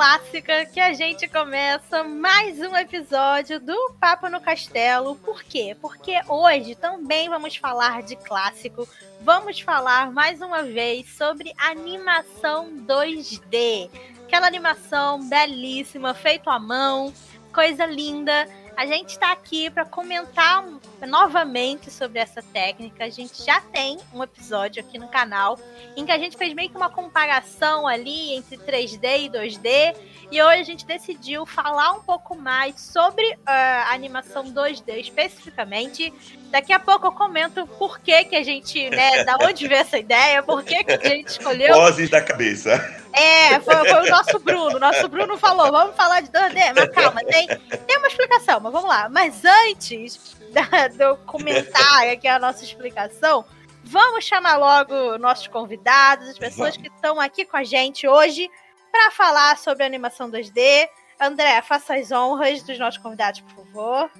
clássica que a gente começa mais um episódio do Papo no Castelo. Por quê? Porque hoje também vamos falar de clássico. Vamos falar mais uma vez sobre animação 2D. Aquela animação belíssima, feita à mão, coisa linda a gente está aqui para comentar novamente sobre essa técnica. A gente já tem um episódio aqui no canal em que a gente fez meio que uma comparação ali entre 3D e 2D. E hoje a gente decidiu falar um pouco mais sobre uh, a animação 2D especificamente. Daqui a pouco eu comento por que, que a gente, né, da onde veio essa ideia, por que, que a gente escolheu. Vozes da cabeça. É, foi, foi, o nosso Bruno. Nosso Bruno falou: vamos falar de 2D. Mas calma, tem, tem uma explicação, mas vamos lá. Mas antes da, de eu comentar aqui a nossa explicação, vamos chamar logo nossos convidados, as pessoas que estão aqui com a gente hoje para falar sobre animação 2D. André, faça as honras dos nossos convidados, por favor.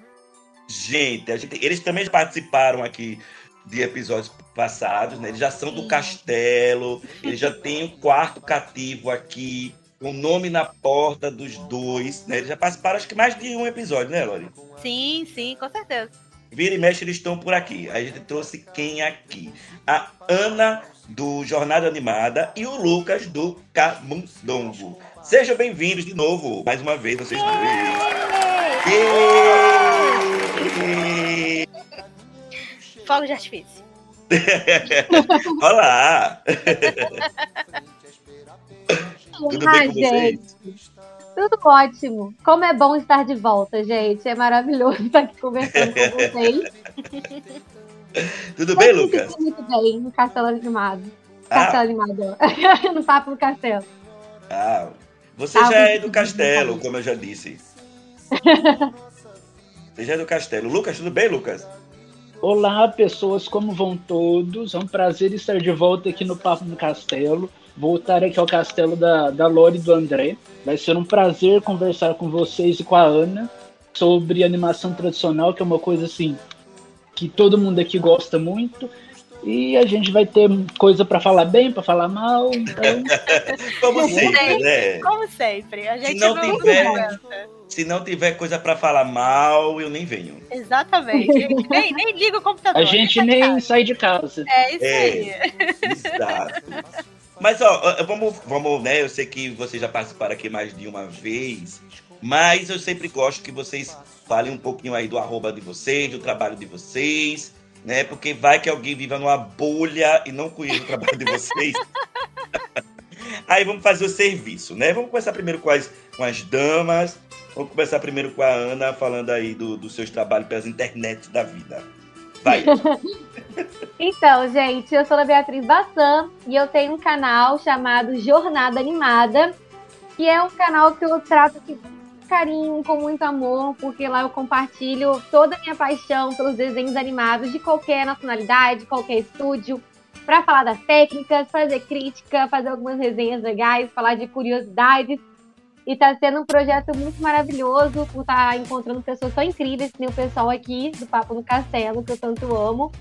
Gente, gente eles também participaram aqui de episódios passados, né? Eles já são do castelo, eles já têm um quarto cativo aqui, o um nome na porta dos dois, né? Eles já participaram acho que mais de um episódio, né, Lori? Sim, sim, com certeza. Vira e mexe, eles estão por aqui. A gente trouxe quem aqui? A Ana, do Jornada Animada, e o Lucas, do Camundongo. Sejam bem-vindos de novo, mais uma vez, vocês dois. Fogo de artifício. Olá! Tudo bem com gente. Tudo ótimo. Como é bom estar de volta, gente. É maravilhoso estar aqui conversando com vocês. Tudo bem, Lucas? Muito bem, no Castelo Animado. Ah. Castelo Animado. no Papo do Castelo. Ah, você ah, já é do Castelo, como eu já disse. é do Castelo. Lucas, tudo bem, Lucas? Olá, pessoas, como vão todos? É um prazer estar de volta aqui no Papo no Castelo. Voltar aqui ao castelo da, da Lore e do André. Vai ser um prazer conversar com vocês e com a Ana sobre animação tradicional, que é uma coisa assim que todo mundo aqui gosta muito. E a gente vai ter coisa para falar bem, para falar mal. Então... Como sempre, né? Como sempre. A gente não, não tiver, se não tiver coisa para falar mal, eu nem venho. Exatamente. nem, nem liga o computador. A gente nem sai de casa. É isso é, aí. Exato. Mas ó, vamos, vamos, né? Eu sei que vocês já participaram aqui mais de uma vez, mas eu sempre gosto que vocês falem um pouquinho aí do arroba de vocês, do trabalho de vocês né? Porque vai que alguém viva numa bolha e não conheça o trabalho de vocês. Aí vamos fazer o serviço, né? Vamos começar primeiro com as, com as damas. Vamos começar primeiro com a Ana, falando aí do, dos seus trabalhos pelas internet da vida. Vai. então, gente, eu sou a Beatriz Bassan e eu tenho um canal chamado Jornada Animada, que é um canal que eu trato que carinho, com muito amor, porque lá eu compartilho toda a minha paixão pelos desenhos animados de qualquer nacionalidade, qualquer estúdio, para falar das técnicas, fazer crítica, fazer algumas resenhas legais, falar de curiosidades. E tá sendo um projeto muito maravilhoso por estar tá encontrando pessoas tão incríveis, que nem o pessoal aqui do Papo no Castelo, que eu tanto amo.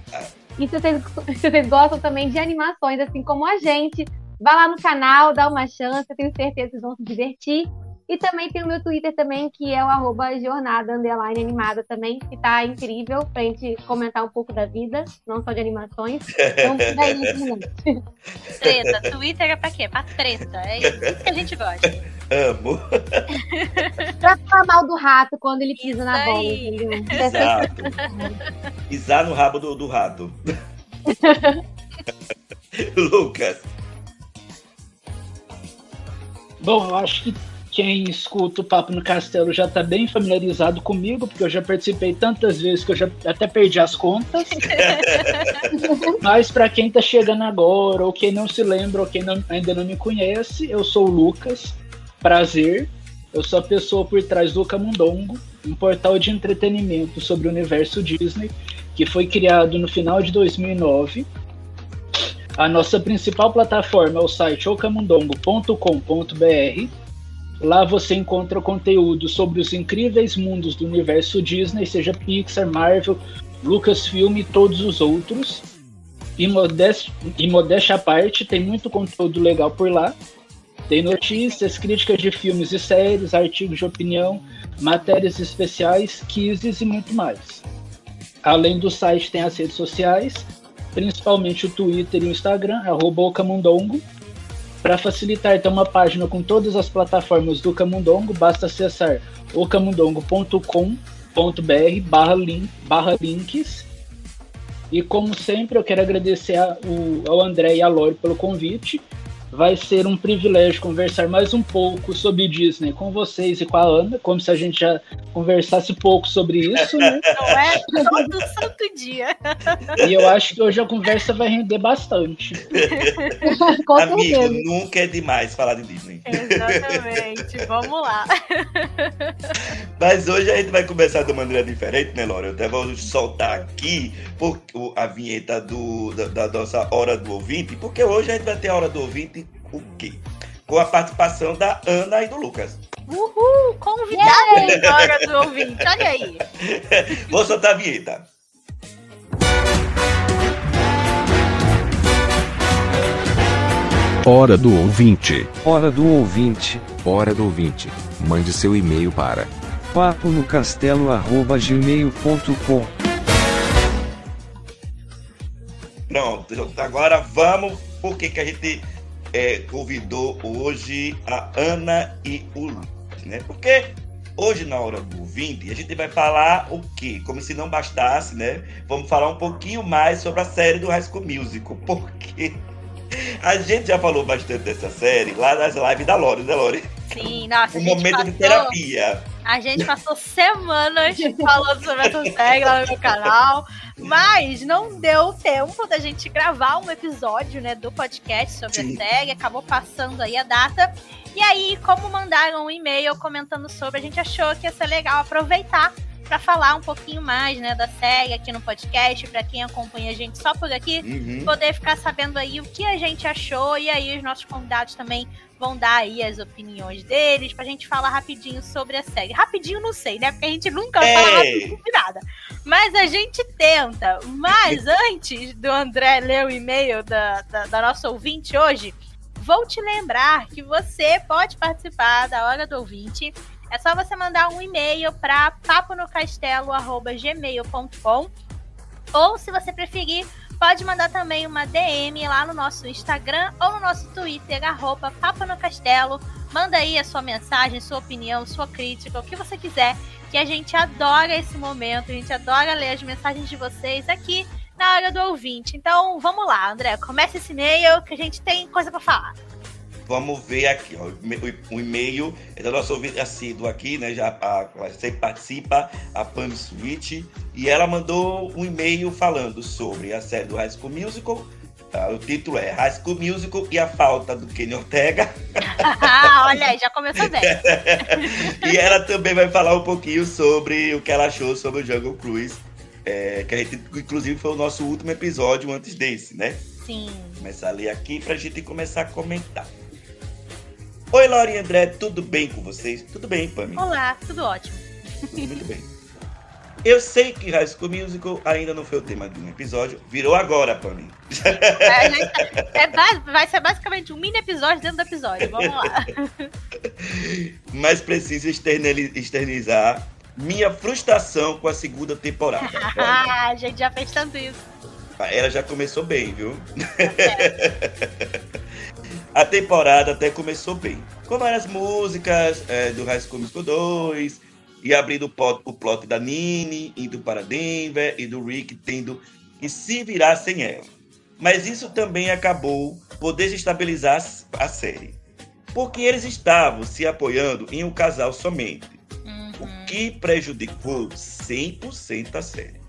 E se vocês, se vocês gostam também de animações, assim como a gente, vá lá no canal, dá uma chance, eu tenho certeza que vocês vão se divertir. E também tem o meu Twitter também, que é o arroba jornada underline animada também, que tá incrível pra gente comentar um pouco da vida, não só de animações. Então, daí, treta, Twitter é pra quê? Pra treta. É isso que a gente gosta. Amo. pra falar mal do rato quando ele pisa isso na bola, entendeu? Exato. Pisar no rabo do, do rato. Lucas. Bom, eu acho que quem escuta o Papo no Castelo já está bem familiarizado comigo, porque eu já participei tantas vezes que eu já até perdi as contas. Mas para quem está chegando agora, ou quem não se lembra, ou quem não, ainda não me conhece, eu sou o Lucas. Prazer. Eu sou a pessoa por trás do Camundongo, um portal de entretenimento sobre o universo Disney, que foi criado no final de 2009 a nossa principal plataforma é o site ocamundongo.com.br. Lá você encontra conteúdo sobre os incríveis mundos do universo Disney, seja Pixar, Marvel, Lucasfilm e todos os outros. E modéstia, e modéstia à parte, tem muito conteúdo legal por lá. Tem notícias, críticas de filmes e séries, artigos de opinião, matérias especiais, quizzes e muito mais. Além do site, tem as redes sociais, principalmente o Twitter e o Instagram, arroba Camundongo. Para facilitar, tem uma página com todas as plataformas do Camundongo, basta acessar ocamundongo.com.br barra, link, barra links. E como sempre, eu quero agradecer ao André e à Lore pelo convite vai ser um privilégio conversar mais um pouco sobre Disney com vocês e com a Ana, como se a gente já conversasse pouco sobre isso, né? Não é todo santo dia. E eu acho que hoje a conversa vai render bastante. Amigo, nunca é demais falar de Disney. Exatamente, vamos lá. Mas hoje a gente vai começar de uma maneira diferente, né, Laura? Eu até vou soltar aqui a vinheta do, da, da nossa Hora do Ouvinte, porque hoje a gente vai ter a Hora do Ouvinte o quê? Com a participação da Ana e do Lucas. Uhul! Convidada da hora do ouvinte, olha aí. Vou soltar a vinheta. Hora do ouvinte. Hora do ouvinte. Hora do ouvinte. Mande seu e-mail para papo no castelo@gmail.com. Pronto, agora vamos. Por que, que a gente é, convidou hoje a Ana e o Lucas, né? Porque hoje, na hora do 20, a gente vai falar o quê? Como se não bastasse, né? Vamos falar um pouquinho mais sobre a série do High School Musical, porque a gente já falou bastante dessa série lá nas lives da Lore, né, Lore? Sim, nossa. Um momento passou... de terapia. A gente passou semanas falando sobre essa série lá no meu canal, mas não deu tempo da gente gravar um episódio, né, do podcast sobre Sim. a série, acabou passando aí a data. E aí, como mandaram um e-mail comentando sobre, a gente achou que ia ser legal aproveitar para falar um pouquinho mais, né, da série aqui no podcast, para quem acompanha a gente só por aqui, uhum. poder ficar sabendo aí o que a gente achou e aí os nossos convidados também vão dar aí as opiniões deles pra gente falar rapidinho sobre a série. Rapidinho não sei, né? Porque a gente nunca fala rapidinho de nada. Mas a gente tenta. Mas antes do André ler o e-mail da, da, da nossa ouvinte hoje, vou te lembrar que você pode participar da Hora do Ouvinte. É só você mandar um e-mail para paponocastelo.gmail.com ou se você preferir, Pode mandar também uma DM lá no nosso Instagram ou no nosso Twitter, arroba Papo no Castelo. Manda aí a sua mensagem, sua opinião, sua crítica, o que você quiser, que a gente adora esse momento, a gente adora ler as mensagens de vocês aqui na hora do ouvinte. Então, vamos lá, André, comece esse e-mail que a gente tem coisa para falar. Vamos ver aqui, ó, o e-mail é da nossa ouvinte assíduo aqui, né? Já a, sempre participa, a Pam Switch, e ela mandou um e-mail falando sobre a série do High School Musical. Tá? O título é High School Musical e a falta do Kenny Ortega. Olha aí, já começou bem. e ela também vai falar um pouquinho sobre o que ela achou sobre o Jungle Cruise, é, que a gente, inclusive, foi o nosso último episódio antes desse, né? Sim. Começar a ler aqui pra gente começar a comentar. Oi, Laura e André, tudo bem com vocês? Tudo bem, Pami? Olá, tudo ótimo. Tudo muito bem. Eu sei que High School Musical ainda não foi o tema de um episódio, virou agora pra mim. É, gente tá- é vai ser basicamente um mini episódio dentro do episódio. Vamos lá. Mas preciso externali- externizar minha frustração com a segunda temporada. Ah, a gente já fez tanto isso. ela já começou bem, viu? a temporada até começou bem. Com várias músicas é, do High School Musical 2, e abrindo o plot, o plot da Nini, indo para Denver, e do Rick tendo que se virar sem ela. Mas isso também acabou por desestabilizar a série. Porque eles estavam se apoiando em um casal somente o Uhum. que prejudicou 100% a série.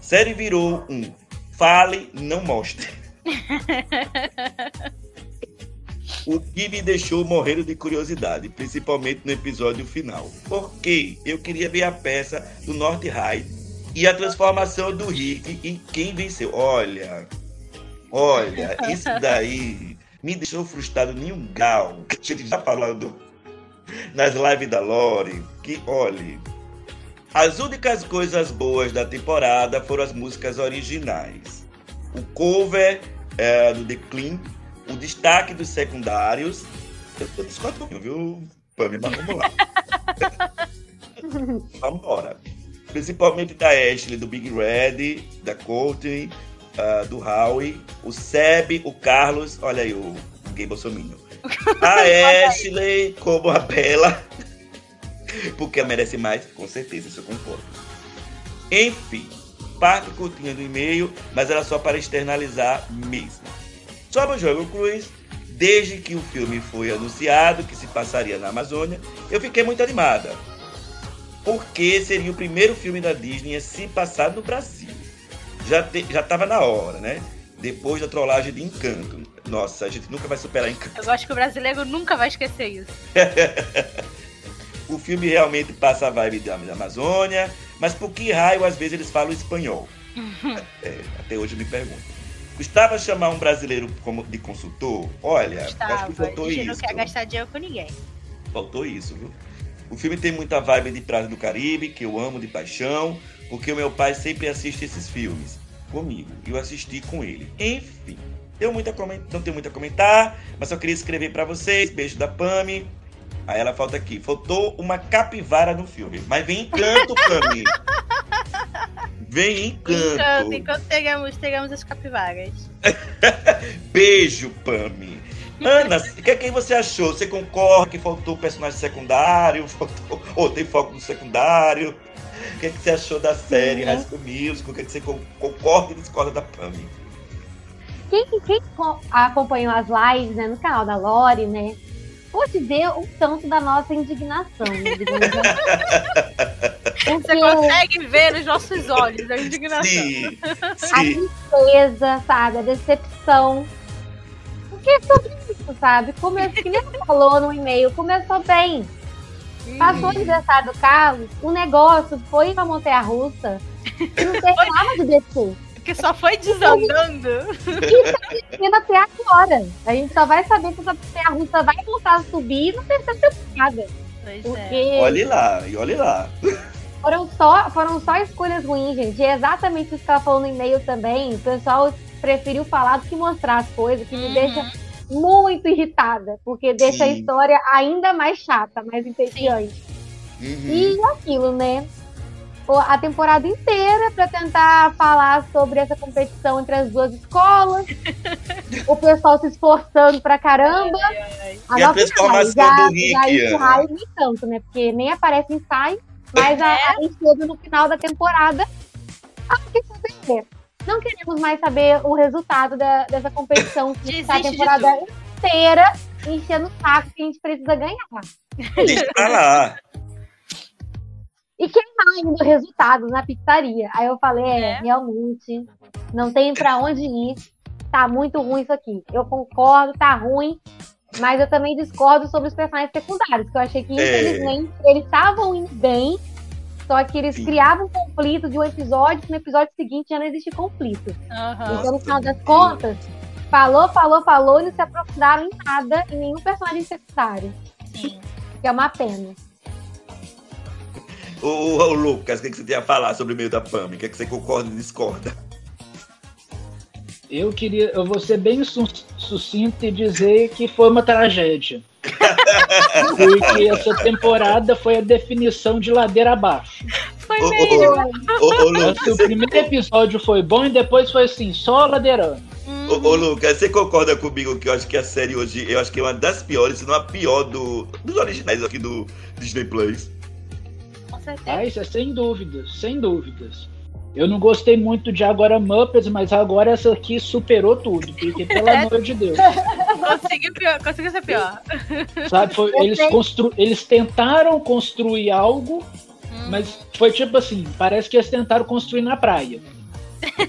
Série virou um fale, não mostre. o que me deixou morrendo de curiosidade, principalmente no episódio final. Porque eu queria ver a peça do North High e a transformação do Rick em quem venceu. Olha, olha, isso daí me deixou frustrado em um grau. A gente já falando nas lives da Lore, que olhe, as únicas coisas boas da temporada foram as músicas originais. O cover é, do The Clean, o destaque dos secundários. Eu, um pouquinho, viu, Pami? Mas vamos lá. vamos embora. Principalmente da Ashley, do Big Red, da Courtney, ah, do Howie, o Seb, o Carlos, olha aí o gay bolsominion. A Ashley como a Bela, porque ela merece mais, com certeza, isso eu concordo. Enfim, parte curtinha do e-mail, mas era só para externalizar mesmo. Sobre o Jogo Cruz, desde que o filme foi anunciado que se passaria na Amazônia, eu fiquei muito animada. Porque seria o primeiro filme da Disney a se passar no Brasil. Já, te, já tava na hora, né? Depois da trollagem de Encanto. Nossa, a gente nunca vai superar Encanto. Eu acho que o brasileiro nunca vai esquecer isso. O filme realmente passa a vibe da, da Amazônia, mas por que raio às vezes eles falam espanhol? É, até hoje eu me pergunto. Gustava chamar um brasileiro como de consultor? Olha, acho que faltou A gente não isso. quer gastar dinheiro com ninguém. Faltou isso, viu? O filme tem muita vibe de Praia do Caribe, que eu amo de paixão, porque o meu pai sempre assiste esses filmes comigo. E eu assisti com ele. Enfim, tenho muito a comen- não tenho muito a comentar, mas só queria escrever pra vocês. Beijo da Pami. Aí ela falta aqui. Faltou uma capivara no filme. Mas vem encanto, Pami. Vem Encanto, encanto. enquanto teremos, teremos as capivaras. Beijo, Pami. Ana, o que, é que você achou? Você concorda que faltou personagem secundário? Faltou... Ou tem foco no secundário? O que, é que você achou da série Sim. High School Musical? O que, é que você con- concorda e discorda da Pami? Quem, quem co- acompanhou as lives né, no canal da Lore, né? Pode ver o tanto da nossa indignação, né, assim. Você consegue ver nos nossos olhos a indignação. Sim, a sim. tristeza, sabe? A decepção. Porque é sobre isso, sabe? Come... Que nem você falou no e-mail, começou bem. Passou o aniversário do Carlos, o negócio foi uma montanha russa e não terminava de descer. Que só foi desandando. Sendo até agora. A gente só vai saber se essa montanha russa vai voltar a subir na terceira temporada. Pois é. Porque Olhe lá, e olhe lá. foram só, foram só escolhas ruins, gente. E é exatamente isso que ela falou no e-mail também. O pessoal preferiu falar do que mostrar as coisas, que me Uhum. deixa muito irritada. Porque deixa a Sim. história ainda mais chata, mais entediante. Uhum. E aquilo, né? A temporada inteira pra tentar falar sobre essa competição entre as duas escolas. o pessoal se esforçando pra caramba. E a transformação do Rick, já nem tanto, né? Porque nem aparece em sai, mas a, a gente chega no final da temporada. Ah, o que fazer? Não queremos mais saber o resultado da- dessa competição que Desiste está a temporada inteira enchendo o saco que a gente precisa ganhar. Deixa pra lá. E queimar ainda o resultado na pizzaria. Aí eu falei, é, É. realmente, não tem pra onde ir. Tá muito ruim isso aqui. Eu concordo, tá ruim. Mas eu também discordo sobre os personagens secundários, que eu achei que, É. infelizmente, eles estavam indo bem, só que eles Sim. criavam um conflito de um episódio, que no episódio seguinte já não existe conflito. Aham. Então, no final das contas, falou, falou, falou, e não se aprofundaram em nada, em nenhum personagem secundário. Sim. Que é uma pena. Ô, ô, Lucas, o que, que você tem a falar sobre o meio da PAM? O que, que você concorda e discorda? Eu queria, eu vou ser bem sucinto e dizer que foi uma tragédia. Porque essa temporada foi a definição de ladeira abaixo. Foi. Ô, Lucas, o primeiro episódio foi bom e depois foi assim, só ladeirando. Ô, ô, Lucas, você concorda comigo que eu acho que a série hoje, eu acho que é uma das piores, se não a pior do, dos originais aqui do Disney Plus? Certeza. Ah, isso é sem dúvidas, sem dúvidas. Eu não gostei muito de agora Muppets, mas agora essa aqui superou tudo, porque pelo amor de Deus. Conseguiu, pior, conseguiu ser pior. Sabe, foi, eles, constru, eles tentaram construir algo, hum. mas foi tipo assim, parece que eles tentaram construir na praia.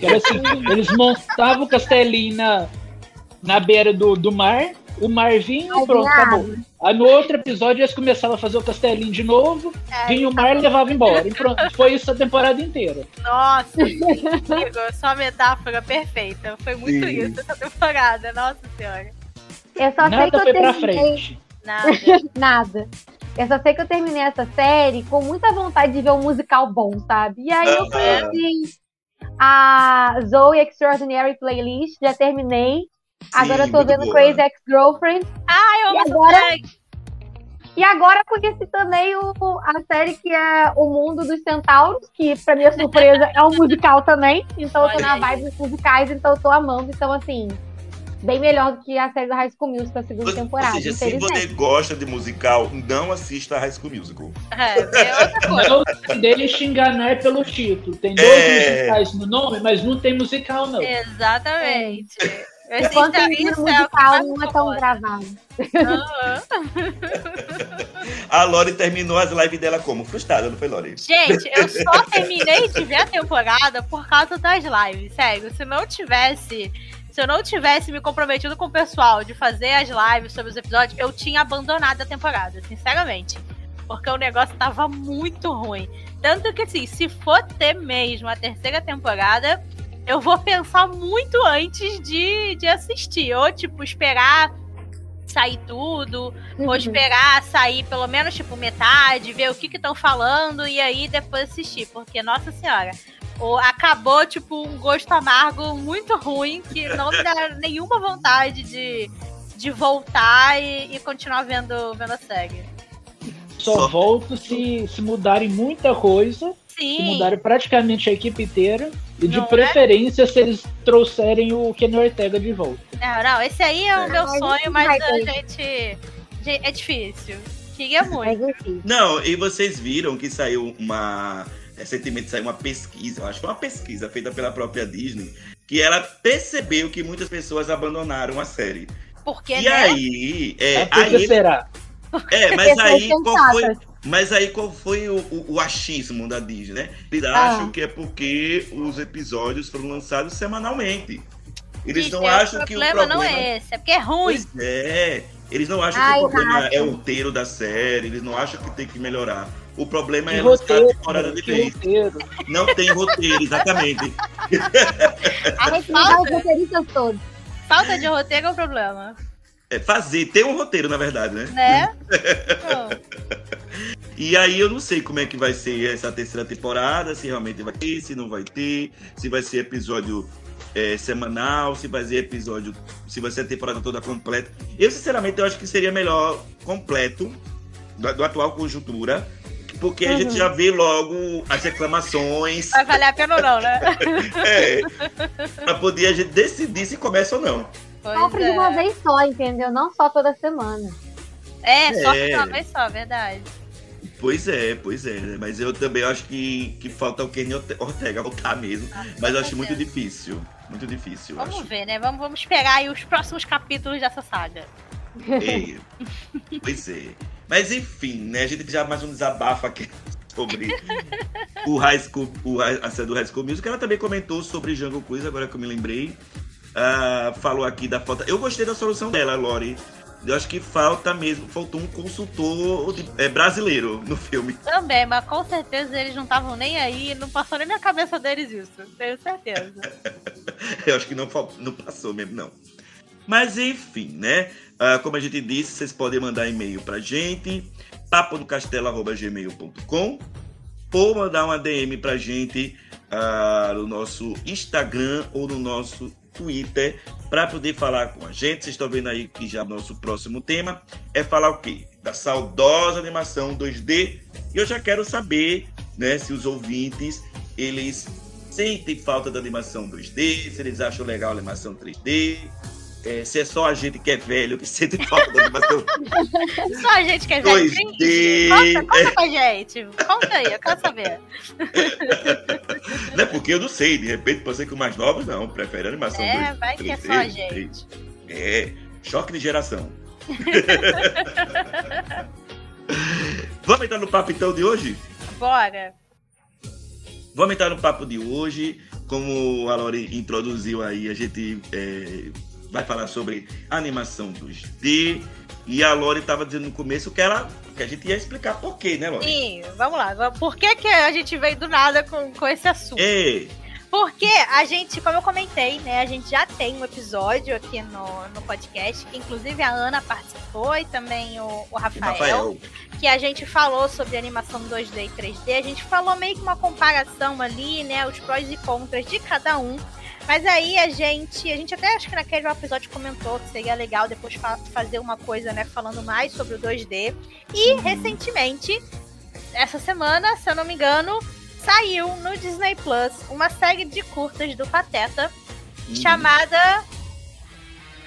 Era assim, eles montavam o castelinho na, na beira do, do mar, o mar vinha e pronto, acabou. Aí no outro episódio eles começavam a fazer o castelinho de novo, é, vinha o mar e levava embora. E pronto, foi isso a temporada inteira. Nossa, amigo, só metáfora perfeita. Foi muito Sim. isso essa temporada, nossa senhora. Eu só Nada sei que eu foi terminei... pra frente. Nada. Nada. Eu só sei que eu terminei essa série com muita vontade de ver um musical bom, sabe? E aí eu conheci a Zoe Extraordinary Playlist, já terminei. Agora eu tô vendo boa. Crazy Ex-Girlfriend. Ah, eu e agora, e agora conheci também o, a série que é O Mundo dos Centauros, que pra minha surpresa é um musical também. Então eu tô na vibe dos musicais, então eu tô amando. Então, assim, bem melhor do que a série do High School Musical, a segunda temporada. Ou seja, se você gosta de musical, não assista a High School Musical. É, é outra coisa. Não deixe enganar pelo título. Tem dois é... musicais no nome, mas não tem musical, não. Exatamente. É. Enquanto o musical não é tão gravado. Uhum. a Lori terminou as lives dela como? Frustrada, não foi, Lori? Gente, eu só terminei de ver a temporada por causa das lives, sério. Se não tivesse se eu não tivesse me comprometido com o pessoal de fazer as lives sobre os episódios, eu tinha abandonado a temporada, sinceramente. Porque o negócio tava muito ruim. Tanto que, assim, se for ter mesmo a terceira temporada, eu vou pensar muito antes de, de assistir. Ou, tipo, esperar sair tudo, uhum. ou esperar sair pelo menos, tipo, metade, ver o que estão falando e aí depois assistir. Porque, nossa senhora, acabou, tipo, um gosto amargo muito ruim que não me dá nenhuma vontade de, de voltar e, e continuar vendo, vendo a série. Só volto se, se mudarem muita coisa. Sim. Se mudarem praticamente a equipe inteira. E de não é? preferência é? se eles trouxerem o Kenny Ortega de volta. Não, não, esse aí é o meu sonho, mas a gente. É difícil. Queria muito. Não, e vocês viram que saiu uma recentemente saiu uma pesquisa, eu acho que foi uma pesquisa feita pela própria Disney, que ela percebeu que muitas pessoas abandonaram a série. Por que, e né? aí, é, que aí será? É, mas aí qual foi, mas aí qual foi o, o, o achismo da Disney, né? Eles ah. acham que é porque os episódios foram lançados semanalmente. Eles não acham que o problema não é esse, é porque é ruim. Pois é. Eles não acham Ai, que o problema é o roteiro da série, eles não acham que tem que melhorar. O problema é roteiro, a temporada de vez. Não tem roteiro, exatamente. A gente falta os roteiristas todos. Falta de roteiro é o problema. É fazer, ter um roteiro, na verdade, né? Né? e aí eu não sei como é que vai ser essa terceira temporada, se realmente vai ter, se não vai ter, se vai ser episódio é, semanal, se vai ser episódio, se vai ser a temporada toda completa. Eu, sinceramente, eu acho que seria melhor completo, do, do atual conjuntura, porque uhum. a gente uhum. já vê logo as reclamações. Vai valer a pena ou não, né? é. Pra poder a gente decidir se começa ou não. Compre é. de uma vez só, entendeu? Não só toda semana. É, só é. de uma vez só, verdade. Pois é, pois é, né? Mas eu também acho que, que falta o Kenny Ortega voltar mesmo. Ah, mas eu acho muito difícil. Muito difícil. Vamos acho. ver, né? Vamos, vamos esperar aí os próximos capítulos dessa saga. É, pois é. Mas enfim, né? A gente já mais um desabafo aqui sobre o High School, o, a série do High School Music. Ela também comentou sobre Jungle Quiz, agora que eu me lembrei. Uh, falou aqui da falta. Eu gostei da solução dela, Lori. Eu acho que falta mesmo, faltou um consultor de, é, brasileiro no filme. Também, mas com certeza eles não estavam nem aí, não passou nem na cabeça deles isso, tenho certeza. Eu acho que não, não passou mesmo, não. Mas enfim, né? Uh, como a gente disse, vocês podem mandar e-mail pra gente, paponocastelo.gmail.com ou mandar uma DM pra gente uh, no nosso Instagram ou no nosso Twitter para poder falar com a gente. Vocês estão vendo aí que já nosso próximo tema é falar o quê? Da saudosa animação 2D. E eu já quero saber, né, se os ouvintes eles sentem falta da animação 2D, se eles acham legal a animação 3D, é, se é só a gente que é velho que sente falta da animação. só a gente que é velho. 2D. Conta, conta pra gente. Conta aí, eu quero saber. não é porque eu não sei, de repente pode ser que os mais novos não, preferem a animação é, 2D. É, vai que é só a gente. É, choque de geração. Vamos entrar no papo então de hoje? Bora. Vamos entrar no papo de hoje. Como a Lori introduziu aí, a gente é, vai falar sobre animação 2D. E a Lori estava dizendo no começo que, ela, que a gente ia explicar por quê, né, Lori? Sim, vamos lá. Por que, que a gente veio do nada com, com esse assunto? É. Porque a gente, como eu comentei, né, a gente já tem um episódio aqui no, no podcast, que inclusive a Ana participou e também o, o Rafael, Rafael, que a gente falou sobre animação 2D e 3D. A gente falou meio que uma comparação ali, né, os prós e contras de cada um. Mas aí a gente, a gente até acho que naquele episódio comentou que seria legal depois fa fazer uma coisa, né, falando mais sobre o 2D. E uhum. recentemente, essa semana, se eu não me engano, saiu no Disney Plus uma série de curtas do Pateta uhum. chamada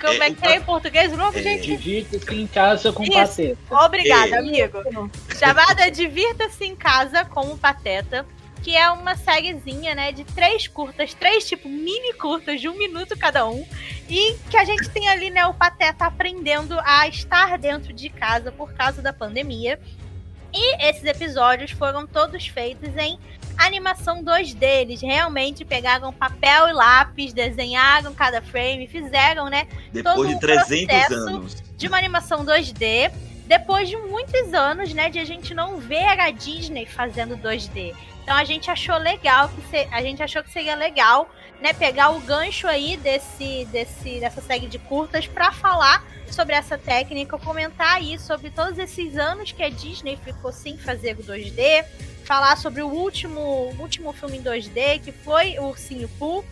como é, é que é em português o nome, é, gente? Divirta-se em casa com o Pateta. Obrigada, é. amigo. Chamada Divirta-se em casa com o Pateta que é uma sériezinha, né, de três curtas, três, tipo, mini curtas de um minuto cada um, e que a gente tem ali, né, o Pateta aprendendo a estar dentro de casa por causa da pandemia. E esses episódios foram todos feitos em animação 2D. Eles realmente pegaram papel e lápis, desenharam cada frame, fizeram, né? Depois todo de 300 anos. De uma animação 2D. Depois de muitos anos, né, de a gente não ver a Disney fazendo 2D. Então a gente achou legal que se, a gente achou que seria legal, né, pegar o gancho aí desse, desse dessa série de curtas para falar sobre essa técnica, comentar aí sobre todos esses anos que a Disney ficou sem fazer o 2D, falar sobre o último, último filme em 2D, que foi o Ursinho Pooh,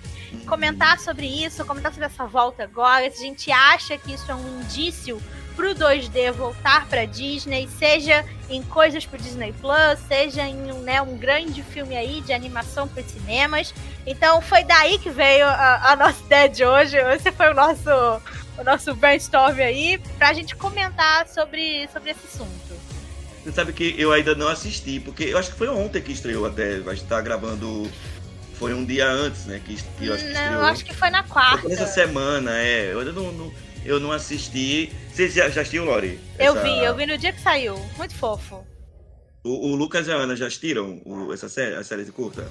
comentar sobre isso, comentar sobre essa volta agora, se a gente acha que isso é um indício pro 2D voltar pra Disney, seja em coisas pro Disney Plus, seja em né, um grande filme aí de animação para cinemas. Então foi daí que veio a, a, nossa ideia de hoje. Esse foi o nosso, o nosso brainstorm aí, pra gente comentar sobre, sobre esse assunto. Você sabe que eu ainda não assisti, porque eu acho que foi ontem que estreou até. Vai estar gravando. Foi um dia antes, né? Que, que eu acho que estreou. Não, acho que foi na quarta. Foi essa semana, é. Eu ainda não, não eu não assisti. Vocês já, já assistiram, Lori? Eu vi, eu vi no dia que saiu. Muito fofo. O, o Lucas e a Ana já assistiram o, essa série, a série de curta?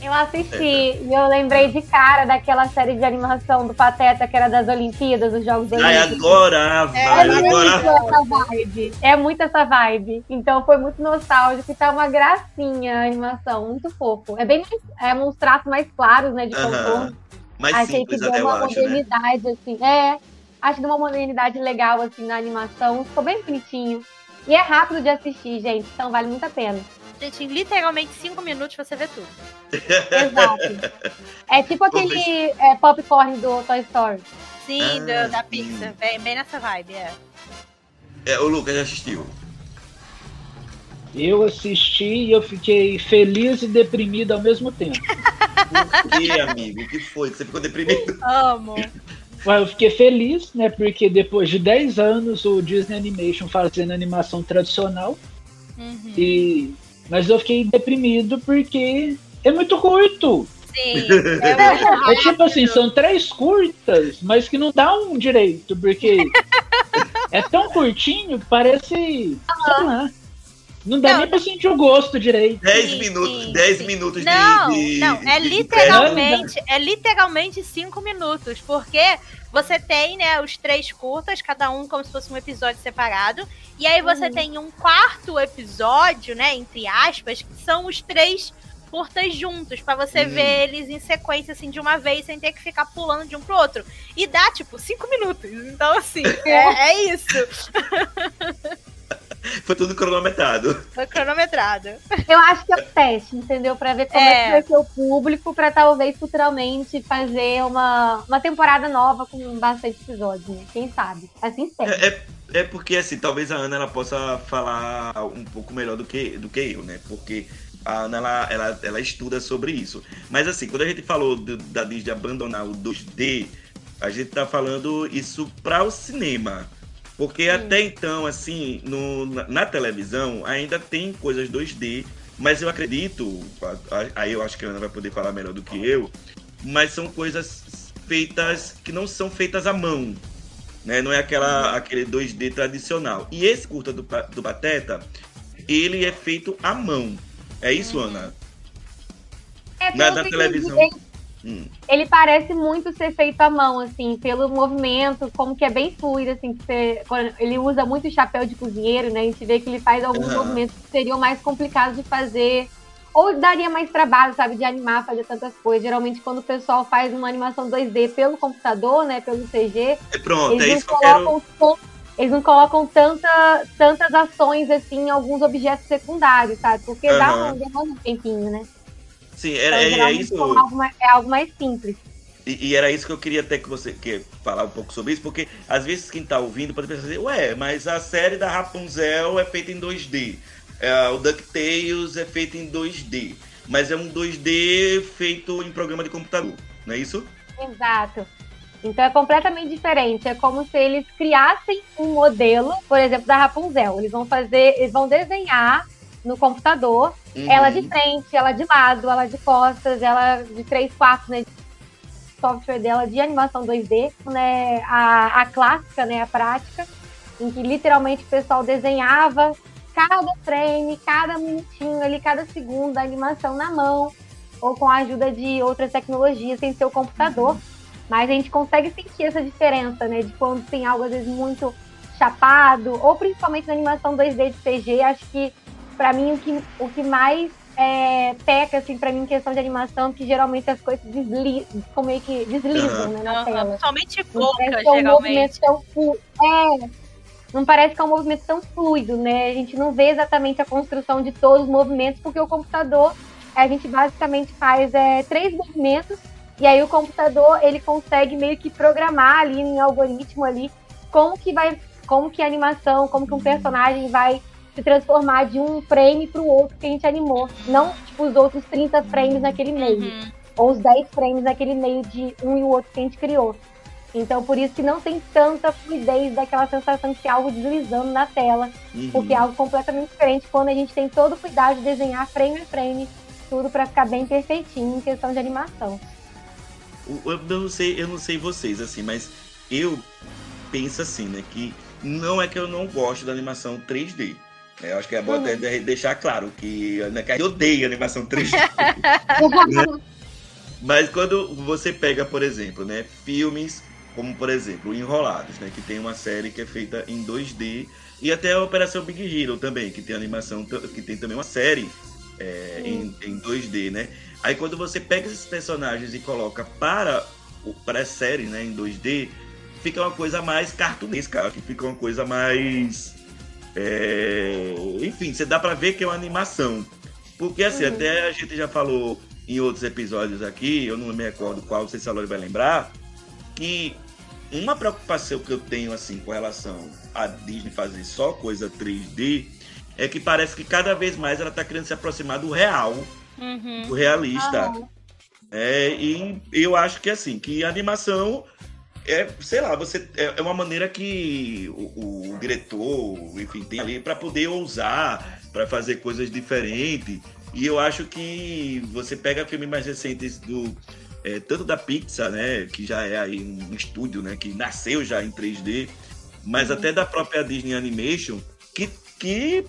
Eu assisti é, e eu lembrei de cara daquela série de animação do Pateta que era das Olimpíadas, dos Jogos Olímpicos. Ai, adorava! É, é muito essa vibe. É muito essa vibe. Então foi muito nostálgico e tá uma gracinha a animação, muito fofo. É bem é uns traços mais claros, né, de contorno. Uh -huh. Mais Achei simples, que deu uma acho, né? modernidade, né? assim. É, acho que deu uma modernidade legal, assim, na animação. Ficou bem bonitinho. E é rápido de assistir, gente, então vale muito a pena. Gente, em literalmente cinco minutos você vê tudo. Exato. É tipo aquele é, popcorn do Toy Story. Sim, ah, do, da Pixar. Bem, bem nessa vibe, é. É, o Lucas já assistiu. Eu assisti e eu fiquei feliz e deprimido ao mesmo tempo. Por que, amigo? O que foi? Você ficou deprimido? Amo. Eu fiquei feliz, né? Porque depois de 10 anos o Disney Animation fazendo animação tradicional. Uhum. E... Mas eu fiquei deprimido porque é muito curto. Sim. É, é tipo assim, são três curtas, mas que não dá um direito, porque é tão curtinho que parece. Uhum. Sei lá. Não dá não, nem pra sentir o gosto direito. 10 minutos, 10 minutos não, de, de, Não, é de literalmente, é literalmente 5 minutos, porque você tem, né, os três curtas, cada um como se fosse um episódio separado, e aí você uhum. tem um quarto episódio, né, entre aspas, que são os três curtas juntos, para você uhum. ver eles em sequência, assim, de uma vez, sem ter que ficar pulando de um pro outro. E dá, tipo, cinco minutos. Então, assim, é, é isso. Foi tudo cronometrado. Foi cronometrado. Eu acho que é o teste, entendeu? Pra ver como é, é que vai ser o público, pra talvez futuramente fazer uma, uma temporada nova com bastante episódios, né? Quem sabe? Assim sempre. É, é, é, porque, assim, talvez a Ana ela possa falar um pouco melhor do que, do que eu, né? Porque a Ana ela, ela, ela estuda sobre isso. Mas, assim, quando a gente falou do, da Disney abandonar o 2D, a gente tá falando isso para o cinema. Porque até então, assim, no, na televisão ainda tem coisas 2D, mas eu acredito, aí eu acho que a Ana vai poder falar melhor do que eu, mas são coisas feitas que não são feitas à mão. Né? Não é aquela, aquele 2D tradicional. E esse curta do, do Pateta, ele é feito à mão. É isso, Ana? É, na, na televisão. Hum. Ele parece muito ser feito à mão, assim, pelo movimento, como que é bem fluido, assim, que você, ele usa muito chapéu de cozinheiro, né? A gente vê que ele faz alguns uhum. movimentos que seriam mais complicados de fazer. Ou daria mais trabalho, sabe, de animar, fazer tantas coisas. Geralmente, quando o pessoal faz uma animação 2D pelo computador, né, pelo CG, é pronto, eles, é não colocam, quero... eles não colocam tanta, tantas ações, assim, em alguns objetos secundários, sabe? Porque uhum. dá um, demanda um tempinho, né? Sim, era, então, é, é isso. Algo, mais, é algo mais simples. E, e, era isso que eu queria até que você que falar um pouco sobre isso, porque às vezes quem tá ouvindo pode pensar assim, ué, mas a série da Rapunzel é feita em 2D. É, o DuckTales é feito em 2D. Mas é um 2D feito em programa de computador, não é isso? Exato. Então é completamente diferente. É como se eles criassem um modelo, por exemplo, da Rapunzel. Eles vão fazer, eles vão desenhar no computador. Uhum. Ela de frente, ela de lado, ela de costas, ela de três quartos, né? Software dela de animação 2D, né? A, a clássica, né? A prática, em que literalmente o pessoal desenhava cada frame, cada minutinho ali, cada segundo da animação na mão, ou com a ajuda de outras tecnologias sem ser o computador. Uhum. Mas a gente consegue sentir essa diferença, né? De quando tem algo, às vezes, muito chapado, ou principalmente na animação 2D de CG, acho que para mim, o que, o que mais é, peca, assim, pra mim, em questão de animação, que geralmente as coisas deslizam, como meio que deslizam, né, na tela. Somente boca, é um geralmente. Tão é, não parece que é um movimento tão fluido, né? A gente não vê exatamente a construção de todos os movimentos, porque o computador, a gente basicamente faz é, três movimentos, e aí o computador, ele consegue meio que programar ali em algoritmo ali, como que vai, como que a animação, como que um personagem vai se transformar de um frame para o outro que a gente animou. Não, tipo, os outros 30 frames naquele meio. Uhum. Ou os 10 frames naquele meio de um e o outro que a gente criou. Então, por isso que não tem tanta fluidez daquela sensação de algo deslizando na tela. Uhum. Porque é algo completamente diferente quando a gente tem todo o cuidado de desenhar frame a frame, tudo para ficar bem perfeitinho em questão de animação. Eu não sei, eu não sei vocês, assim, mas eu penso assim, né, que não é que eu não gosto da animação 3D. É, eu acho que é bom uhum. deixar claro que a Ana odeia animação 3D. né? Mas quando você pega, por exemplo, né, filmes como, por exemplo, Enrolados, né, que tem uma série que é feita em 2D, e até a Operação Big Hero também, que tem animação, que tem também uma série é, em, em 2D, né? Aí quando você pega esses personagens e coloca para, para a série né, em 2D, fica uma coisa mais cartunesca, que fica uma coisa mais é... Enfim, você dá para ver que é uma animação. Porque assim, uhum. até a gente já falou em outros episódios aqui, eu não me recordo qual, não sei se a Lori vai lembrar, que uma preocupação que eu tenho assim com relação a Disney fazer só coisa 3D é que parece que cada vez mais ela está querendo se aproximar do real, uhum. do realista. Uhum. É, e eu acho que assim, que a animação é, sei lá, você é, é uma maneira que o, o diretor, enfim, tem ali para poder ousar, para fazer coisas diferentes. E eu acho que você pega filmes mais recentes do é, tanto da Pixar, né, que já é aí um estúdio, né, que nasceu já em 3D, mas uhum. até da própria Disney Animation, que, que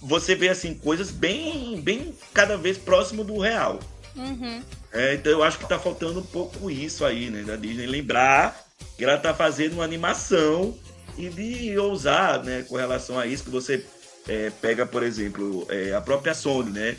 você vê assim coisas bem, bem cada vez próximo do real. Uhum. É, então eu acho que tá faltando um pouco isso aí, né? Da Disney lembrar que ela tá fazendo uma animação e de ousar, né? Com relação a isso, que você é, pega, por exemplo, é, a própria Sony, né?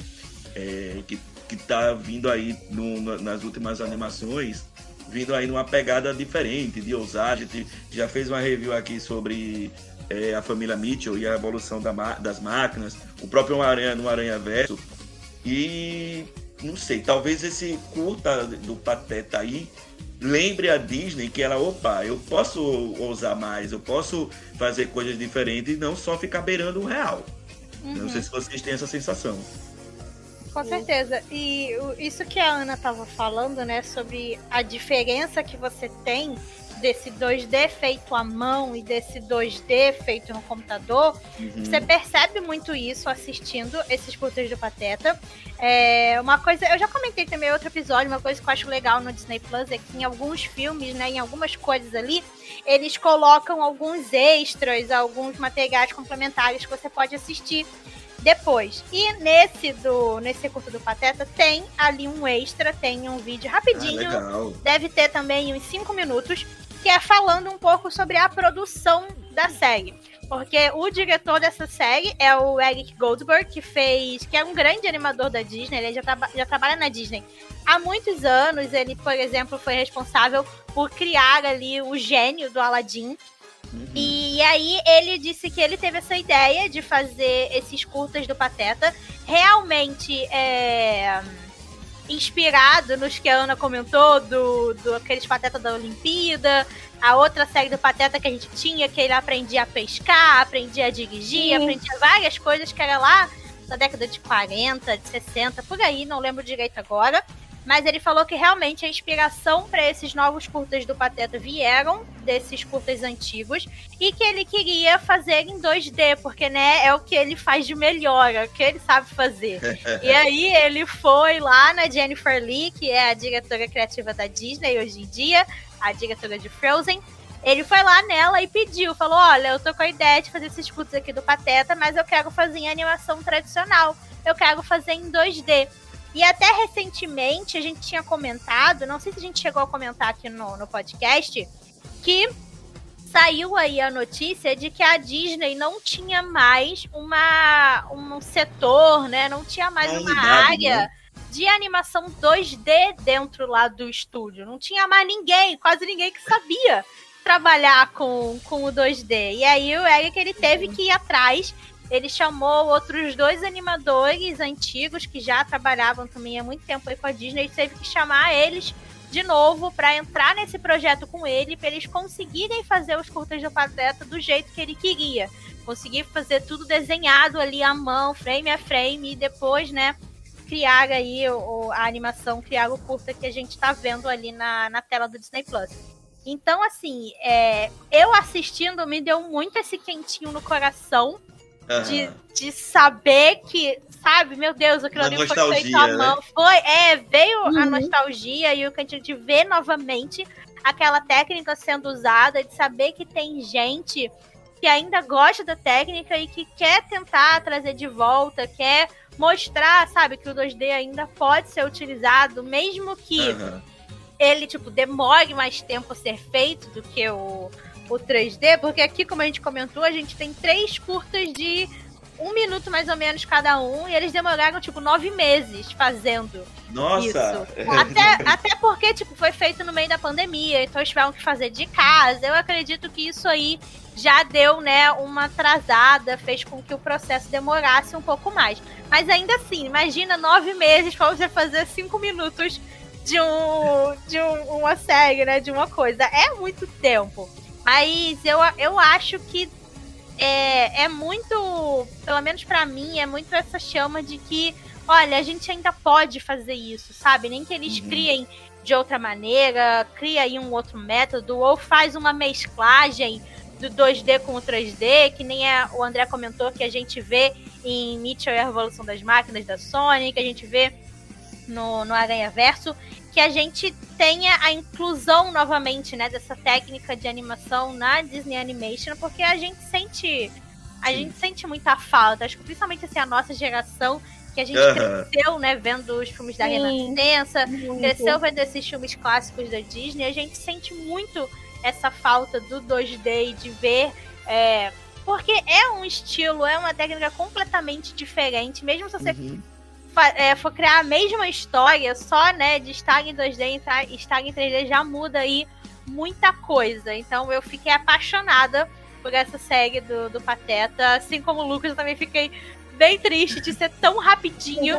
É, que, que tá vindo aí no, nas últimas animações vindo aí numa pegada diferente, de ousar. A gente já fez uma review aqui sobre é, a família Mitchell e a evolução da, das máquinas, o próprio Aranha no Aranha Verso. E não sei, talvez esse curta do Pateta aí lembre a Disney que ela, opa, eu posso ousar mais, eu posso fazer coisas diferentes e não só ficar beirando o real. Uhum. Não sei se vocês têm essa sensação. Com certeza. E isso que a Ana estava falando, né, sobre a diferença que você tem desse 2D feito à mão e desse 2D feito no computador, uhum. você percebe muito isso assistindo esses curtas do Pateta. É uma coisa, eu já comentei também em outro episódio, uma coisa que eu acho legal no Disney Plus é que em alguns filmes, né, em algumas coisas ali, eles colocam alguns extras, alguns materiais complementares que você pode assistir depois. E nesse do nesse curso do Pateta tem ali um extra, tem um vídeo rapidinho. Ah, deve ter também uns 5 minutos, que é falando um pouco sobre a produção da série. Porque o diretor dessa série é o Eric Goldberg, que fez. que é um grande animador da Disney, ele já, traba, já trabalha na Disney há muitos anos. Ele, por exemplo, foi responsável por criar ali o gênio do Aladdin, Uhum. E aí ele disse que ele teve essa ideia de fazer esses curtas do Pateta realmente é, inspirado nos que a Ana comentou, do, do aqueles Pateta da Olimpíada, a outra série do Pateta que a gente tinha, que ele aprendia a pescar, aprendia a dirigir, Sim. aprendia várias coisas que era lá da década de 40, de 60, por aí, não lembro direito agora. Mas ele falou que realmente a inspiração para esses novos curtas do Pateta vieram desses curtas antigos e que ele queria fazer em 2D, porque né, é o que ele faz de melhor, é o que ele sabe fazer. e aí ele foi lá na Jennifer Lee, que é a diretora criativa da Disney hoje em dia, a diretora de Frozen. Ele foi lá nela e pediu, falou: "Olha, eu tô com a ideia de fazer esses curtas aqui do Pateta, mas eu quero fazer em animação tradicional. Eu quero fazer em 2D". E até recentemente a gente tinha comentado, não sei se a gente chegou a comentar aqui no, no podcast, que saiu aí a notícia de que a Disney não tinha mais uma, um setor, né? Não tinha mais é uma área né? de animação 2D dentro lá do estúdio. Não tinha mais ninguém, quase ninguém que sabia trabalhar com, com o 2D. E aí o Eric ele teve que ir atrás ele chamou outros dois animadores antigos que já trabalhavam também há muito tempo aí com a Disney. Ele teve que chamar eles de novo para entrar nesse projeto com ele, para eles conseguirem fazer os curtas do Pateta do jeito que ele queria. Conseguir fazer tudo desenhado ali à mão, frame a frame, e depois, né, criar aí o, a animação, criar o curta que a gente está vendo ali na, na tela do Disney Plus. Então, assim, é, eu assistindo me deu muito esse quentinho no coração Uhum. De, de saber que, sabe, meu Deus, aquilo ali foi feito à mão. Né? Foi, é, veio uhum. a nostalgia e o cantinho de ver novamente aquela técnica sendo usada, de saber que tem gente que ainda gosta da técnica e que quer tentar trazer de volta, quer mostrar, sabe, que o 2D ainda pode ser utilizado, mesmo que uhum. ele, tipo, demore mais tempo a ser feito do que o o 3D, porque aqui, como a gente comentou, a gente tem três curtas de um minuto mais ou menos cada um, e eles demoraram, tipo, nove meses fazendo Nossa! Isso. Até, até porque, tipo, foi feito no meio da pandemia, então eles tiveram que fazer de casa. Eu acredito que isso aí já deu, né, uma atrasada, fez com que o processo demorasse um pouco mais. Mas ainda assim, imagina nove meses para você fazer cinco minutos de um de um, uma série, né, de uma coisa. É muito tempo. Mas eu, eu acho que é, é muito, pelo menos para mim, é muito essa chama de que, olha, a gente ainda pode fazer isso, sabe? Nem que eles uhum. criem de outra maneira, cria aí um outro método, ou faz uma mesclagem do 2D com o 3D, que nem é, o André comentou que a gente vê em Mitchell e a Revolução das Máquinas da Sony, que a gente vê no, no Aranha Verso que a gente tenha a inclusão novamente, né, dessa técnica de animação na Disney Animation, porque a gente sente a Sim. gente sente muita falta, acho que principalmente assim a nossa geração que a gente uhum. cresceu, né, vendo os filmes da Sim. Renascença, muito. cresceu vendo esses filmes clássicos da Disney, a gente sente muito essa falta do 2D e de ver é, porque é um estilo, é uma técnica completamente diferente, mesmo se você uhum é, for criar a mesma história, só, né, de estar em 2D e estar em 3D já muda aí muita coisa. Então eu fiquei apaixonada por essa série do, do Pateta. Assim como o Lucas, eu também fiquei bem triste de ser tão rapidinho.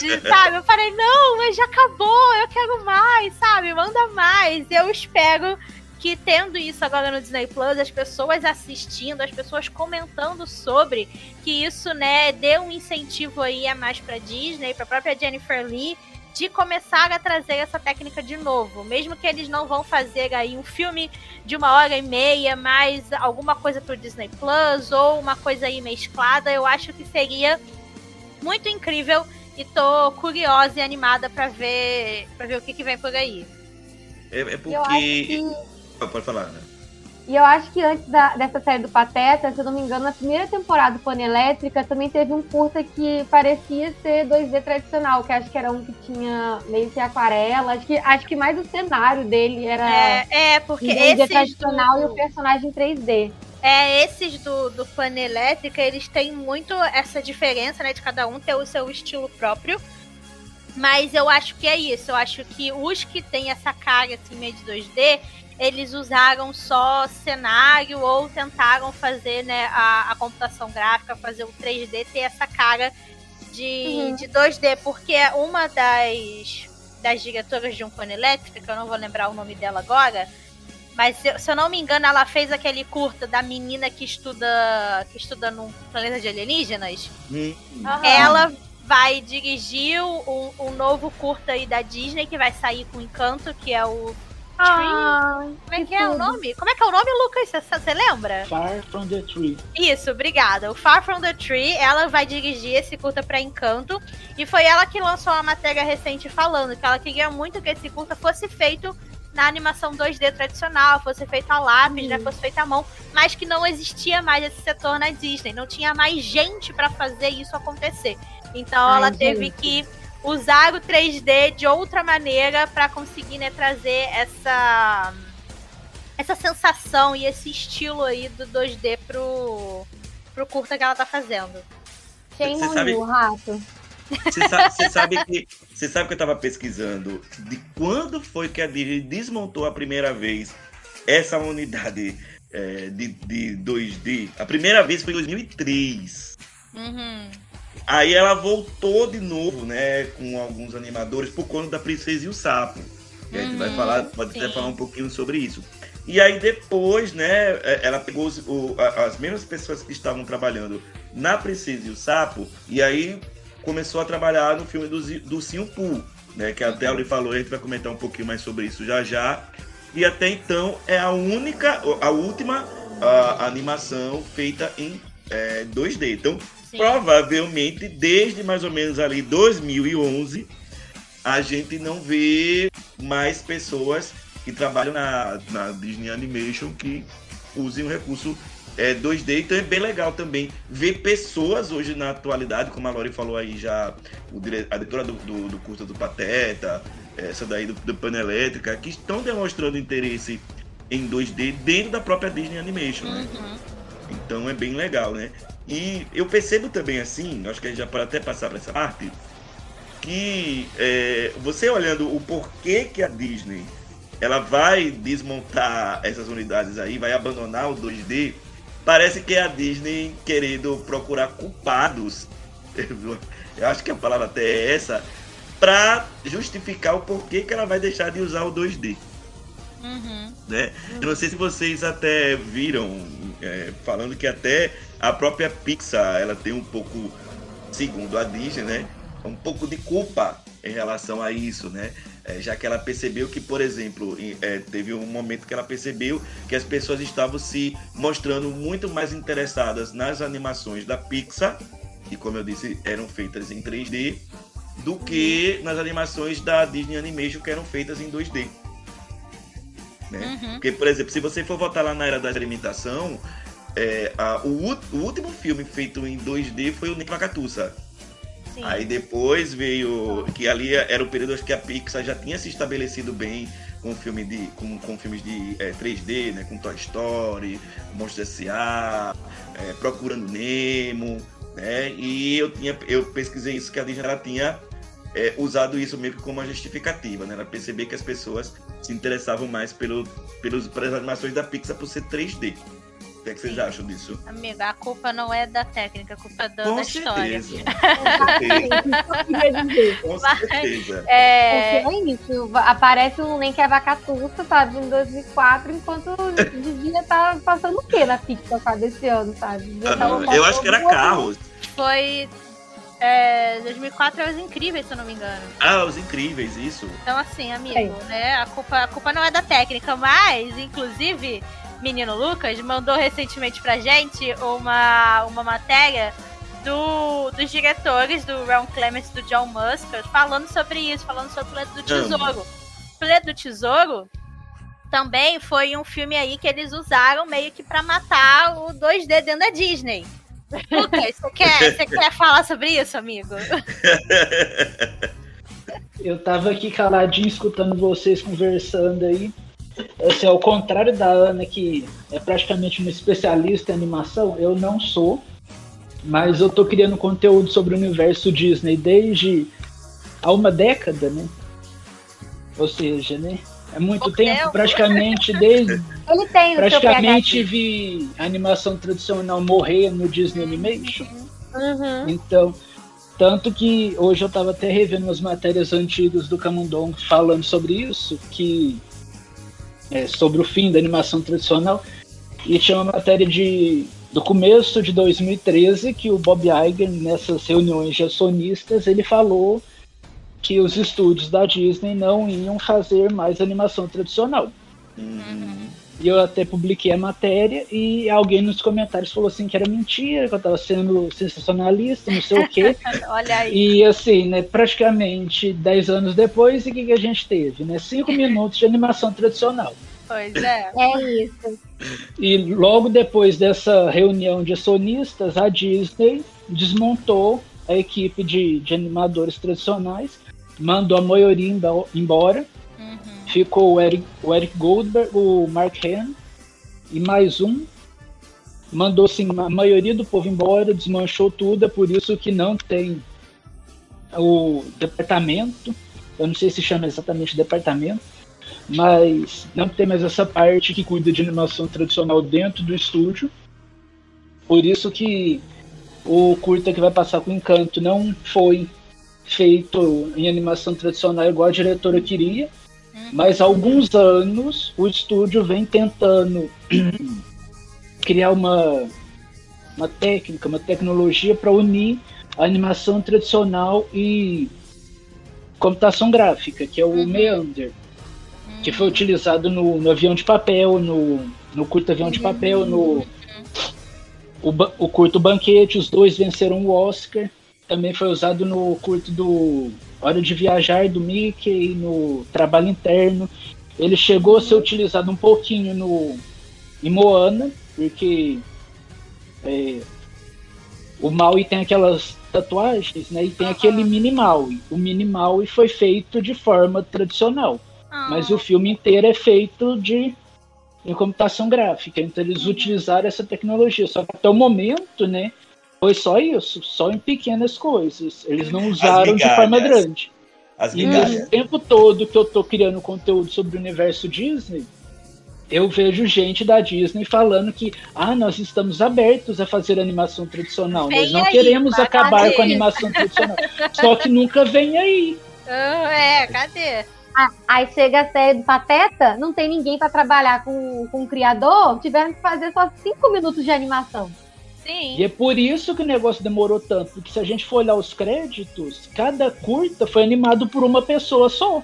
De, sabe? Eu falei, não, mas já acabou, eu quero mais, sabe? Manda mais. Eu espero que tendo isso agora no Disney Plus, as pessoas assistindo, as pessoas comentando sobre, que isso, né, dê um incentivo aí a mais pra Disney, pra própria Jennifer Lee, de começar a trazer essa técnica de novo. Mesmo que eles não vão fazer aí um filme de uma hora e meia, mas alguma coisa pro Disney Plus ou uma coisa aí mesclada, eu acho que seria muito incrível e tô curiosa e animada para ver para ver o que, que vem por aí. É, é porque. Que... Pode falar, né? E eu acho que antes da, dessa série do Pateta, se eu não me engano, na primeira temporada do Pony Elétrica também teve um curta que parecia ser 2D tradicional, que acho que era um que tinha meio que aquarela. Acho que, acho que mais o cenário dele era é, é porque 2D tradicional do... e o personagem 3D. É, esses do, do Pony Elétrica, eles têm muito essa diferença, né, de cada um ter o seu estilo próprio. Mas eu acho que é isso. Eu acho que os que têm essa cara assim meio de 2D, eles usaram só cenário ou tentaram fazer né, a, a computação gráfica, fazer o 3D ter essa cara de, uhum. de 2D, porque uma das, das diretoras de um cone elétrica, que eu não vou lembrar o nome dela agora, mas se, se, eu não me engano, ela fez aquele curta da menina que estuda que estuda num planeta de alienígenas. Uhum. Ela vai dirigir um, um novo curta aí da Disney que vai sair com Encanto, que é o ah, Como é que, é o nome? Como é que é o nome, Lucas? Você lembra? Far From the Tree. Isso, obrigada. O Far From the Tree, ela vai dirigir esse curta pra Encanto. E foi ela que lançou uma matéria recente falando que ela queria muito que esse curta fosse feito na animação 2D tradicional, fosse feito a lápis, né, uhum. né, fosse feito à mão, mas que não existia mais esse setor na Disney, não tinha mais gente para fazer isso acontecer. Então Ai, ela gente. teve que usar o 3D de outra maneira para conseguir né, trazer essa essa sensação e esse estilo aí do 2D pro, pro curta que ela tá fazendo. Quem não sabe... viu, rato? Você sabe, sabe, que você sabe que eu tava pesquisando de quando foi que a Disney desmontou a primeira vez essa unidade é, de, de 2D? A primeira vez foi em 2003. Uhum. Aí ela voltou de novo, né, com alguns animadores por conta da Princesa e o Sapo. E a gente vai uhum, falar, pode sim. até falar um pouquinho sobre isso. E aí depois, né, é, ela pegou os, o, as mesmas pessoas que estavam trabalhando na Princesa e o Sapo, e aí começou a trabalhar no filme do, do Sim Poo, né, que até ele falou, a gente vai comentar um pouquinho mais sobre isso já já. E até então é a única, a última a, animação feita em é, 2D. Então Sim. provavelmente desde mais ou menos ali 2011 a gente não vê mais pessoas que trabalham na, na Disney Animation que usem o recurso é, 2D, então é bem legal também ver pessoas hoje na atualidade, como a Lori falou aí já, o, a diretora do, do, do curso do Pateta, essa daí do, do Panelétrica, que estão demonstrando interesse em 2D dentro da própria Disney Animation, né? Uhum. Então é bem legal, né? E eu percebo também assim, acho que a gente já pode até passar para essa parte, que é, você olhando o porquê que a Disney ela vai desmontar essas unidades aí, vai abandonar o 2D, parece que é a Disney querendo procurar culpados, eu acho que a palavra até é essa, para justificar o porquê que ela vai deixar de usar o 2D. Uhum. Né? Eu não sei se vocês até viram é, falando que até a própria Pixar ela tem um pouco, segundo a Disney, né, um pouco de culpa em relação a isso, né? É, já que ela percebeu que, por exemplo, é, teve um momento que ela percebeu que as pessoas estavam se mostrando muito mais interessadas nas animações da Pixar, e como eu disse, eram feitas em 3D, do que nas animações da Disney Animation que eram feitas em 2D. Né? Uhum. Porque, por exemplo, se você for voltar lá na era da experimentação, é, a, o, o, último filme feito em 2D foi o Nick Lacatusa. Aí depois veio. Que ali era o período que a Pixar já tinha se estabelecido bem com, filme de, com, com filmes de é, 3D, né? Com Toy Story, Monstros S.A., é, Procurando Nemo. Né? E eu, tinha, eu pesquisei isso, que a Disney ela tinha é, usado isso meio que como uma justificativa, né? Ela percebeu que as pessoas se interessavam mais pelo, pelos, pelas animações da Pixar por ser 3D. O que, é que vocês acham disso? Amiga, a culpa não é da técnica, a culpa é da, Com da história. certeza. Com certeza. Com Mas- certeza. É, Porque é isso, aparece um nem que é vacatuça, sabe, em 2004, enquanto devia estar passando o quê na Pixar, sabe, esse ano, sabe? Devia tá Aham, Eu acho que era carros. foi. É, 2004 é Os Incríveis, se eu não me engano. Ah, os incríveis, isso. Então, assim, amigo, É. né? A culpa, a culpa não é da técnica, mas, inclusive, menino Lucas mandou recentemente pra gente uma, uma matéria do, dos diretores do Ron Clements e do John Musker falando sobre isso, falando sobre o Planeta do Tesouro. O Planeta do Tesouro também foi um filme aí que eles usaram meio que pra matar o 2D dentro da Disney. Lucas, você quer, você quer falar sobre isso, amigo? Eu tava aqui caladinho escutando vocês conversando aí. Assim, ao contrário da Ana, que é praticamente uma especialista em animação, eu não sou. Mas eu tô criando conteúdo sobre o universo Disney desde há uma década, né? Ou seja, né? É muito Pouco tempo, tempo. praticamente desde Ele tem praticamente vi a animação tradicional morrer no Disney Animation. Uhum. Então, tanto que hoje eu tava até revendo umas matérias antigas do Camundong falando sobre isso, que é, sobre o fim da animação tradicional, e tinha uma matéria de do começo de 2013 que o Bob Iger nessas reuniões de acionistas ele falou que os estúdios da Disney não iam fazer mais animação tradicional. Uhum. E eu até publiquei a matéria e alguém nos comentários falou assim que era mentira, que eu tava sendo sensacionalista, não sei o quê. Olha aí. E assim, né, praticamente 10 anos depois, e o que, que a gente teve? Né? 5 minutos de animação tradicional. Pois é. É isso. E logo depois dessa reunião de acionistas, a Disney desmontou a equipe de, de animadores tradicionais, mandou a maioria embo- embora, Uhum. ficou o Eric, o Eric Goldberg, o Mark Hamill e mais um. Mandou assim, a maioria do povo embora, desmanchou tudo, é por isso que não tem o departamento, eu não sei se chama exatamente departamento, mas não tem mais essa parte que cuida de animação tradicional dentro do estúdio. Por isso que o curta que vai passar com Encanto não foi feito em animação tradicional igual a diretora queria, mas há alguns anos o estúdio vem tentando criar uma, uma técnica, uma tecnologia para unir a animação tradicional e computação gráfica, que é o Meander, que foi utilizado no, no avião de papel, no, no curto avião de papel, no o, o curto banquete, os dois venceram o Oscar. Também foi usado no curto do Hora de Viajar do Mickey, no Trabalho Interno. Ele chegou a ser utilizado um pouquinho no em Moana, porque é, o Maui tem aquelas tatuagens, né? E tem aquele mini Maui. O mini Maui foi feito de forma tradicional, mas o filme inteiro é feito de em computação gráfica. Então eles utilizaram essa tecnologia. Só que até o momento, né? Foi só isso, só em pequenas coisas. Eles não usaram de forma grande. As E migalhas. nesse tempo todo que eu tô criando conteúdo sobre o universo Disney, eu vejo gente da Disney falando que ah, nós estamos abertos a fazer animação tradicional, nós Vem não aí, queremos acabar cadê? com a animação tradicional. Só que nunca vem aí. Ah, é, cadê? Ah, Aí chega a série do Pateta, não tem ninguém pra trabalhar com, com o criador, tiveram que fazer só cinco minutos de animação. Sim. E é por isso que o negócio demorou tanto, porque se a gente for olhar os créditos, cada curta foi animado por uma pessoa só.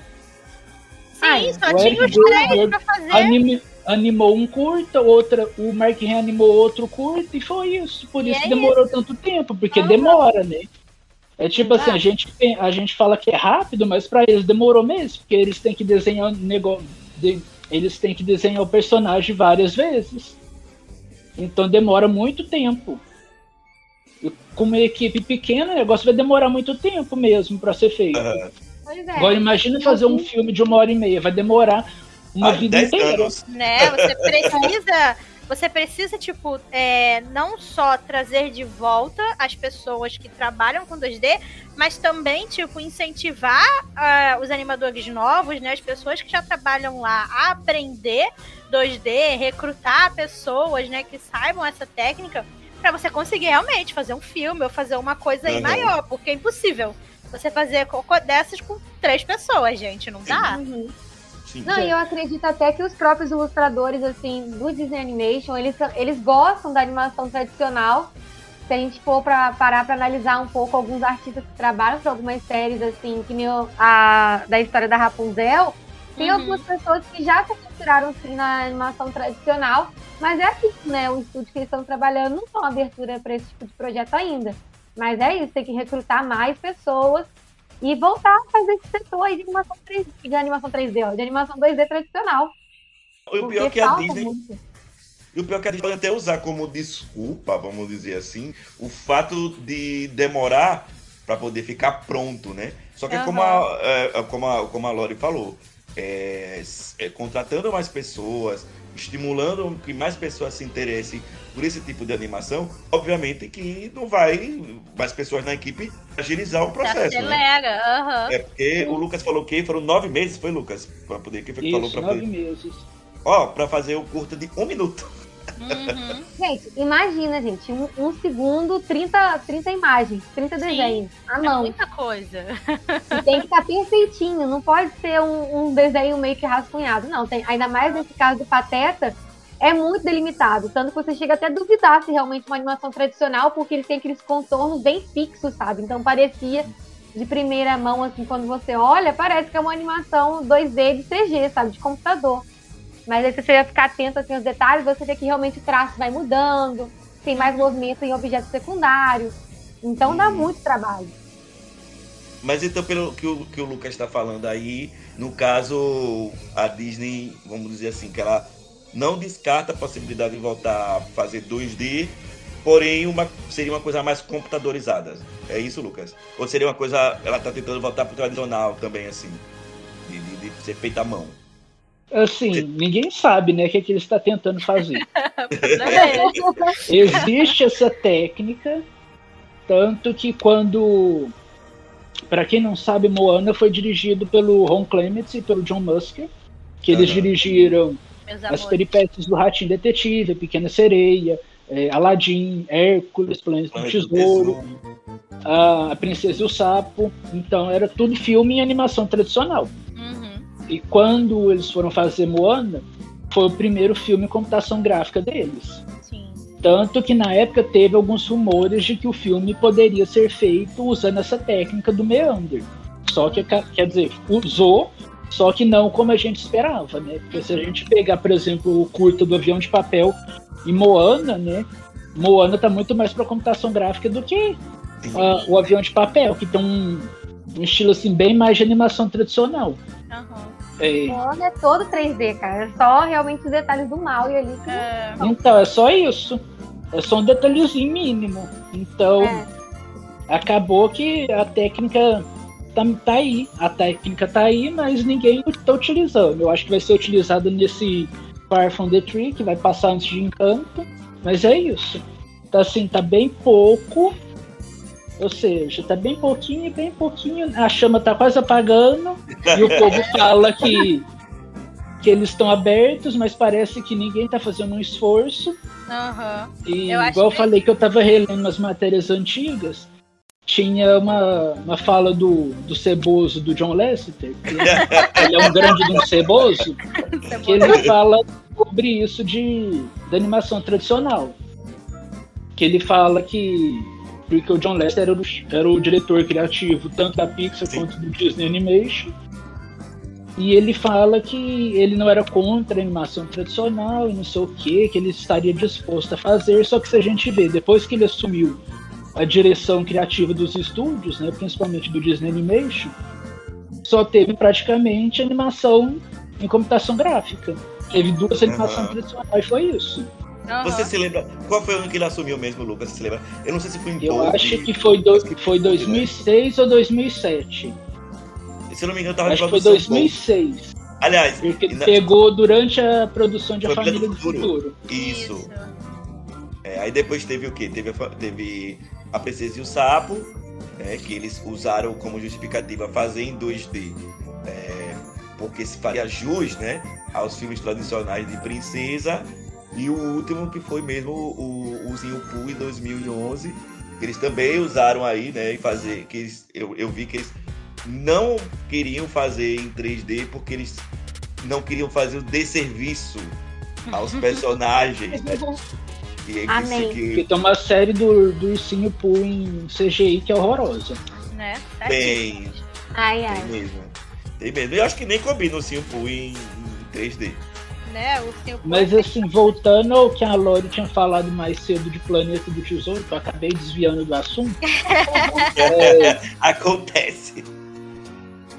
Sim, só tinha os três pra fazer. anime- animou um curta, outra, o Mark Hamill animou outro curta, e foi isso. Por E isso é que demorou tanto tempo, porque Aham. demora, né? É tipo assim, a gente, a gente fala que é rápido, mas pra eles demorou mesmo, porque eles têm que desenhar o negócio. Eles têm que desenhar o personagem várias vezes. Então demora muito tempo. E com uma equipe pequena, o negócio vai demorar muito tempo mesmo pra ser feito. Aham. Pois é. Agora imagina fazer um filme de uma hora e meia, vai demorar uma Ah, vida 10 inteira. anos. Né? Você precisa você precisa, tipo, é, não só trazer de volta as pessoas que trabalham com 2D, mas também, tipo, incentivar uh, os animadores novos, né? As pessoas que já trabalham lá a aprender 2D, recrutar pessoas, né, que saibam essa técnica para você conseguir realmente fazer um filme ou fazer uma coisa aí uhum. maior, porque é impossível você fazer dessas com três pessoas, gente, não dá. Uhum. Sim. Não, e eu acredito até que os próprios ilustradores, assim, do Disney Animation, eles, eles gostam da animação tradicional. Se a gente for pra parar para analisar um pouco alguns artistas que trabalham para algumas séries, assim, que nem a da história da Rapunzel, tem uhum. algumas pessoas que já se inspiraram, sim, na animação tradicional, mas é aqui, né? O estúdio que eles estão trabalhando não tem abertura para esse tipo de projeto ainda. Mas é isso, tem que recrutar mais pessoas e voltar a fazer esse setor aí de animação 3D, de animação 3D, ó, de animação 2D tradicional. E o pior que a Disney. Muito. E o pior que a gente pode até usar como desculpa, vamos dizer assim, o fato de demorar para poder ficar pronto, né? Só que uhum. como, a, é, como, a, como a Lori falou, é, é, contratando mais pessoas, estimulando que mais pessoas se interessem por esse tipo de animação, obviamente que não vai mais pessoas na equipe agilizar o processo. Se né? acelera, né? Uhum. É porque o Lucas falou que foram nove meses, foi Lucas? Para poder, que foi que falou para nove poder... meses. Ó, para fazer o curta de um minuto. Uhum. gente, imagina, gente, um, um, segundo, 30, 30 imagens, 30 Sim, desenhos à é mão. muita coisa. E tem que estar perfeitinho, não pode ser um, um, desenho meio que rascunhado. Não, tem, ainda mais nesse caso do Pateta, é muito delimitado. Tanto que você chega até a duvidar se realmente é uma animação tradicional, porque ele tem aqueles contornos bem fixos, sabe? Então parecia de primeira mão, assim, quando você olha, parece que é uma animação 2D de CG, sabe? De computador. Mas aí você ficar atento assim, aos detalhes, você vê que realmente o traço vai mudando, tem mais movimento em objetos secundários. Então dá uhum. muito trabalho. Mas então, pelo que o, que o Lucas está falando aí, no caso, a Disney, vamos dizer assim, que ela não descarta a possibilidade de voltar a fazer 2D, porém uma, seria uma coisa mais computadorizada. É isso, Lucas? Ou seria uma coisa, ela está tentando voltar para o tradicional também, assim, de, de, de ser feita à mão? Assim, ninguém sabe, né, o que, é que ele está tentando fazer. Existe essa técnica, tanto que quando, para quem não sabe, Moana foi dirigido pelo Ron Clements e pelo John Musker, que eles uhum. dirigiram as peripécias do Ratinho Detetive, Pequena Sereia, é, Aladdin, Hércules, Planos do Tesouro, a, a Princesa e o Sapo. Então era tudo filme e animação tradicional. E quando eles foram fazer Moana, foi o primeiro filme em computação gráfica deles. Sim. Tanto que na época teve alguns rumores de que o filme poderia ser feito usando essa técnica do meander. Só que, quer dizer, usou, só que não como a gente esperava, né? Porque se a gente pegar, por exemplo, o curta do avião de papel e Moana, né? Moana tá muito mais para computação gráfica do que uh, o avião de papel, que tem um, um estilo assim bem mais de animação tradicional. Uhum. É. O é todo 3D, cara. É só realmente os detalhes do mal e ali. É. Então, é só isso. É só um detalhezinho mínimo. Então, é. acabou que a técnica tá, tá aí. A técnica tá aí, mas ninguém tá utilizando. Eu acho que vai ser utilizado nesse Far From The Tree, que vai passar antes de Encanto. Mas é isso. Tá assim, tá bem pouco. Ou seja, tá bem pouquinho, bem pouquinho. A chama tá quase apagando. e o povo fala que, que eles estão abertos, mas parece que ninguém tá fazendo um esforço. Uhum. E eu igual eu falei que eu tava relendo as matérias antigas, tinha uma, uma fala do, do ceboso do John Lasseter, que ele é um grande de um ceboso, que ele fala sobre isso de, de animação tradicional. Que ele fala que porque o John Lasseter era o, era o diretor criativo tanto da Pixar Sim. quanto do Disney Animation. E ele fala que ele não era contra a animação tradicional e não sei o que, que ele estaria disposto a fazer, só que se a gente vê, depois que ele assumiu a direção criativa dos estúdios, né, principalmente do Disney Animation, só teve praticamente animação em computação gráfica. Teve duas animações tradicionais, foi isso. Uhum. Você se lembra? Qual foi o ano que ele assumiu mesmo, Lucas? Você se lembra? Eu não sei se foi em Eu acho que foi, do, foi 2006 ou 2007. Se eu não me engano, tava Acho que foi 2006. Aliás, Porque ele na- pegou durante a produção de A Família Família do do Futuro. Futuro. Isso. É, aí depois teve o quê? Teve a, teve a Princesa e o Sapo, né, que eles usaram como justificativa fazer em 2D, é, porque se faria jus né, aos filmes tradicionais de princesa. E o último que foi mesmo o, o Zinho Poo em 2011, que eles também usaram aí, né, e fazer, que eles, eu, eu vi que eles não queriam fazer em 3D porque eles não queriam fazer o desserviço aos personagens, né? E aí que Amém. se- Porque que, tem uma série do, do Ursinho Pooh em CGI que é horrorosa. Né? Bem. Ai, tem ai. mesmo. Tem mesmo. Eu acho que nem combina o Ursinho Poo em, em 3D. Né? Mas assim, voltando ao que a Lori tinha falado mais cedo de Planeta do Tesouro, que eu acabei desviando do assunto, é, Acontece.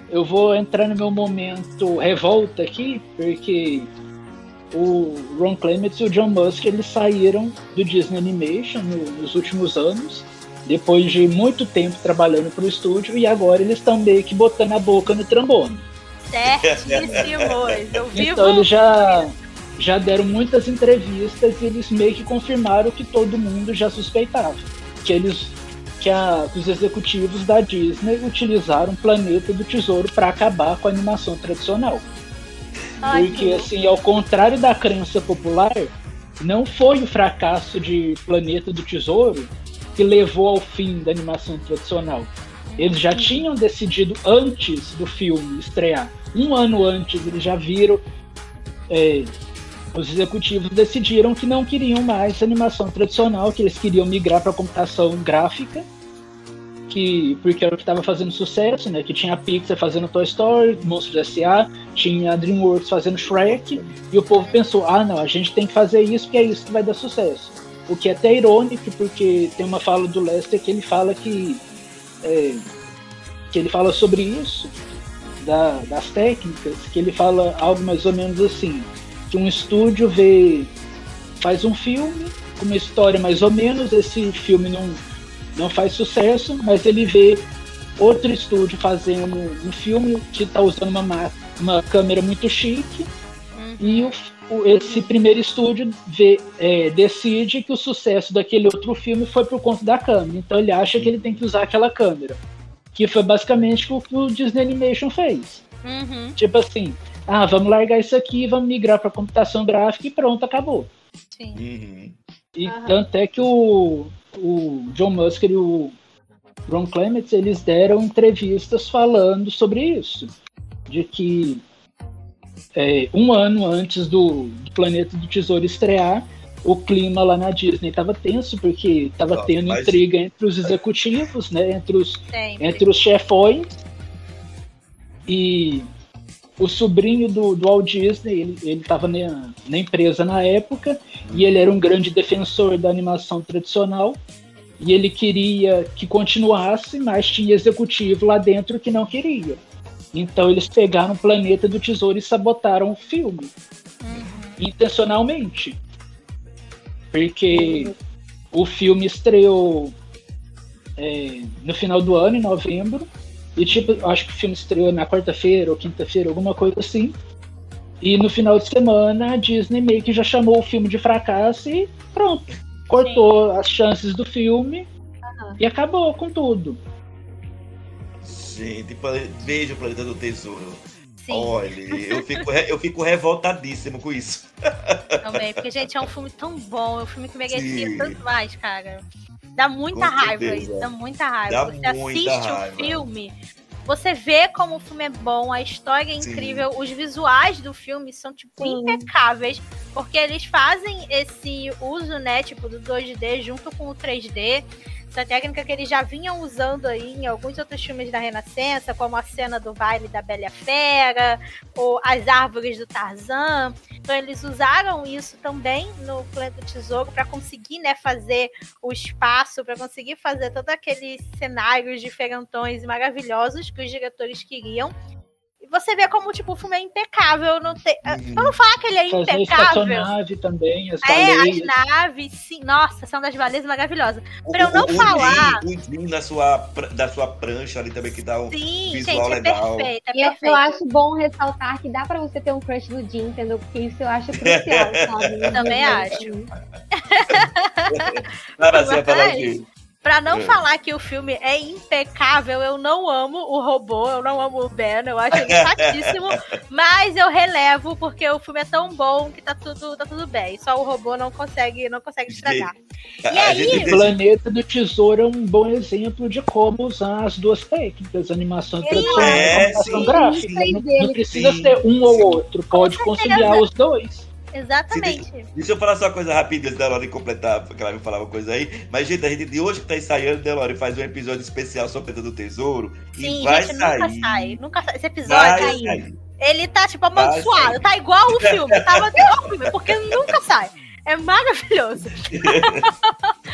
eu vou entrar no meu momento revolta aqui, porque o Ron Clements e o John Musk eles saíram do Disney Animation no- nos últimos anos, depois de muito tempo trabalhando para o estúdio, e agora eles estão meio que botando a boca no trombone. Certíssimos. Eu vivo. Então eles já, já deram muitas entrevistas e eles meio que confirmaram que todo mundo já suspeitava. Que eles que, a- que os executivos da Disney utilizaram o Planeta do Tesouro para acabar com a animação tradicional. Ai, Porque, assim, ao contrário da crença popular, não foi o fracasso de Planeta do Tesouro que levou ao fim da animação tradicional. Eles já tinham decidido antes do filme estrear. Um ano antes, eles já viram. é, os executivos decidiram que não queriam mais animação tradicional, que eles queriam migrar para computação gráfica, que porque era o que estava fazendo sucesso, né? Que tinha a Pixar fazendo Toy Story, Monstros S.A., tinha a DreamWorks fazendo Shrek, e o povo pensou: ah, não, a gente tem que fazer isso porque é isso que vai dar sucesso. O que é até irônico, porque tem uma fala do Lester que ele fala que. É, que ele fala sobre isso, da- das técnicas, que ele fala algo mais ou menos assim: que um estúdio vê. faz um filme com uma história mais ou menos, esse filme não, não faz sucesso, mas ele vê outro estúdio fazendo um filme que está usando uma, ma- uma câmera muito chique e o, o- esse primeiro estúdio vê, é, decide que o sucesso daquele outro filme foi por conta da câmera. Então ele acha que ele tem que usar aquela câmera. Que foi basicamente o que o Disney Animation fez. Uhum, Tipo assim, ah, vamos largar isso aqui, vamos migrar para computação gráfica e pronto, acabou. sim. Uhum. E tanto é que o, o John Musker e o Ron Clements, eles deram entrevistas falando sobre isso. De que é, um ano antes do, do Planeta do Tesouro estrear, o clima lá na Disney estava tenso, porque estava tendo mas- intriga entre os executivos, né, entre os Sempre. entre os chefões e o sobrinho do, do Walt Disney, ele, ele tava na, na empresa na época e ele era um grande defensor da animação tradicional e ele queria que continuasse, mas tinha executivo lá dentro que não queria. Então eles pegaram o Planeta do Tesouro e sabotaram o filme intencionalmente. Porque o filme estreou é, no final do ano, em novembro. E tipo, acho que o filme estreou na quarta-feira ou quinta-feira, alguma coisa assim. E no final de semana a Disney meio que já chamou o filme de fracasso e pronto. Cortou as chances do filme e acabou com tudo. Gente, veja o Planeta do Tesouro. Sim, Olha, eu fico, eu fico revoltadíssimo com isso. também. Porque, gente, é um filme tão bom. É um filme que merecia Sim. tanto mais, cara. Dá muita Com raiva certeza. isso. Dá muita raiva. Dá você muita assiste raiva. o filme, você vê como o filme é bom, a história é Sim. incrível, os visuais do filme são, tipo, Sim. impecáveis. Porque eles fazem esse uso, né, tipo, do 2D junto com o 3D. Essa técnica que eles já vinham usando aí em alguns outros filmes da Renascença, como a cena do baile da Bela Fera, ou as árvores do Tarzan. Então eles usaram isso também no Planeta do Tesouro para conseguir, né, fazer o espaço, para conseguir fazer todos aqueles cenários diferentões e maravilhosos que os diretores queriam. Você vê como, tipo, o filme é impecável. Não tem... Uhum. Pra não falar que ele é Fazer impecável. espaçonave também, as É, baleias. as naves, sim. Nossa, são das baleias maravilhosas. O- Pra eu não o, falar- o Dream da sua, da sua prancha ali também, que dá um Sim, visual gente, é legal. perfeito, é E eu, perfeito. eu acho bom ressaltar que dá pra você ter um crush no Jim, entendeu? Porque isso eu acho crucial, sabe? Também acho. Ia falar o? Pra não É. falar que o filme é impecável, eu não amo o robô, eu não amo o Ben, eu acho ele chatíssimo, mas eu relevo porque o filme é tão bom que tá tudo, tá tudo bem. Só o robô não consegue, não consegue estragar. A- E a aí? tem- Planeta do Tesouro é um bom exemplo de como usar as duas técnicas, animação tradicional É, e computação sim, gráfica. sim. Não, não precisa Sim. ser um ou outro, pode conciliar os dois. Exatamente. Deixa eu falar só uma coisa rapidinho antes da Lori completar, porque ela vai falar uma coisa aí. Mas, gente, a gente de hoje que tá ensaiando, né, Lori, faz um episódio especial sobre Planeta do Tesouro. Sim, e vai gente, sair. nunca sai. Nunca sai. Esse Vai episódio aí, sair. ele tá tipo Vai amaldiçoado, tá igual o filme, tava igual o filme, porque nunca sai. É maravilhoso.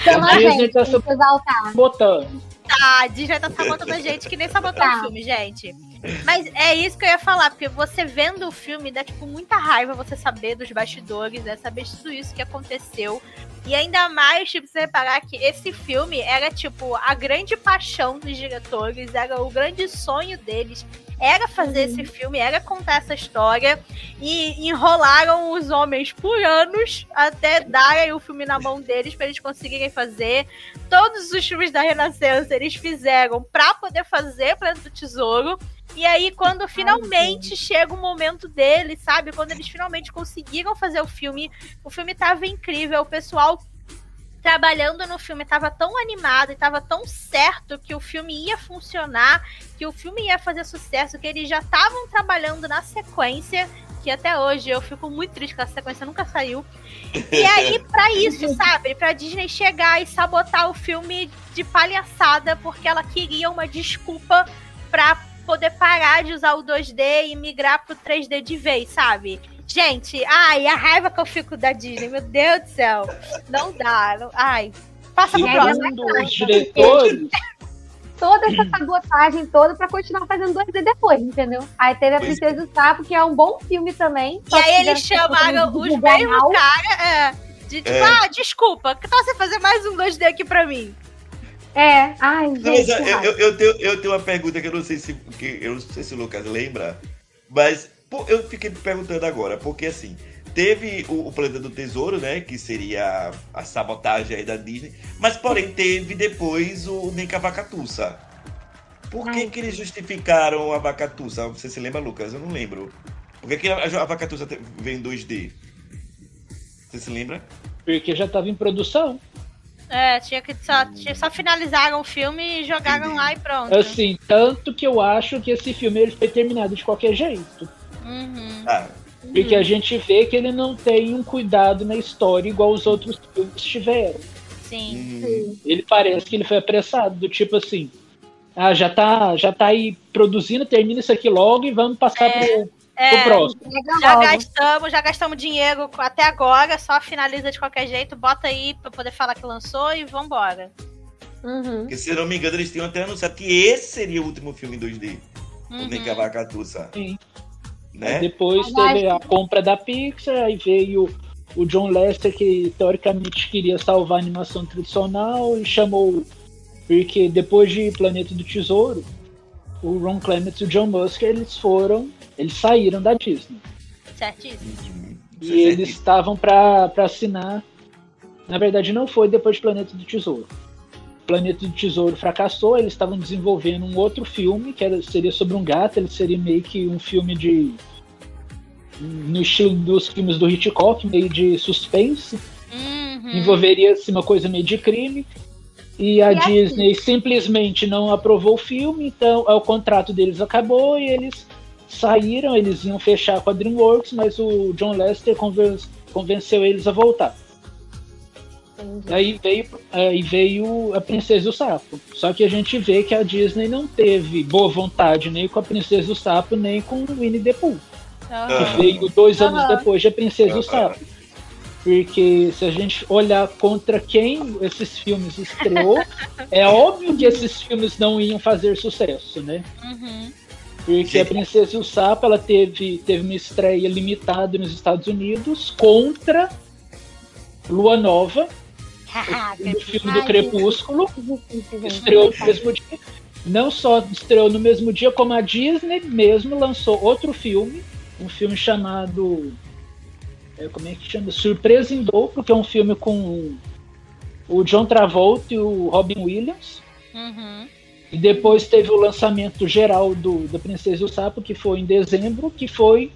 Então, A Disney gente, tá exaltar. Botando. Tá, a Disney tá sabotando a gente que nem sabotou Tá. o filme, gente. Mas é isso que eu ia falar, porque você vendo o filme dá, tipo, muita raiva você saber dos bastidores, né? Saber tudo isso que aconteceu. E ainda mais, tipo, você reparar que esse filme era, tipo, a grande paixão dos diretores, era o grande sonho deles. Era fazer esse filme, era contar essa história. E enrolaram os homens por anos até darem o filme na mão deles pra eles conseguirem fazer todos os filmes da Renascença eles fizeram pra poder fazer Planeta do Tesouro. E aí, quando finalmente chega o momento deles, sabe? Quando eles finalmente conseguiram fazer o filme, o filme tava incrível, o pessoal trabalhando no filme tava tão animado e tava tão certo que o filme ia funcionar, que o filme ia fazer sucesso, que eles já estavam trabalhando na sequência, que até hoje eu fico muito triste que essa sequência nunca saiu. E aí, pra isso, sabe? Pra Disney chegar e sabotar o filme de palhaçada, porque ela queria uma desculpa pra poder parar de usar o 2D e migrar pro 3D de vez, sabe? Gente, ai, a raiva que eu fico da Disney, meu Deus do céu. Não dá. não- ai. Passa pro próximo. Um diretores, Toda essa sabotagem toda pra continuar fazendo 2D depois, entendeu? Aí teve a Pois Princesa do Sapo, que é um bom filme também. E aí eles chamaram os mesmos caras, é, de tipo, É. ah, desculpa, que tal você fazer mais um 2D aqui pra mim? É, ai, Não, mas gente. eu, eu, eu tenho, eu tenho uma pergunta que eu não sei se, que eu não sei se o Lucas lembra, mas pô, eu fiquei me perguntando agora, porque assim, teve o, o Planeta do Tesouro, né, que seria a sabotagem aí da Disney, mas porém teve depois o Nica Vacatuça. Por que, que eles justificaram a Vacatuça? Você se lembra, Lucas? Eu não lembro. Por que, que a, a Vacatuça veio em 2D? Você se lembra? porque já estava em produção. É, tinha que só, tinha- só finalizaram o filme e jogaram Entendi. lá e pronto. Assim, tanto que eu acho que esse filme ele foi terminado de qualquer jeito. Uhum. Ah, Porque a gente vê que ele não tem um cuidado na história igual os outros filmes tiveram. Sim. hum, Ele parece que ele foi apressado, do tipo assim. Ah, já tá, já tá aí produzindo, termina isso aqui logo e vamos passar pro, pro É, já gastamos, já gastamos dinheiro até agora, só finaliza de qualquer jeito, bota aí pra poder falar que lançou e vambora. Uhum. porque se eu não me engano, eles tinham até anunciado que esse seria o último filme em 2D. O Uhum. Nica Vacatuça. Sim. Né? Depois Mas teve a compra da Pixar, aí veio o John Lester, que teoricamente queria salvar a animação tradicional, e chamou. Porque depois de Planeta do Tesouro, o Ron Clements e o John Musker, eles foram. Eles saíram da Disney. Certíssimo. Uhum. E eles estavam para assinar. Na verdade, não foi depois de Planeta do Tesouro. Planeta do Tesouro fracassou, eles estavam desenvolvendo um outro filme, que era, seria sobre um gato, ele seria meio que um filme de. no estilo dos filmes do Hitchcock, meio de suspense. Uhum. Envolveria-se uma coisa meio de crime. E a E assim- Disney simplesmente não aprovou o filme, então o contrato deles acabou e eles saíram, eles iam fechar com a DreamWorks, mas o John Lester conven- convenceu eles a voltar. Entendi. Aí veio, aí veio a Princesa e o Sapo. Só que a gente vê que a Disney não teve boa vontade nem com a Princesa e o Sapo, nem com o Winnie the Pooh. Aham. Que veio dois anos Aham. depois de A Princesa e o Sapo. Porque se a gente olhar contra quem esses filmes estreou, é óbvio que esses filmes não iam fazer sucesso, né? Uhum. Porque a Princesa e o Sapo ela teve, teve uma estreia limitada nos Estados Unidos contra Lua Nova, do filme do Crepúsculo. Estreou no mesmo dia. Não só estreou no mesmo dia, como a Disney mesmo lançou outro filme, um filme chamado. é, como é que chama? Surpresa em Dobro, que é um filme com o John Travolta e o Robin Williams. Uhum. E depois teve o lançamento geral do da Princesa e o Sapo, que foi em dezembro, que foi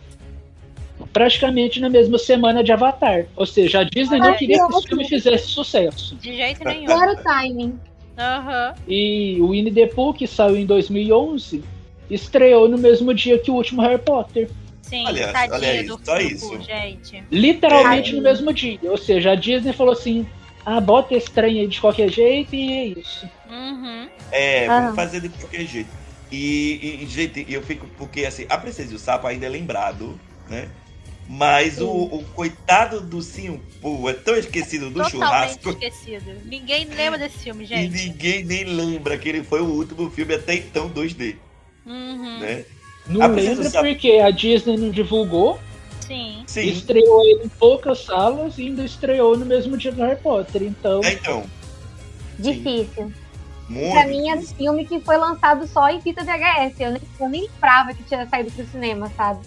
praticamente na mesma semana de Avatar. Ou seja, a Disney não Ai, queria que esse filme fizesse sucesso. De jeito nenhum. Zero timing. Aham. E o Winnie the Pooh, que saiu em 2011, estreou no mesmo dia que o último Harry Potter. Sim, Olha, tadinho olha do isso. gente. Literalmente É. no mesmo dia. Ou seja, a Disney falou assim: ah, bota esse trem aí de qualquer jeito e é isso. Uhum. É, Ah. vamos fazer de qualquer jeito. E, e, gente, eu fico. Porque assim, a Princesa e o Sapo ainda é lembrado, né? Mas o, o coitado do Simpu é tão esquecido do Totalmente churrasco esquecido. Ninguém lembra desse filme, e gente. ninguém nem lembra que ele foi o último filme até então 2D, Uhum. né? Não A Princesa lembro do Sapo- porque a Disney não divulgou, Sim. Sim. estreou ele em poucas salas e ainda estreou no mesmo dia do Harry Potter. Então, É, então, Difícil. muito. Pra mim é um filme que foi lançado só em fita VHS. Eu nem, eu nem lembrava que tinha saído pro cinema, sabe?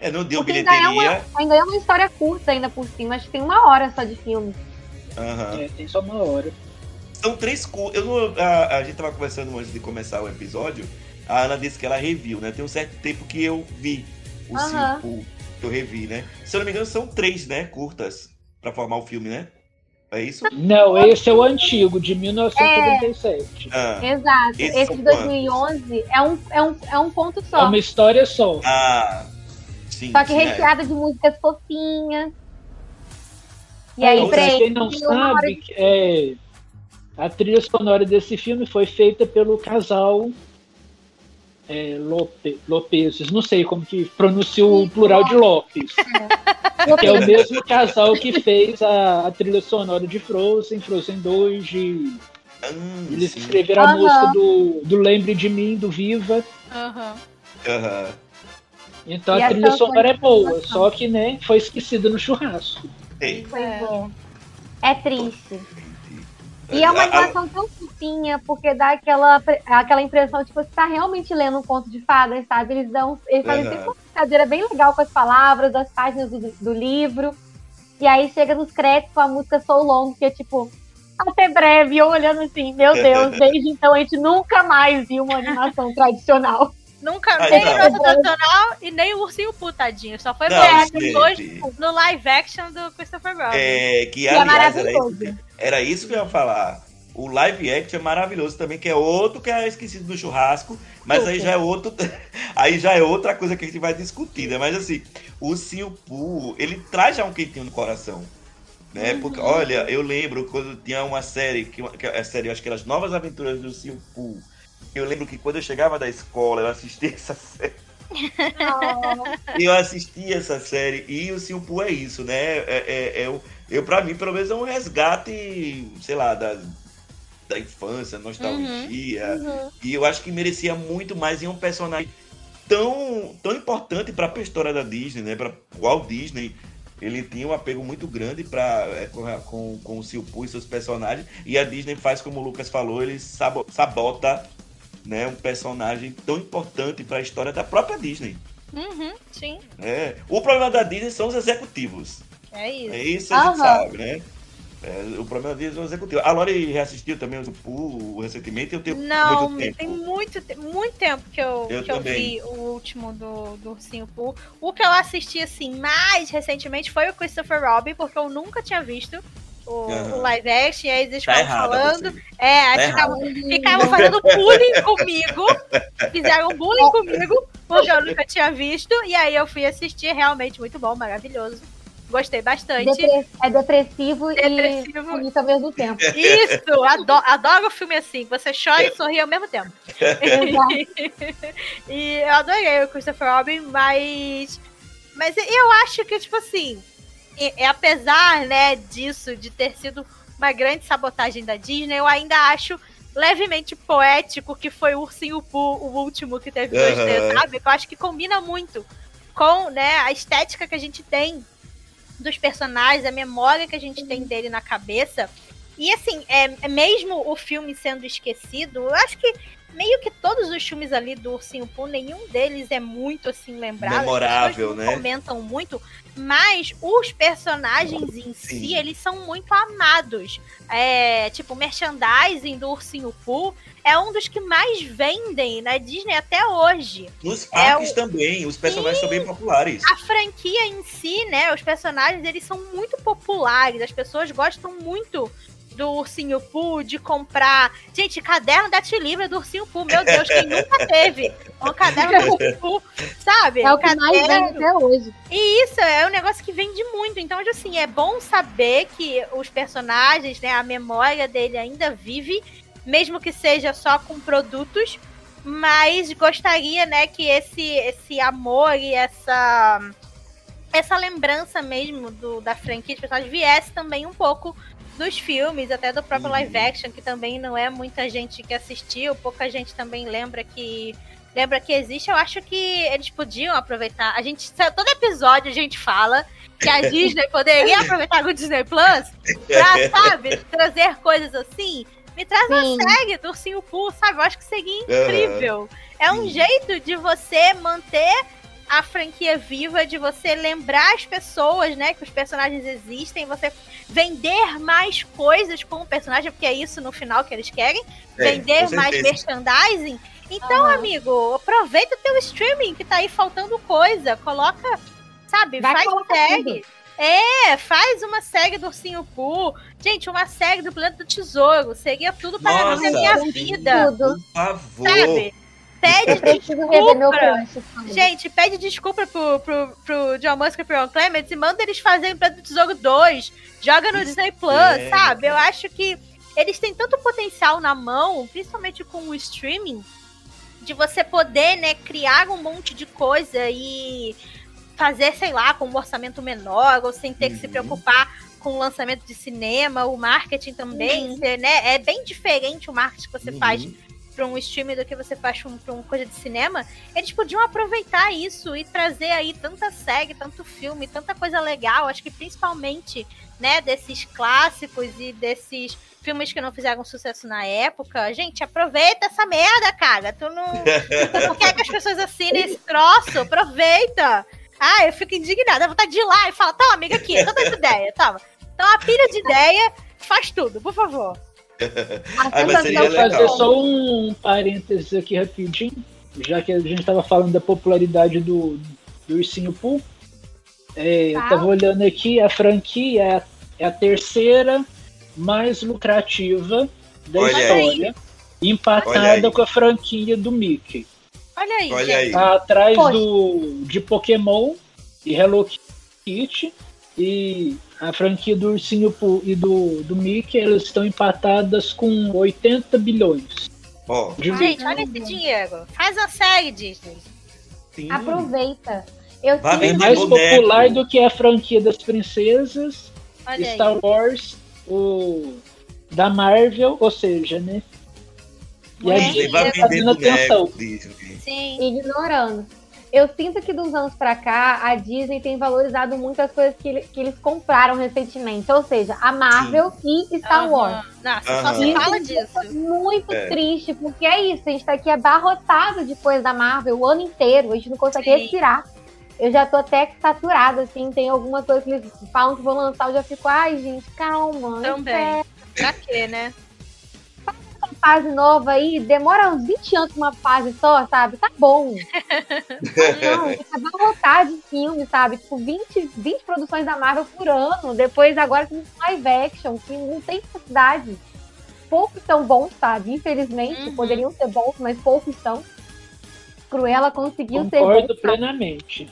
É, não deu Porque ainda é, bilheteria. uma, ainda é uma história curta ainda por cima. Acho que tem uma hora só de filme. Aham. é, tem só uma hora. São três curtas. Eu não, a, a gente tava conversando antes de começar o episódio. A Ana disse que ela reviu, né? Tem um certo tempo que eu vi o Aham. cinco que eu revi, né? Se eu não me engano, são três, né? Curtas pra formar o filme, né? É isso? Não, esse é o antigo, de 1977. Ah, Exato. Esse são de 2011 é um, é, um, é um ponto É só. uma história só. ah sim. Só que sim, é. recheada de músicas fofinhas. E aí, Então, Pra quem não sabe, é, a trilha sonora desse filme foi feita pelo casal é, Lope, Lopezes. Não sei como que pronuncia o plural de Lopes. Que é o mesmo casal que fez a, a trilha sonora de Frozen, Frozen 2, de, Ah, eles sim. escreveram a Aham. música do, do Lembre de Mim, do Viva. Aham. Então E a a trilha sonora é boa, só que né, foi esquecida no churrasco. Ei, Pois é. É triste. E é uma animação tão fofinha, porque dá aquela, aquela impressão de que você tá realmente lendo um conto de fadas, sabe? Eles dão. Eles fazem sempre uma brincadeira bem legal com as palavras, das páginas do, do livro. E aí chega nos créditos com a música So Long, que é tipo, até breve, e eu olhando assim, meu Deus, desde então a gente nunca mais viu uma animação tradicional. Nunca, Ai, nem o não. tradicional e nem o ursinho putadinho. Só foi Não, depois no live action do Christopher Robin. É, que, Que é aliás, era isso, maravilhoso. que, era isso que eu ia falar. O live action é maravilhoso também, que é outro que é esquecido do churrasco, mas aí já é outro. Aí já é outra coisa que a gente vai discutir, né? Mas assim, o Silpu, ele traz já um quentinho no coração. Né? Porque, olha, eu lembro quando tinha uma série, que, que a série, eu acho que era As Novas Aventuras do Silpu. Eu lembro que quando eu chegava da escola, eu assistia essa série. Eu assistia essa série e o Silpu é isso, né? É, é, é eu, pra mim, pelo menos, é um resgate, sei lá, da, da infância, nostalgia. Uhum. E eu acho que merecia muito mais em um personagem tão, tão importante pra história da Disney, né? Pra Walt Disney. Ele tinha um apego muito grande pra, é, com, a- com, com o Silpu e seus personagens. E a Disney faz, como o Lucas falou, ele sabo- sabota né, um personagem tão importante pra história da própria Disney. Uhum, sim, É, o problema da Disney são os executivos. é isso. É isso a gente Aham. sabe, né? É, o problema da Disney são os executivos. A Lori reassistiu também o Poo recentemente, eu tenho Não, muito tempo. tem muito, muito tempo que eu, Eu que eu vi o último do, do Ursinho Pooh. O que eu assisti, assim, mais recentemente foi o Christopher Robin, porque eu nunca tinha visto o, Aham. o live action, e aí eles Tá ficavam errado falando. você. É, aí Tá ficavam, ficavam fazendo bullying comigo. Fizeram bullying comigo, porque eu nunca tinha visto. E aí eu fui assistir, realmente muito bom, maravilhoso. Gostei bastante. Depre- é depressivo, Depressivo. e bonito ao mesmo tempo. Isso, adoro, adoro filme assim, você chora e sorri ao mesmo tempo. Exato. e eu adorei o Christopher Robin, mas. Mas eu acho que, tipo assim, e apesar, né, disso, de ter sido uma grande sabotagem da Disney, eu ainda acho levemente poético, que foi o Ursinho Poo, o último que teve 2D, Aham. sabe? Que eu acho que combina muito com né, a estética que a gente tem dos personagens, a memória que a gente tem dele na cabeça. E assim, é, é mesmo o filme sendo esquecido, eu acho que meio que todos os filmes ali do Ursinho Poo, nenhum deles é muito assim lembrado. Memorável, né? comentam muito, mas os personagens em si, Sim. eles são muito amados. É, tipo, o merchandising do Ursinho Poo é um dos que mais vendem na Disney até hoje. Nos É parques também, os personagens são bem populares. A franquia em si, né, os personagens, eles são muito populares. As pessoas gostam muito do Ursinho Poo, de comprar. Gente, caderno da Tilibra do Ursinho Poo. Meu Deus, quem nunca teve um caderno do Ursinho Poo, sabe? É o que mais Caderno. vende até hoje. E isso é um negócio que vende muito. Então, assim, é bom saber que os personagens, né, a memória dele ainda vive, mesmo que seja só com produtos. Mas gostaria, né, que esse, esse amor e essa essa lembrança mesmo do, da franquia de personagens viesse também um pouco dos filmes, até do próprio Uhum. live action, que também não é muita gente que assistiu, pouca gente também lembra que lembra que existe. Eu acho que eles podiam aproveitar. A gente todo episódio a gente fala que a Disney poderia aproveitar o Disney Plus pra, sabe, trazer coisas assim. Me traz Sim. uma série do Ursinho Poo, sabe? Eu acho que seria incrível. É um Sim. jeito de você manter a franquia viva, de você lembrar as pessoas, né, que os personagens existem, você vender mais coisas com o personagem, porque é isso no final que eles querem, É, vender mais merchandising. Então, amigo, aproveita o teu streaming que tá aí faltando coisa, coloca, sabe, Vai faz série. É, faz uma série do Ursinho Poo. Gente, uma série do Planeta do Tesouro. Seria tudo para Nossa, a minha vida. Tudo. Por favor. Sabe? Pede desculpa. Gente, pede desculpa pro, pro, pro John Musk e pro Ron Clements e manda eles fazerem Planeta do Tesouro 2. Joga no Disney Plus, é. sabe? Eu acho que eles têm tanto potencial na mão, principalmente com o streaming, de você poder, né, criar um monte de coisa e fazer, sei lá, com um orçamento menor, ou sem ter que se Uhum. preocupar com o lançamento de cinema, o marketing também, Uhum. né? É bem diferente o marketing que você Uhum. faz para um streaming do que você faz para uma coisa de cinema, eles podiam aproveitar isso e trazer aí tanta série, tanto filme, tanta coisa legal. Acho que principalmente, né, desses clássicos e desses filmes que não fizeram sucesso na época. Gente, aproveita essa merda, cara. Tu não, não quer que as pessoas assinem esse troço? Aproveita. Ah, eu fico indignada. Dá vontade de ir lá e falar, toma, amiga, aqui, toma essa ideia, toma. Então, a pilha de ideia faz tudo, por favor. Ai, mas seria eu fazer legal. só um parênteses aqui rapidinho, já que a gente estava falando da popularidade do, do Ursinho Poo. É, eu Tá. tava olhando aqui, a franquia é a, é a terceira mais lucrativa da Olha aí. história, Olha empatada aí. com a franquia do Mickey. Olha aí, Olha aí. Tá atrás Poxa. do, de Pokémon e Hello Kitty. E a franquia do Ursinho Poo e do, do Mickey, elas estão empatadas com 80 bilhões. Ó, De Gente, olha esse dinheiro. Faz a série, Disney. sim. Aproveita. Eu Vai É vender sinto mais boneco. popular do que a franquia das princesas, Olha aí. Star Wars, o da Marvel, ou seja, né? E a É, Disney Disney vai tá vender atenção. boneco, Disney. Sim. ignorando. Eu sinto que dos anos pra cá, a Disney tem valorizado muito as coisas que, que eles compraram recentemente. Ou seja, a Marvel e Star Wars. Aham. Nossa, só Aham. se fala Isso disso. é muito É. triste, porque é isso, a gente tá aqui abarrotado de coisa da Marvel o ano inteiro, a gente não consegue Sim. respirar. Eu já tô até saturada, assim, tem algumas coisas que eles falam que vão lançar, eu já fico, ai, gente, calma. Também. espera, Pra quê, né? Uma fase nova aí, demora uns 20 anos pra uma fase só, sabe? Tá bom. não, que abarrotar de filme, sabe? Tipo, 20, 20 produções da Marvel por ano, depois agora tem live action, que não tem necessidade. Poucos são bons, sabe? Infelizmente, Uhum. poderiam ser bons, mas poucos são. Cruella conseguiu ser Concordo bom. sabe?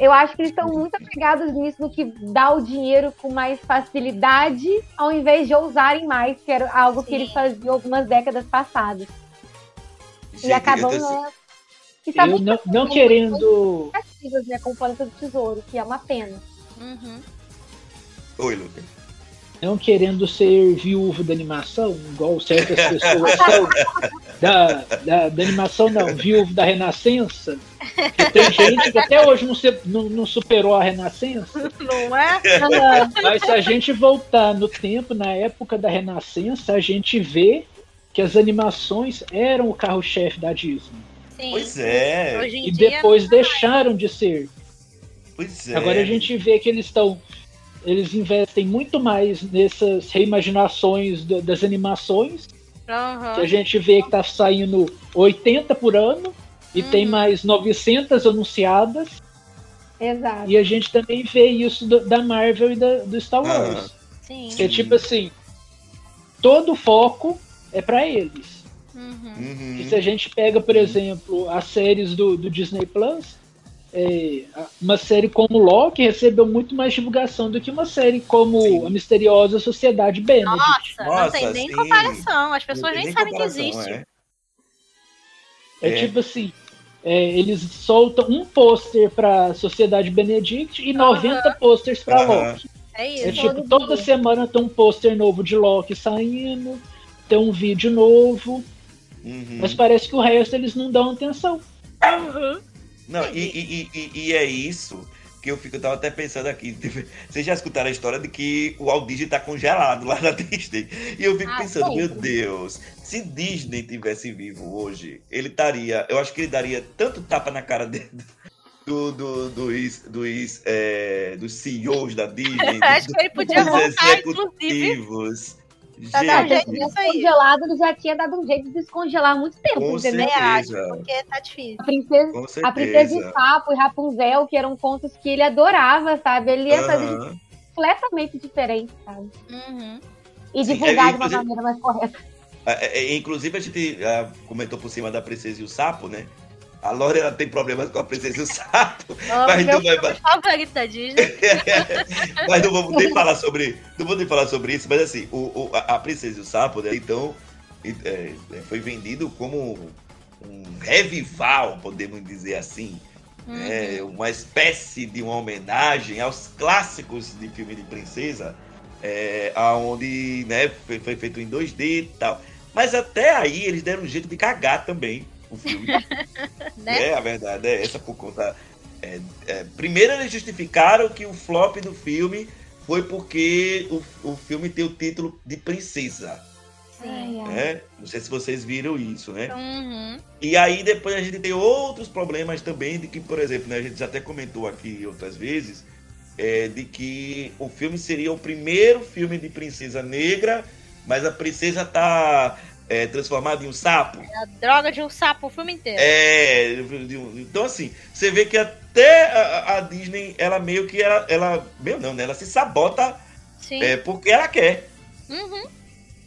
Eu acho que eles estão muito apegados nisso, no que dá o dinheiro com mais facilidade, ao invés de ousarem mais, que era algo que Sim. eles faziam algumas décadas passadas. Gente, e acabam, né? E tá Eu muito não, não querendo. né, com o Planeta do Tesouro, que é uma pena. Uhum. Oi, Lucas. não querendo ser viúvo da animação, igual certas pessoas são, da, da, da animação não, viúvo da Renascença, que tem gente que até hoje não, se, não, não superou a Renascença. Não é? Mas se a gente voltar no tempo, na época da Renascença, a gente vê que as animações eram o carro-chefe da Disney. Sim. Pois é. E dia, depois deixaram de ser. Pois é. Agora a gente vê que eles estão. Eles investem muito mais nessas reimaginações da- das animações. Aham. Que a gente vê que tá saindo 80 por ano. E tem Uhum. mais 900 anunciadas. Exato. E a gente também vê isso do- da Marvel e da, do Star Wars. Sim. Que é tipo assim: todo o foco é pra eles. Uhum. Uhum. E se a gente pega, por exemplo, as séries do, do Disney Plus, é, uma série como Loki recebeu muito mais divulgação do que uma série como Sim. A Misteriosa Sociedade Benedict. Nossa, não Nossa, tem nem sim. comparação. As Não pessoas tem nem sabem que existe. é. É, É. tipo assim, é, eles soltam um pôster pra Sociedade Benedict e 90 posters pra Aham. Loki. É É isso. tipo, toda semana tem um pôster novo de Loki saindo, tem um vídeo novo, Uhum. mas parece que o resto eles não dão atenção. Uhum. Não, e, e, e, e- é isso que eu fico, eu tava até pensando aqui. Vocês já escutaram a história de que o Walt Disney tá congelado lá na Disney? E eu fico Ah, pensando, sempre. meu Deus, se Disney tivesse vivo hoje, ele estaria. Eu acho que ele daria tanto tapa na cara dele. Do, do, dos, dos, é, dos CEOs da Disney, Acho dos, que ele podia dos voltar, inclusive. Tá Gente, jeito nisso aí. Congelado, ele já tinha dado um jeito de descongelar há muito tempo, com entendeu? Certeza. porque tá difícil. A princesa, Com a princesa e o Sapo e Rapunzel, que eram contos que ele adorava, sabe? Ele ia fazer Aham. completamente diferente, sabe? Uhum. E Sim, divulgar é, de uma inclusive- maneira mais correta. É, é, inclusive, a gente ah, comentou por cima da Princesa e o Sapo, né? A Lore ela tem problemas com a Princesa e o Sapo, mas meu não, vai, favorito da Disney. mas não vamos nem falar sobre, não vou nem falar sobre isso. Mas assim, o, o- a, Princesa e o Sapo, né? Então, é, é, foi vendido como um revival, podemos dizer assim. Uhum. É, uma espécie de uma homenagem aos clássicos de filme de princesa, é, aonde né, foi, foi feito em 2D e tal. Mas até aí eles deram um jeito de cagar também o filme. Né? É, a verdade é essa por conta. é, é, primeiro eles justificaram que o flop do filme foi porque o, o filme tem o título de princesa. Sim. Né? Não sei se vocês viram isso, né? Uhum. E aí depois a gente tem outros problemas também de que, por exemplo, né, a gente já até comentou aqui outras vezes, é, de que o filme seria o primeiro filme de princesa negra, mas a princesa tá é, transformada em um sapo. A droga de um sapo o filme inteiro. É, então assim, você vê que até a, a Disney, ela meio que ela, ela meio não, né? Ela se sabota Sim. é, porque ela quer. Uhum.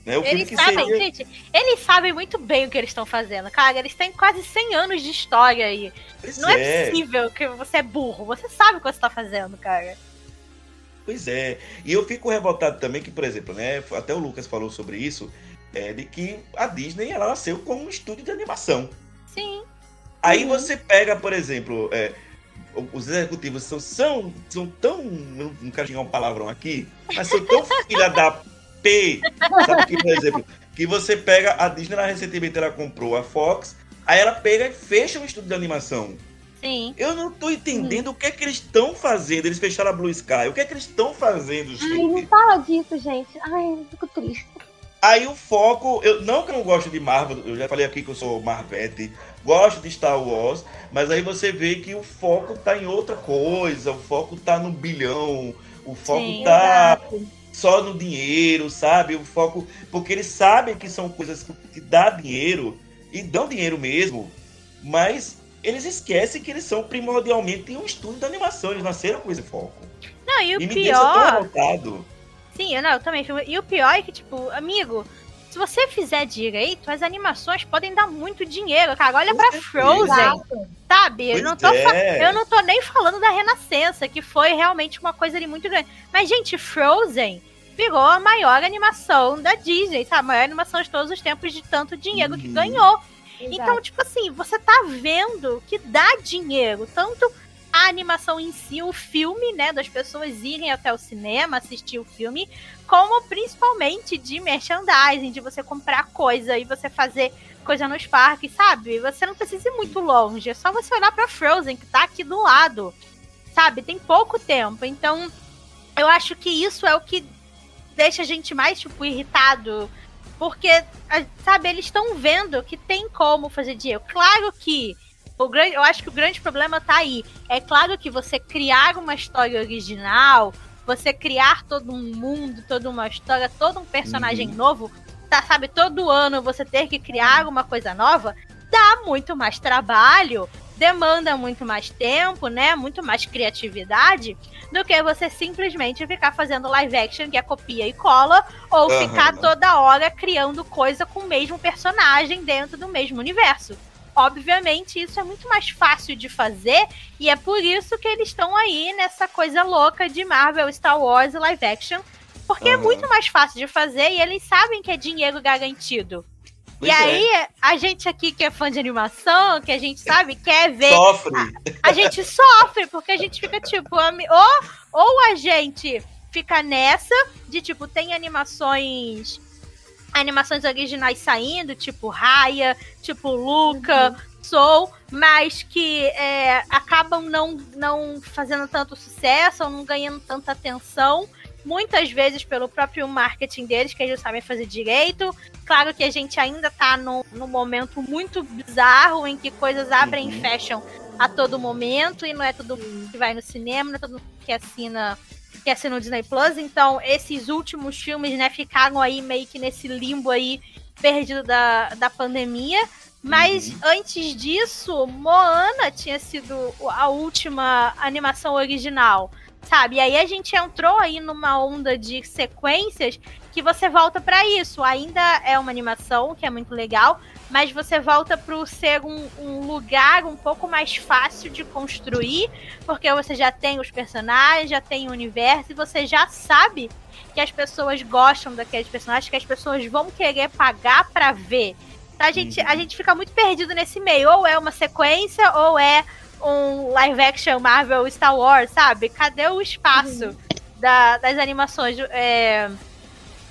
Né? Eles sabem, seria... gente, eles sabem muito bem o que eles estão fazendo, cara. Eles têm quase 100 anos de história aí. Pois Não é possível que você é burro. Você sabe o que você tá fazendo, cara. Pois é. E eu fico revoltado também que, por exemplo, né? Até o Lucas falou sobre isso, é, de que a Disney ela nasceu como um estúdio de animação. Sim. Aí Uhum. você pega, por exemplo, é, os executivos são, são, são tão. Não quero xingar um palavrão aqui, mas são tão filha da P. Sabe que, por exemplo, que você pega. A Disney ela, recentemente ela comprou a Fox, aí ela pega e fecha um estúdio de animação. Sim. Eu não tô entendendo o que é que eles estão fazendo. Eles fecharam a Blue Sky. O que é que eles estão fazendo, Ai, gente? não fala disso, gente. Ai, eu fico triste. Aí o foco, eu não que eu não gosto de Marvel, eu já falei aqui que eu sou Marvete, gosto de Star Wars, mas aí você vê que o foco tá em outra coisa, o foco tá no bilhão, o foco Sim, tá só no dinheiro, sabe? O foco, porque eles sabem que são coisas que, que dá dinheiro e dão dinheiro mesmo, mas eles esquecem que eles são primordialmente um estúdio de animação, eles nasceram com esse foco. Não, e o e pior. Sim, eu não, eu também. filme- E o pior é que, tipo, amigo, se você fizer direito, as animações podem dar muito dinheiro, cara. Olha certeza. Frozen, sabe? Eu não, tô é. eu não tô nem falando da Renascença, que foi realmente uma coisa ali muito grande. Mas, gente, Frozen virou a maior animação da Disney, sabe? A maior animação de todos os tempos de tanto dinheiro que Uhum. ganhou. Então, tipo assim, você tá vendo que dá dinheiro, tanto a animação em si, o filme, né, das pessoas irem até o cinema assistir o filme, como principalmente de merchandising, de você comprar coisa e você fazer coisa nos parques, sabe? Você não precisa ir muito longe, é só você olhar para Frozen que tá aqui do lado. Sabe? Tem pouco tempo. Então, eu acho que isso é o que deixa a gente mais tipo irritado, porque sabe, eles estão vendo que tem como fazer dinheiro. Claro que o grande, eu acho que o grande problema tá aí. É claro que você criar uma história original, você criar todo um mundo, toda uma história, todo um personagem uhum. novo, tá, sabe, todo ano você ter que criar uma coisa nova, dá muito mais trabalho, demanda muito mais tempo, né? Muito mais criatividade do que você simplesmente ficar fazendo live action que é copia e cola ou uhum. ficar toda hora criando coisa com o mesmo personagem dentro do mesmo universo. Obviamente, isso é muito mais fácil de fazer e é por isso que eles estão aí nessa coisa louca de Marvel, Star Wars e live action, porque uhum. é muito mais fácil de fazer e eles sabem que é dinheiro garantido. Pois e é. aí, a gente aqui que é fã de animação, que a gente sabe, quer ver. Sofre. A, a gente sofre, porque a gente fica tipo, ou, ou a gente fica nessa de tipo, tem animações animações originais saindo, tipo Raya, tipo Luca, uhum. Soul, mas que é, acabam não, não fazendo tanto sucesso ou não ganhando tanta atenção. Muitas vezes pelo próprio marketing deles, que eles sabem fazer direito. Claro que a gente ainda tá num, num momento muito bizarro em que coisas abrem uhum. e fecham a todo momento, e não é todo mundo que vai no cinema, não é todo mundo que assina que é ser no Disney Plus. Então, esses últimos filmes, né, ficaram aí meio que nesse limbo aí perdido da, da pandemia. Mas uhum. antes disso, Moana tinha sido a última animação original, sabe? E aí a gente entrou aí numa onda de sequências que você volta para isso. Ainda é uma animação que é muito legal, mas você volta para ser um, um, lugar um pouco mais fácil de construir, porque você já tem os personagens, já tem o universo e você já sabe que as pessoas gostam daqueles personagens, que as pessoas vão querer pagar para ver. Então a gente, a gente fica muito perdido nesse meio. Ou é uma sequência, ou é um live action Marvel Star Wars, sabe? Cadê o espaço uhum. da, das animações? É,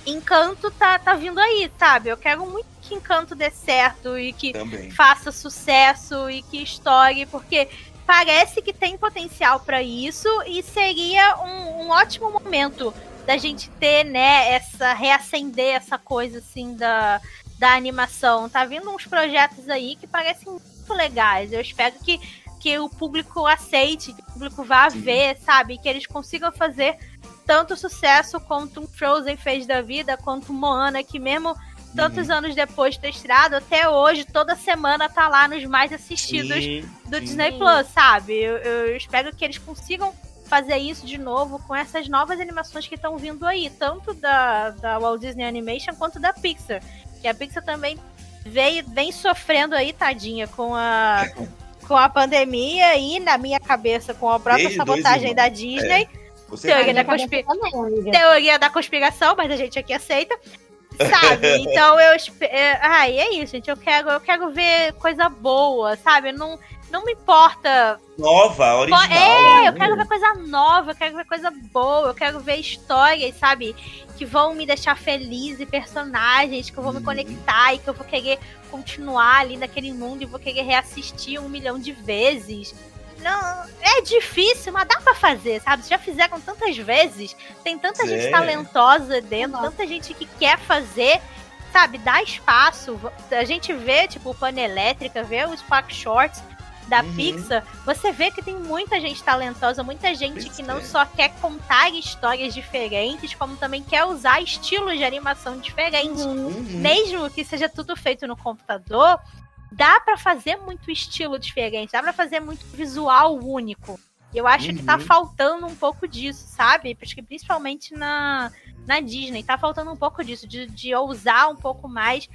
Encanto tá, tá vindo aí, sabe? Eu quero muito que Encanto dê certo e que Também. faça sucesso e que estoure, porque parece que tem potencial para isso e seria um, um, ótimo momento da gente ter, né, essa reacender essa coisa assim da, da animação. Tá vindo uns projetos aí que parecem muito legais. Eu espero que, que o público aceite, que o público vá Sim. ver, sabe, que eles consigam fazer tanto sucesso quanto um Frozen fez da vida, quanto Moana, que mesmo tantos uhum. anos depois de ter estreado, até hoje, toda semana tá lá nos mais assistidos sim, do sim. Disney Plus, sabe? Eu, eu, espero que eles consigam fazer isso de novo com essas novas animações que estão vindo aí, tanto da, da Walt Disney Animation quanto da Pixar. Que a Pixar também veio, vem sofrendo aí, tadinha, com a, com a pandemia e, na minha cabeça, com a própria sabotagem da Disney. É você teoria, da conspi... teoria da conspiração, mas a gente aqui aceita. Sabe? Então eu. É, ai, é isso, gente. Eu quero, eu quero ver coisa boa, sabe? Não, não me importa. Nova, original. É, eu quero ver coisa nova, eu quero ver coisa boa, eu quero ver histórias, sabe? Que vão me deixar feliz e personagens que eu vou me uhum. conectar e que eu vou querer continuar ali naquele mundo e vou querer reassistir um milhão de vezes não, é difícil, mas dá para fazer, sabe? Já fizeram tantas vezes, tem tanta gente talentosa dentro, tanta gente que quer fazer, sabe? Dá espaço. A gente vê, tipo, o Pane Elétrica, vê os Spark Shorts da uhum. Pixar, você vê que tem muita gente talentosa, muita gente que não é. só quer contar histórias diferentes, como também quer usar estilos de animação diferentes. Uhum. Mesmo que seja tudo feito no computador, dá para fazer muito estilo diferente, dá para fazer muito visual único. E eu acho uhum. que tá uhum. faltando um pouco disso, sabe? Acho que principalmente na, na Disney, tá faltando um pouco disso, de, de ousar um pouco mais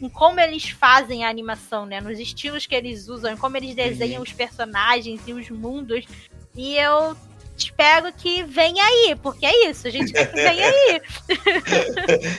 em como eles fazem a animação, né? Nos estilos que eles usam, em como eles desenham uhum. os personagens e os mundos. E eu espero que venha aí, porque é isso, a gente quer que venha aí.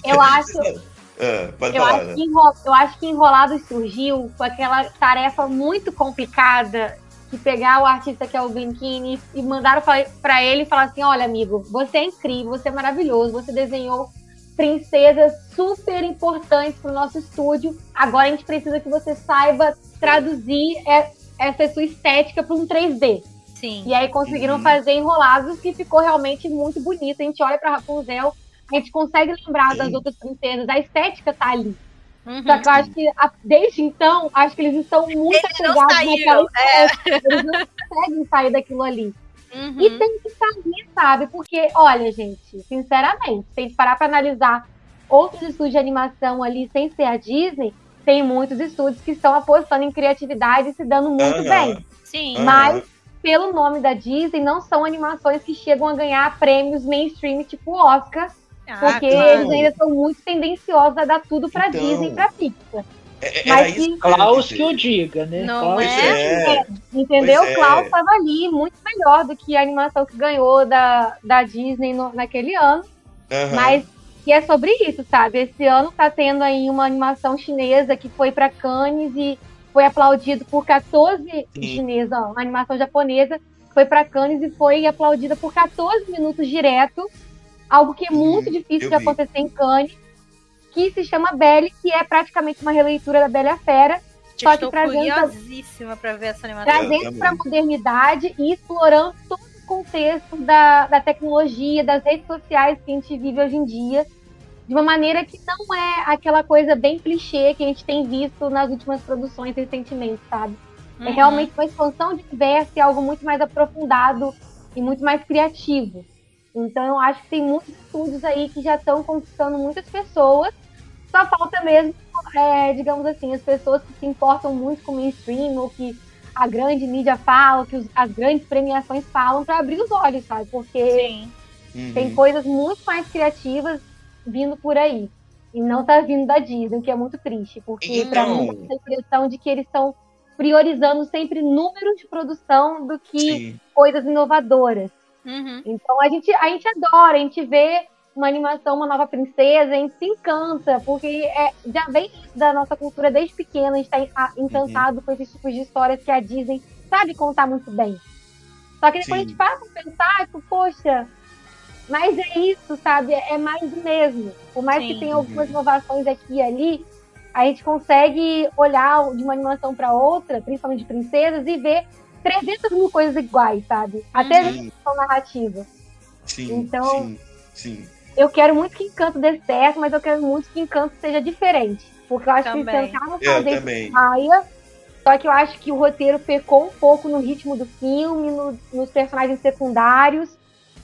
eu acho, é, pode eu, falar, acho né? que enrol... eu acho que Enrolados surgiu com aquela tarefa muito complicada que pegar o artista que é o Glenkini e mandaram para ele e falar assim: olha, amigo, você é incrível, você é maravilhoso, você desenhou princesas super importantes para o nosso estúdio. Agora a gente precisa que você saiba traduzir essa sua estética para um 3D. Sim. E aí conseguiram uhum. fazer enrolados que ficou realmente muito bonito. A gente olha para Rapunzel, a gente consegue lembrar Sim. das outras princesas, a estética tá ali. Uhum. Só que eu acho que desde então, acho que eles estão muito eles apegados naquela é. Eles não conseguem sair daquilo ali. Uhum. E tem que sair, sabe? Porque, olha, gente, sinceramente, se a gente parar pra analisar outros estúdios de animação ali sem ser a Disney, tem muitos estúdios que estão apostando em criatividade e se dando muito uhum. bem. Sim. Mas, pelo nome da Disney, não são animações que chegam a ganhar prêmios mainstream tipo Oscar ah, porque claro. eles ainda são muito tendenciosos a dar tudo pra então, Disney e pra Pixar. É, é Mas que... Klaus que o diga, né? Não Klaus é? é. Entendeu? Pois Klaus estava ali muito melhor do que a animação que ganhou da, da Disney no, naquele ano. Uhum. Mas que é sobre isso, sabe? Esse ano tá tendo aí uma animação chinesa que foi para Cannes e foi aplaudido por 14 chinesa, ó, uma animação japonesa foi para Cannes e foi aplaudida por 14 minutos direto algo que é muito hum, difícil de acontecer em Cannes, que se chama Belle, que é praticamente uma releitura da Bela e a Fera, só que trazendo para ver essa animação. Trazendo para a modernidade e explorando todo o contexto da, da tecnologia, das redes sociais que a gente vive hoje em dia, de uma maneira que não é aquela coisa bem clichê que a gente tem visto nas últimas produções recentemente, sabe? É uhum. É realmente uma expansão de universo e algo muito mais aprofundado e muito mais criativo. Então eu acho que tem muitos estúdios aí que já estão conquistando muitas pessoas. Só falta mesmo, é, digamos assim, as pessoas que se importam muito com o mainstream ou que a grande mídia fala, que os, as grandes premiações falam para abrir os olhos, sabe? Porque uhum. tem coisas muito mais criativas vindo por aí. E não tá vindo da Disney, que é muito triste, porque então... para mim tem a impressão de que eles estão priorizando sempre números de produção do que Sim. coisas inovadoras. Uhum. Então a gente, a gente adora, a gente vê uma animação, uma nova princesa, a gente se encanta, porque é, já vem da nossa cultura desde pequena, a gente está encantado uhum. com esses tipos de histórias que a Disney sabe contar muito bem. Só que depois Sim. a gente para pra pensar, tipo, poxa, mas é isso, sabe? É mais do mesmo. Por mais Sim. que tenha algumas uhum. inovações aqui e ali, a gente consegue olhar de uma animação para outra, principalmente de princesas, e ver 300 mil coisas iguais, sabe? Até a questão narrativa. Sim, então, sim, sim. Eu quero muito que Encanto dê certo, mas eu quero muito que Encanto seja diferente. Porque eu acho também. que eles tentaram fazer raia, só que eu acho que o roteiro pecou um pouco no ritmo do filme, no, nos personagens secundários.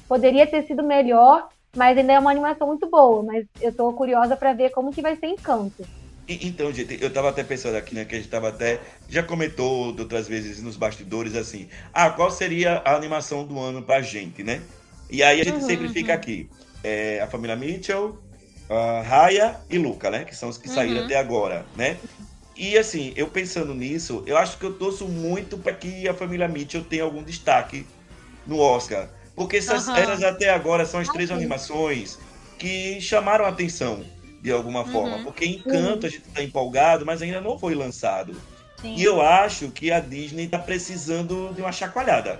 Poderia ter sido melhor, mas ainda é uma animação muito boa. Mas eu tô curiosa para ver como que vai ser Encanto. Então, gente, eu tava até pensando aqui, né, que a gente tava até. Já comentou outras vezes nos bastidores assim. Ah, qual seria a animação do ano pra gente, né? E aí a gente uhum, sempre uhum. fica aqui. É, a família Mitchell, a Raya e Luca, né? Que são os que uhum. saíram até agora, né? E assim, eu pensando nisso, eu acho que eu torço muito para que a família Mitchell tenha algum destaque no Oscar. Porque essas, elas até agora são as três animações que chamaram a atenção de alguma uhum. forma. Porque Encanto a gente está empolgado, mas ainda não foi lançado. Sim. E eu acho que a Disney está precisando de uma chacoalhada.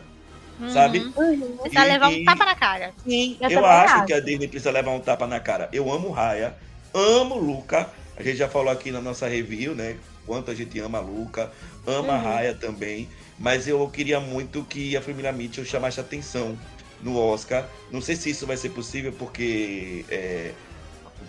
Uhum. Sabe? Uhum. Precisa levar um tapa na cara. Sim, eu, eu acho, acho, que a Disney precisa levar um tapa na cara. Eu amo Raya, amo Luca. A gente já falou aqui na nossa review, né? Quanto a gente ama a Luca, ama uhum. a Raya também. Mas eu queria muito que a família Mitchell chamasse atenção no Oscar. Não sei se isso vai ser possível, porque é,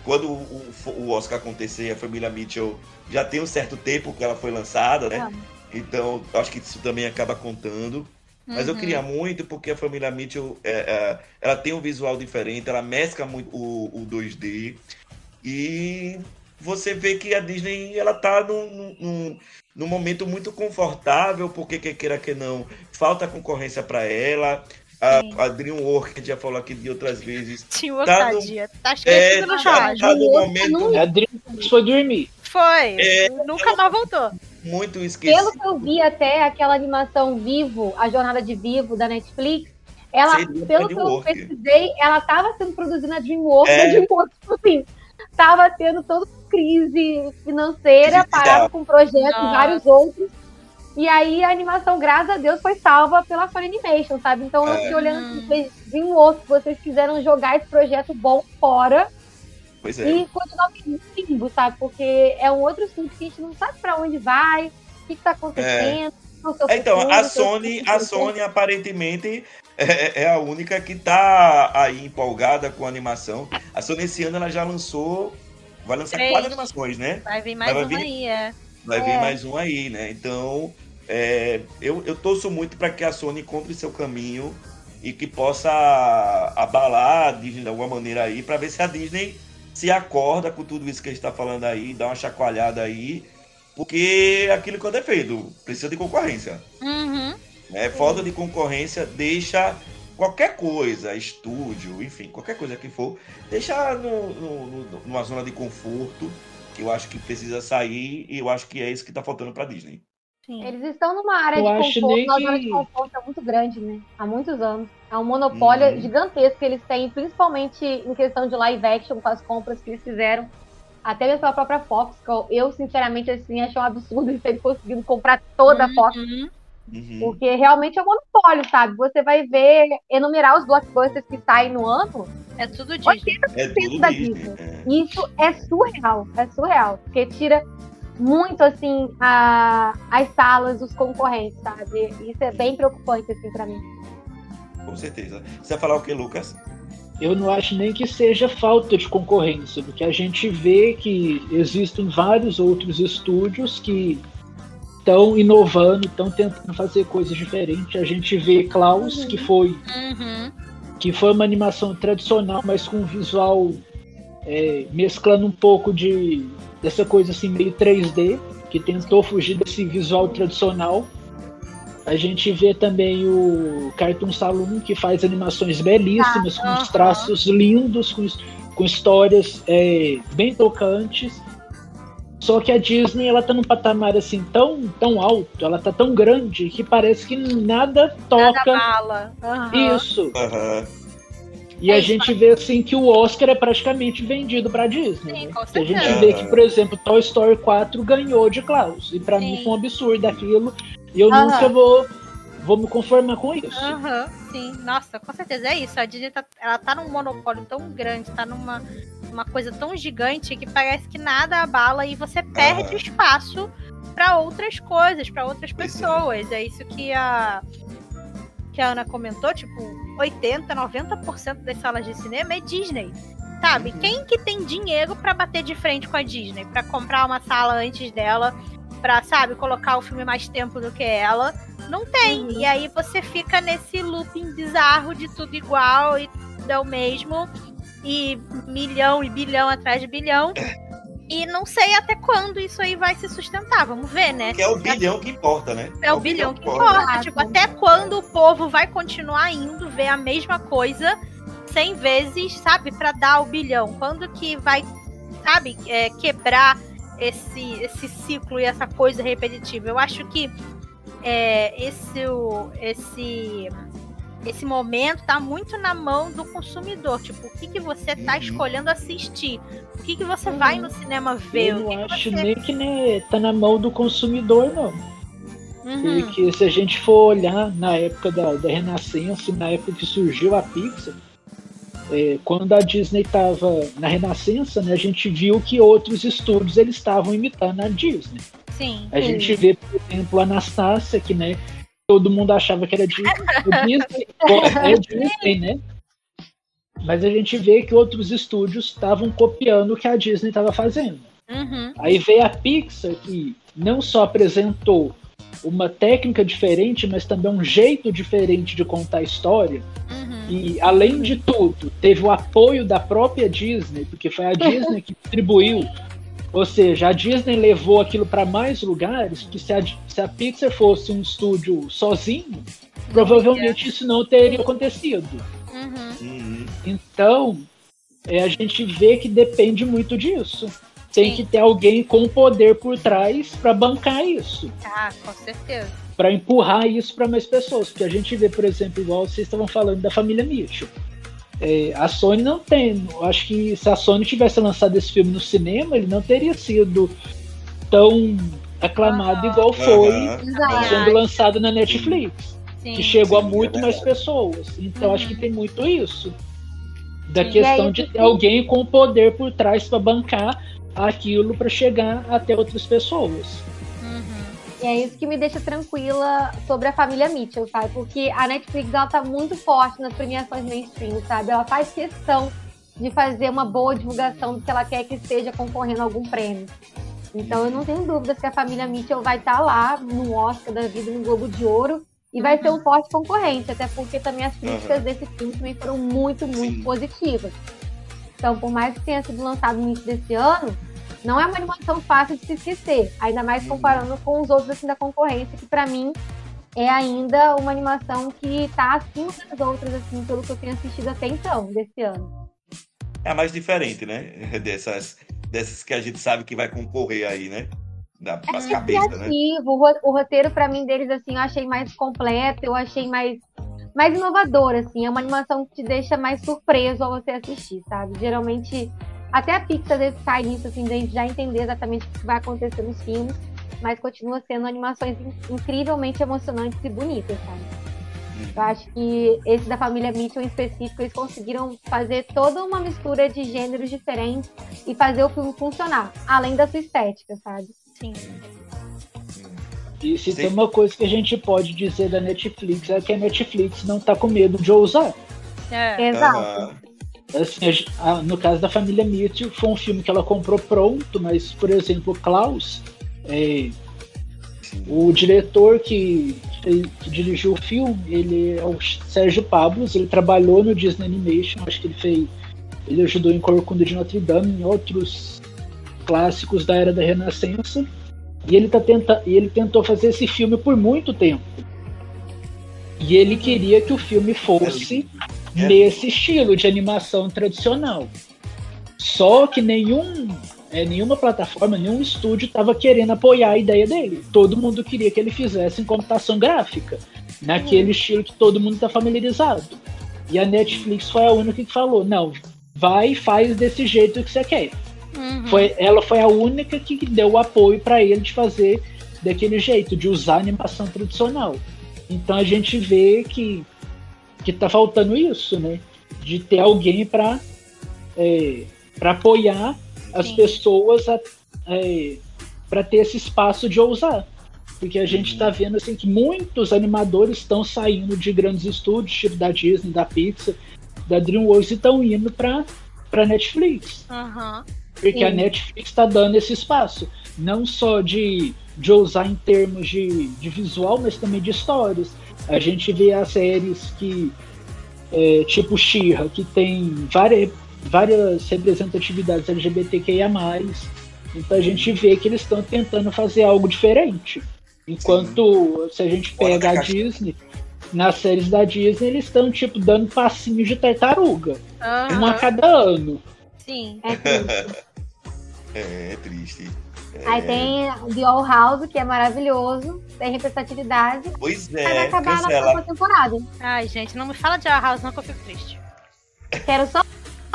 quando o, o, Oscar acontecer, a família Mitchell já tem um certo tempo que ela foi lançada, né? Ah. Então, acho que isso também acaba contando. Mas uhum. eu queria muito porque a família Mitchell é, é, ela tem um visual diferente, ela mescla muito o, o 2D. E você vê que a Disney ela tá num, num, num momento muito confortável, porque quer queira que não, falta concorrência para ela. A, a DreamWorks, que a gente já falou aqui de outras vezes. DreamWorks, tá no, tá esquecido é, no tá, tá no momento... A DreamWorks foi dormir. Foi, é, nunca mais voltou. Muito esquecido. Pelo que eu vi até, aquela animação Vivo, a Jornada de Vivo, da Netflix, ela, Seria pelo que eu pesquisei, ela estava sendo produzida na DreamWorks, é. a DreamWorks, tipo assim, estava tendo toda crise financeira, parava com projetos, vários outros, E aí a animação, graças a Deus, foi salva pela Sony Animation, sabe? Então eu É. fiquei olhando assim, vocês vi um outro, vocês quiseram jogar esse projeto bom fora Pois é. e continuar no limbo, sabe? Porque é um outro assunto que a gente não sabe pra onde vai, o que, que tá acontecendo. é É, Então, a Sony, a Sony aparentemente é, é a única que tá aí empolgada com a animação. A Sony esse ano ela já lançou, vai lançar Três. quatro animações, né? Vai vir mais Vai uma vir- aí, é. Vai vir É. mais um aí, né? Então, é, eu, eu torço muito para que a Sony encontre seu caminho e que possa abalar a Disney de alguma maneira aí, para ver se a Disney se acorda com tudo isso que a gente está falando aí, dá uma chacoalhada aí, porque é aquilo que eu defendo, precisa de concorrência. Uhum. Né? Falta de concorrência deixa qualquer coisa, estúdio, enfim, qualquer coisa que for, deixa no, no- numa zona de conforto que eu acho que precisa sair e eu acho que é isso que tá faltando pra Disney. Sim. Eles estão numa área Eu de conforto, nem uma zona que- de conforto muito grande, né? Há muitos anos. É um monopólio Uhum. gigantesco que eles têm, principalmente em questão de live action, com as compras que eles fizeram. Até mesmo pela própria Fox, que eu, eu, sinceramente, assim, acho um absurdo eles terem conseguido comprar toda a Fox. Uhum. Uhum. Porque realmente é um monopólio, sabe? Você vai ver, enumerar os blockbusters que saem no ano, É tudo Disney. É tudo da Disney. É. isso é surreal, é surreal. Porque tira muito, assim, a, as salas dos concorrentes, sabe? Isso é bem preocupante, assim, pra mim. Com certeza. Você vai falar o que, Lucas? Eu não acho nem que seja falta de concorrência, porque a gente vê que existem vários outros estúdios que estão inovando, estão tentando fazer coisas diferentes. A gente vê Klaus, que foi Uhum. que foi uma animação tradicional, mas com um visual é, mesclando um pouco de dessa coisa assim meio 3D, que tentou fugir desse visual tradicional. A gente vê também o Cartoon Saloon, que faz animações belíssimas, com aham. os traços lindos, com, com histórias é, bem tocantes. Só que a Disney ela tá num patamar assim tão, tão alto, ela tá tão grande que parece que nada Nada toca mala. Aham. isso. Aham. E É a gente vê assim que o Oscar é praticamente vendido pra Disney. Sim, né? com Que a gente certeza. vê que, por exemplo, Toy Story 4 ganhou de Klaus. E pra Sim. mim foi um absurdo aquilo. E eu nunca vou, vou me conformar com isso. Aham, sim. Nossa, com certeza é isso. A Disney tá, ela tá num monopólio tão grande, tá numa uma coisa tão gigante que parece que nada abala e você perde Aham. espaço pra outras coisas, pra outras é. pessoas. É. isso que a que a Ana comentou, tipo, 80, 90% das salas de cinema é Disney. Sabe? Uhum. Quem que tem dinheiro pra bater de frente com a Disney, Pra comprar uma sala antes dela, pra, sabe, colocar o filme mais tempo do que ela? Não tem. Uhum. E aí você fica nesse looping bizarro de tudo igual e tudo é o mesmo. E milhão e bilhão atrás de bilhão. E não sei até quando isso aí vai se sustentar. Vamos ver, né? Que é o bilhão que importa, né? É o bilhão que importa. Exato. Tipo, até quando o povo vai continuar indo ver a mesma coisa 100 vezes, sabe? Pra dar o bilhão. Quando que vai, sabe, é, quebrar esse, esse ciclo e essa coisa repetitiva? Eu acho que é, esse, esse, esse momento tá muito na mão do consumidor. Tipo, o que, que você tá Uhum. escolhendo assistir? O que, que você vai no cinema ver? Eu não acho você... nem que né, tá na mão do consumidor, não. Uhum. Porque se a gente for olhar na época da, da Renascença, na época que surgiu a Pixar, é, quando a Disney estava na Renascença, né, a gente viu que outros estúdios eles estavam imitando a Disney. Sim. A gente vê, por exemplo, a Anastácia, que né, todo mundo achava que era Disney, o Disney é Disney, né? Mas a gente vê que outros estúdios estavam copiando o que a Disney estava fazendo. Uhum. Aí veio a Pixar, que não só apresentou uma técnica diferente, mas também um jeito diferente de contar a história. Uhum. E, além de tudo, teve o apoio da própria Disney, porque foi a Disney que distribuiu. Ou seja, a Disney levou aquilo para mais lugares, porque se a, se a Pixar fosse um estúdio sozinho, provavelmente isso não teria acontecido. Uhum. Uhum. Então, é, a gente vê que depende muito disso. Tem Sim. que ter alguém com poder por trás para bancar isso, Ah, com certeza. para empurrar isso para mais pessoas. Porque a gente vê, por exemplo, igual vocês estavam falando da família Mitchell. É, a Sony não tem. eu Acho que se a Sony tivesse lançado esse filme no cinema, ele não teria sido tão aclamado igual foi sendo lançado na Netflix. Sim. que chegou a Sim, muito é mais pessoas. Então Uhum. acho que tem muito isso. Da Sim. questão aí, de ter alguém com poder por trás para bancar aquilo para chegar até outras pessoas. Uhum. E é isso que me deixa tranquila sobre a família Mitchell, sabe? Porque a Netflix ela tá muito forte nas premiações mainstream, sabe? Ela faz questão de fazer uma boa divulgação do que ela quer que esteja concorrendo a algum prêmio. Então eu não tenho dúvidas que a família Mitchell vai estar lá no Oscar da vida, no Globo de Ouro, e vai ser um forte concorrente, até porque também as críticas Uhum. desse filme também foram muito, muito Sim. positivas. Então, por mais que tenha sido lançado no início desse ano, não é uma animação fácil de se esquecer, ainda mais Uhum. comparando com os outros assim da concorrência, que pra mim é ainda uma animação que tá acima das outras, assim, pelo que eu tenho assistido até então, desse ano. É a mais diferente, né? Dessas, dessas que a gente sabe que vai concorrer aí, né? Da, as É cabeças, né? o o roteiro pra mim deles, assim, eu achei mais completo, eu achei mais, mais inovador, assim, é uma animação que te deixa mais surpreso ao você assistir, sabe? Geralmente, até a Pixar às vezes cai nisso, assim, de a gente já entender exatamente o que vai acontecer nos filmes, mas continua sendo animações in- incrivelmente emocionantes e bonitas, sabe? Eu acho que esse da família Mitchell em específico, eles conseguiram fazer toda uma mistura de gêneros diferentes e fazer o filme funcionar, além da sua estética, sabe? Sim. E se Sim. tem uma coisa que a gente pode dizer da Netflix é que a Netflix não tá com medo de ousar. É. Exato. Assim, a no caso da família Mitchell, foi um filme que ela comprou pronto, mas, por exemplo, Klaus, é, o diretor que, que dirigiu o filme, ele é o Sérgio Pablos, ele trabalhou no Disney Animation, acho que ele fez. Ele ajudou em Corcunda de Notre Dame, em outros clássicos da era da Renascença. E ele, tá tenta, e ele tentou fazer esse filme por muito tempo. E ele queria que o filme fosse É. nesse estilo de animação tradicional. Só que nenhum, é, nenhuma plataforma, nenhum estúdio estava querendo apoiar a ideia dele. Todo mundo queria que ele fizesse em computação gráfica, naquele estilo que todo mundo está familiarizado. E a Netflix foi a única que falou: não, vai e faz desse jeito que você quer. Uhum. Foi, ela foi a única que deu o apoio para ele de fazer daquele jeito, de usar animação tradicional. Então a gente vê que, que tá faltando isso, né? De ter alguém para é, para apoiar as Sim. pessoas a, é, para ter esse espaço de ousar. Porque a gente está vendo assim que muitos animadores estão saindo de grandes estúdios, tipo da Disney, da Pixar, da DreamWorks e estão indo para para Netflix. Aham. Porque a. Netflix está dando esse espaço, não só de, de usar em termos de, de visual, mas também de histórias. A gente vê as séries que, é, tipo She-Ra, que tem várias, várias representatividades LGBTQIA+. Então a gente vê que eles estão tentando fazer algo diferente. Enquanto se a gente pega da a. Disney, nas séries da Disney eles estão tipo dando passinhos de tartaruga, um a cada ano. Sim. É triste. É, é triste. É, Aí tem The All House, que é maravilhoso, tem representatividade, Pois mas vai é, acabar na cancela. próxima temporada. Ai, gente, não me fala de Our House, não, que eu fico triste. Quero só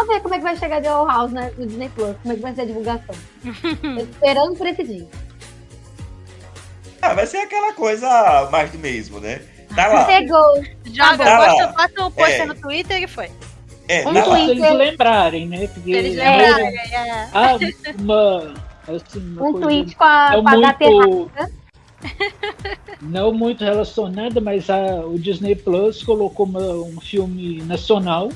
ver como é que vai chegar The All House né, no Disney Plus, como é que vai ser a divulgação. Tô esperando por esse dia. Ah, vai ser aquela coisa mais do mesmo, né? Tá lá. Chegou! Joga, Tá lá. bota, um post É. no Twitter e foi. É, Um tá Twitter. eles lembrarem, né? Porque eles é lembrarem, é. Ah, assim, Um tweet com a, não com a muito, errada. não muito relacionada, mas a, o Disney Plus colocou uma- um filme nacional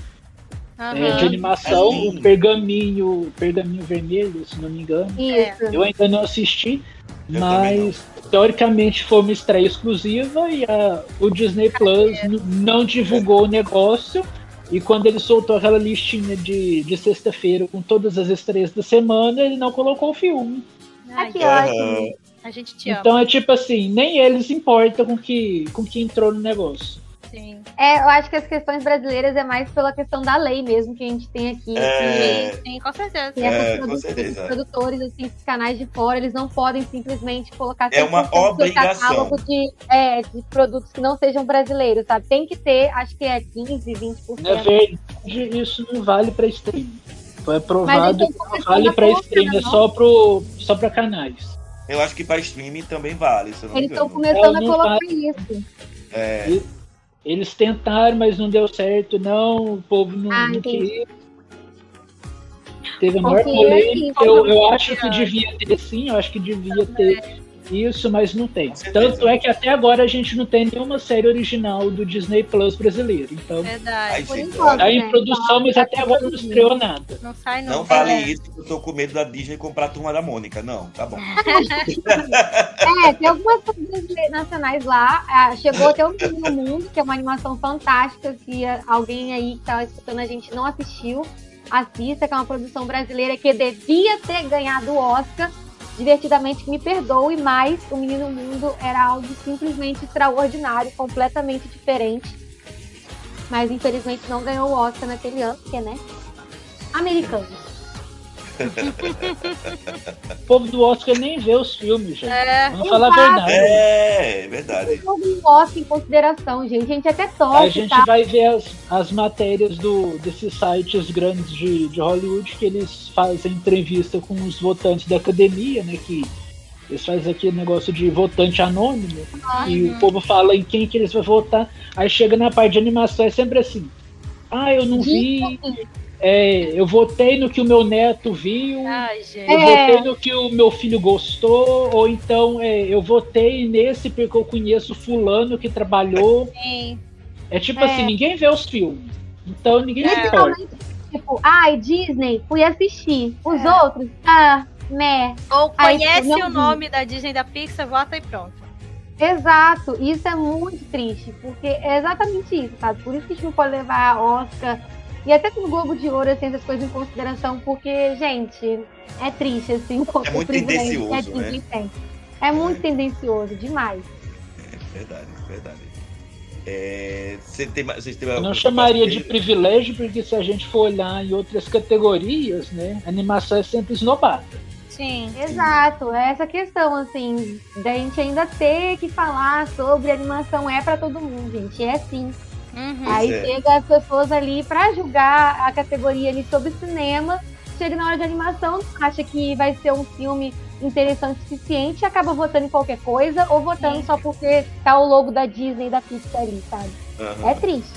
é, Aham. de animação, Sim. o Pergaminho, Pergaminho Vermelho, se não me engano. Isso. Eu ainda não assisti, Eu mas teoricamente foi uma estreia exclusiva e a- o Disney Plus não divulgou o negócio. E quando ele soltou aquela listinha de, de sexta-feira com todas as estreias da semana, ele não colocou o filme. Ai, Aqui, Aham. ótimo. a gente te ama. Então é tipo assim, nem eles importam com que, com que entrou no negócio. Sim. É, eu acho que as questões brasileiras é mais pela questão da lei mesmo que a gente tem aqui. É. Sim, sim, com certeza. Que essas É, com produ- certeza. esses produtores, assim, esses canais de fora, eles não podem simplesmente colocar É uma 100% do obrigação. catálogo de, é, de produtos que não sejam brasileiros, sabe? Tem que ter, acho que é 15, 20%. Na verdade, isso não vale para streaming. Foi aprovado tem que não vale para streaming, é não? só, pro, só para canais. Eu acho que para streaming também vale, Eles estão começando É, a colocar isso. É, Eles tentaram, mas não deu certo, não. O povo não, Ah, não quis. Teve a maior polêmica. Eu, eu acho que devia ter sim, eu acho que devia ter isso, mas não tem. Tanto é que até agora a gente não tem nenhuma série original do Disney Plus brasileiro. Então, Verdade. Por gente, enquanto, tá em produção, mas até agora não estreou nada. Não sai, não. não fale É. isso, que eu tô com medo da Disney comprar a turma da Mônica. Não, tá bom. É, tem algumas coisas nacionais lá. Ah, Chegou até o Menino Mundo, que é uma animação fantástica. Se alguém aí que tá escutando a gente não assistiu, assista, que é uma produção brasileira que devia ter ganhado o Oscar. Divertidamente, me perdoe, mas o Menino Mundo era algo simplesmente extraordinário, completamente diferente. Mas infelizmente não ganhou o Oscar naquele ano, porque, né? Americano. O povo do Oscar nem vê os filmes, gente. É. Vamos falar a verdade. É, é verdade. Não tem Oscar em consideração, gente. A gente até torce, A gente tá? vai ver as, as matérias do, desses sites grandes de, de Hollywood que eles fazem entrevista com os votantes da academia, né? Que eles fazem aquele negócio de votante anônimo e o povo fala em quem que eles vão votar. Aí chega na parte de animação, é sempre assim. Ah, eu não vi. É, eu votei no que o meu neto viu. Ai, gente. Eu É. votei no que o meu filho gostou, ou então é, eu votei nesse porque eu conheço fulano que trabalhou. Sim. É tipo É. assim, ninguém vê os filmes. Então ninguém importa. Literalmente, tipo, ai, Disney, fui assistir. Os É. outros, ah, né. Ou Aí, conhece não o vi. nome da Disney da Pixar, vota e pronto. Exato, isso é muito triste, porque é exatamente isso, sabe? Por isso que a gente não pode levar a Oscar e até com o Globo de Ouro, assim, essas coisas em consideração, porque, gente, é triste, assim, o É muito a tendencioso, Disney tem. É muito tendencioso, demais. É verdade, verdade. É, você tem, vocês têm Eu não chamaria de privilégio, porque se a gente for olhar em outras categorias, né? Animação é sempre esnobada. Sim. Exato, é essa questão, assim, da gente ainda ter que falar sobre animação é pra todo mundo, gente, é sim. Uhum. Aí é. chega as pessoas ali pra julgar a categoria ali sobre cinema, chega na hora de animação, acha que vai ser um filme interessante o suficiente e acaba votando em qualquer coisa ou votando Sim. só porque tá o logo da Disney e da Pixar ali, sabe? Aham, É triste.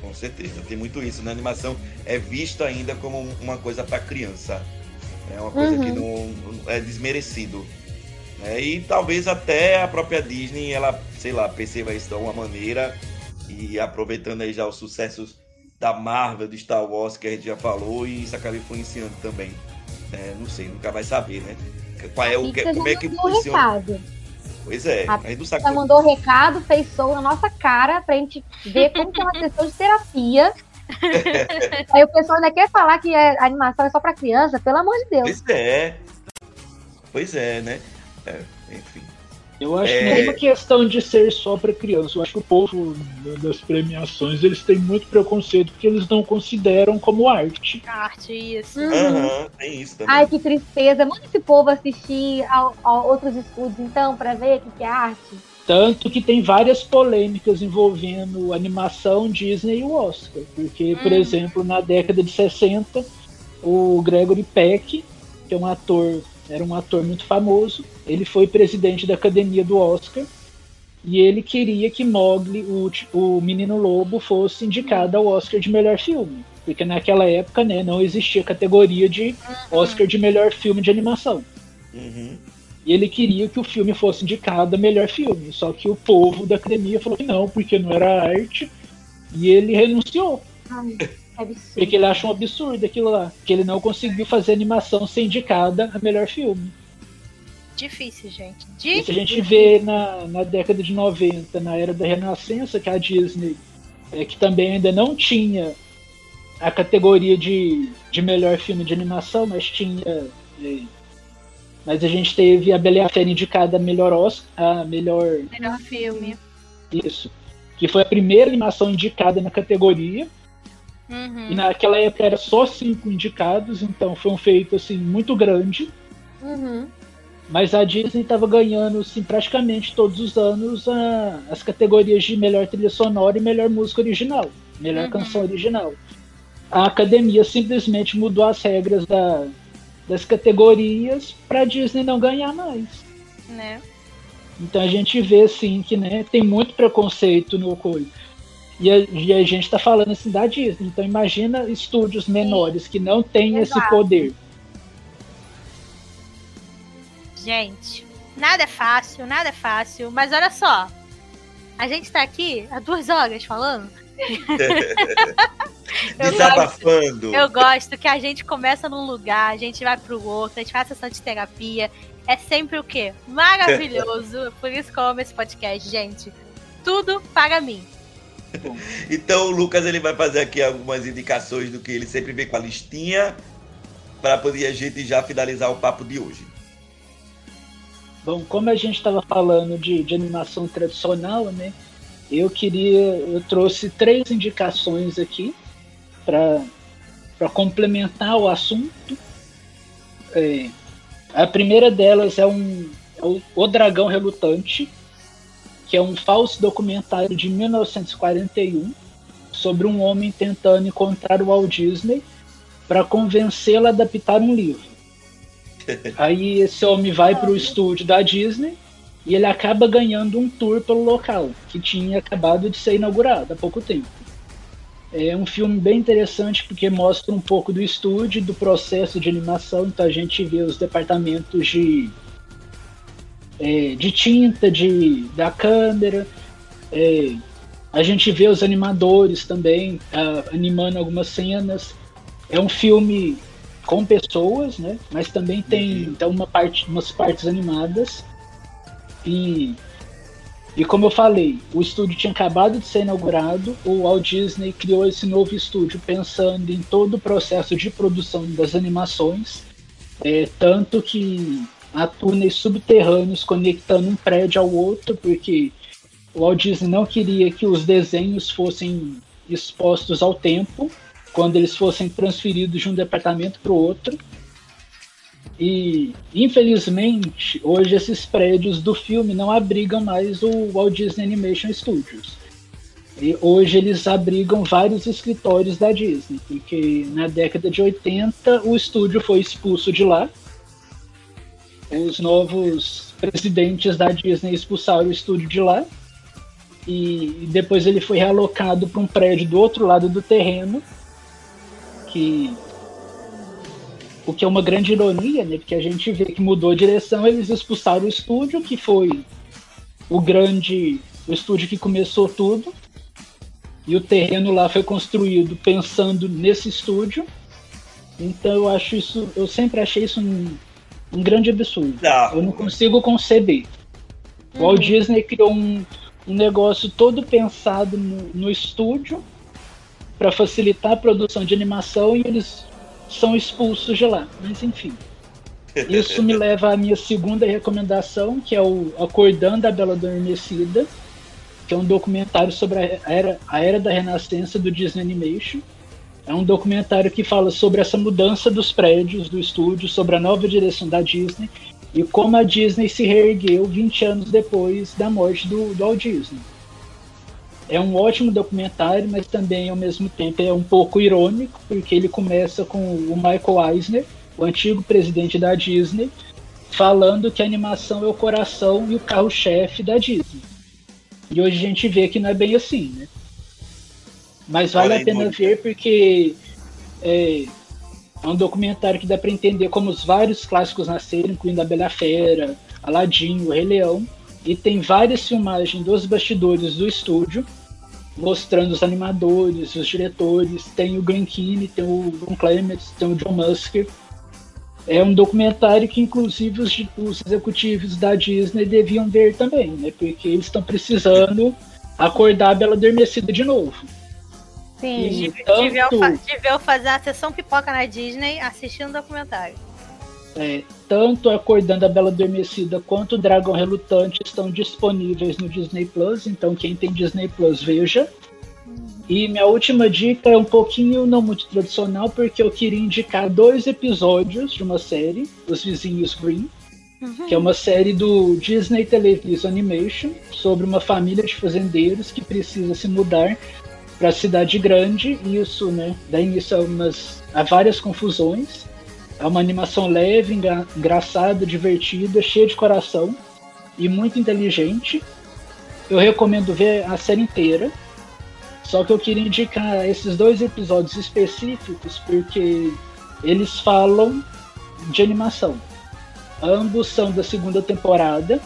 Com certeza, tem muito isso. Na animação é visto ainda como um- uma coisa para criança. É uma coisa Uhum. que não, é desmerecido. né? E talvez até a própria Disney, ela, sei lá, perceba isso de alguma maneira e aproveitando aí já os sucessos da Marvel, do Star Wars que a gente já falou e isso acaba influenciando também. É, não sei, nunca vai saber, né? Qual é o que, como é que funciona? recado. Pois é, A a gente não sabe como- mandou o recado, fez som na nossa cara pra gente ver como que é uma sessão de terapia. Aí o pessoal ainda quer falar que a animação é só pra criança, pelo amor de Deus. Pois é. Pois é, né? É, enfim. Eu acho É. que não é uma questão de ser só para criança. Eu acho que o povo das premiações eles têm muito preconceito porque eles não consideram como arte. Arte, isso. Uhum. Tem isso também. Ai, que tristeza. Manda esse povo assistir a, a outros estudos, então, pra ver o que, que é arte. Tanto que tem várias polêmicas envolvendo animação, Disney e o Oscar. Porque, por Hum. exemplo, na década de 60, o Gregory Peck, que é um ator, era um ator muito famoso, ele foi presidente da academia do Oscar. E ele queria que Mowgli, o, o Menino Lobo, fosse indicado ao Oscar de melhor filme. Porque naquela época né, não existia categoria de Oscar de melhor filme de animação. Uhum. E ele queria que o filme fosse indicado a melhor filme. Só que o povo da academia falou que não, porque não era arte. E ele renunciou. Ai, absurdo. Porque ele acha um absurdo aquilo lá. Que ele não conseguiu fazer animação ser indicada a melhor filme. Difícil, gente. E se a Difícil. gente vê na, na década de 90, na era da Renascença, que a Disney, é, que também ainda não tinha a categoria de, de melhor filme de animação, mas tinha. é, mas a gente teve a Bela e a Fera indicada a melhor Oscar, a melhor Melhor filme. Isso. Que foi a primeira animação indicada na categoria. Uhum. E naquela época era só cinco indicados, então foi um feito assim muito grande. Uhum. Mas a Disney estava ganhando assim, praticamente todos os anos a- as categorias de melhor trilha sonora e melhor música original, melhor Uhum. canção original. A academia simplesmente mudou as regras da- das categorias para a Disney não ganhar mais. Né? Então a gente vê assim que né, tem muito preconceito no coisa. E a, e a gente está falando assim da Disney. Então imagina estúdios menores que não têm Exato. esse poder. Gente, nada é fácil, nada é fácil, mas olha só. A gente tá aqui há duas horas falando. Eu Desabafando. Eu gosto que a gente começa num lugar, a gente vai pro outro, a gente faz sessão de terapia. É sempre o quê? Maravilhoso. Por isso que eu amo esse podcast, gente. Tudo para mim. Então o Lucas ele vai fazer aqui algumas indicações do que ele sempre vê com a listinha para poder a gente já finalizar o papo de hoje. Bom, como a gente estava falando de, de animação tradicional, né? Eu queria, eu trouxe três indicações aqui para complementar o assunto. É, a primeira delas é, um, é o, o Dragão Relutante, que é um falso documentário de 1941 sobre um homem tentando encontrar o Walt Disney para convencê-lo a adaptar um livro. Aí esse homem vai para o estúdio da Disney e ele acaba ganhando um tour pelo local, que tinha acabado de ser inaugurado há pouco tempo. É um filme bem interessante porque mostra um pouco do estúdio, do processo de animação, então a gente vê os departamentos de, é, de tinta, de, da câmera, é, a gente vê os animadores também uh, animando algumas cenas. É um filme com pessoas, né? Mas também tem então, uma parte, umas partes animadas. E, e como eu falei, o estúdio tinha acabado de ser inaugurado, o Walt Disney criou esse novo estúdio pensando em todo o processo de produção das animações, é, tanto que há túneis subterrâneos conectando um prédio ao outro, porque o Walt Disney não queria que os desenhos fossem expostos ao tempo, quando eles fossem transferidos de um departamento para o outro. E, infelizmente, hoje esses prédios do filme não abrigam mais o Walt Disney Animation Studios. E hoje eles abrigam vários escritórios da Disney, porque na década de 80 o estúdio foi expulso de lá. Os novos presidentes da Disney expulsaram o estúdio de lá. E depois ele foi realocado para um prédio do outro lado do terreno, que o que é uma grande ironia, né? Porque a gente vê que mudou a direção, eles expulsaram o estúdio, que foi o grande, o estúdio que começou tudo. E o terreno lá foi construído pensando nesse estúdio. Então eu acho isso, eu sempre achei isso um, um grande absurdo. Não. Eu não consigo conceber. O Walt Disney criou um, um negócio todo pensado no, no estúdio para facilitar a produção de animação e eles são expulsos de lá. Mas enfim. Isso me leva à minha segunda recomendação, que é o Acordando a Bela Adormecida, que é um documentário sobre a era, a era da renascença do Disney Animation. É um documentário que fala sobre essa mudança dos prédios do estúdio, sobre a nova direção da Disney e como a Disney se reergueu 20 anos depois da morte do, do Walt Disney. É um ótimo documentário, mas também ao mesmo tempo é um pouco irônico, porque ele começa com o Michael Eisner, o antigo presidente da Disney, falando que a animação é o coração e o carro-chefe da Disney. E hoje a gente vê que não é bem assim, né? Mas vale a pena ver porque é, é um documentário que dá para entender como os vários clássicos nasceram, incluindo a Bela Fera, Aladdin, o Rei Leão, e tem várias filmagens dos bastidores do estúdio, mostrando os animadores, os diretores, tem o Glen Keane, tem o Ron Clements, tem o John Musker. É um documentário que inclusive os, os executivos da Disney deviam ver também, né? Porque eles estão precisando acordar a Bela Adormecida de novo. Sim. E tanto- fa deviam fazer a sessão pipoca na Disney assistindo o documentário. É, tanto Acordando a Bela Adormecida quanto o Dragão Relutante estão disponíveis no Disney Plus, então quem tem Disney Plus veja. E minha última dica é um pouquinho não muito tradicional, porque eu queria indicar dois episódios de uma série, Os Vizinhos Green, que é uma série do Disney Television Animation sobre uma família de fazendeiros que precisa se mudar para a cidade grande e isso, né, dá início a, umas, a várias confusões. É uma animação leve, engra- engraçada, divertida, cheia de coração. e muito inteligente. Eu recomendo ver a série inteira. Só que eu queria indicar esses dois episódios específicos porque eles falam de animação. Ambos são da segunda temporada.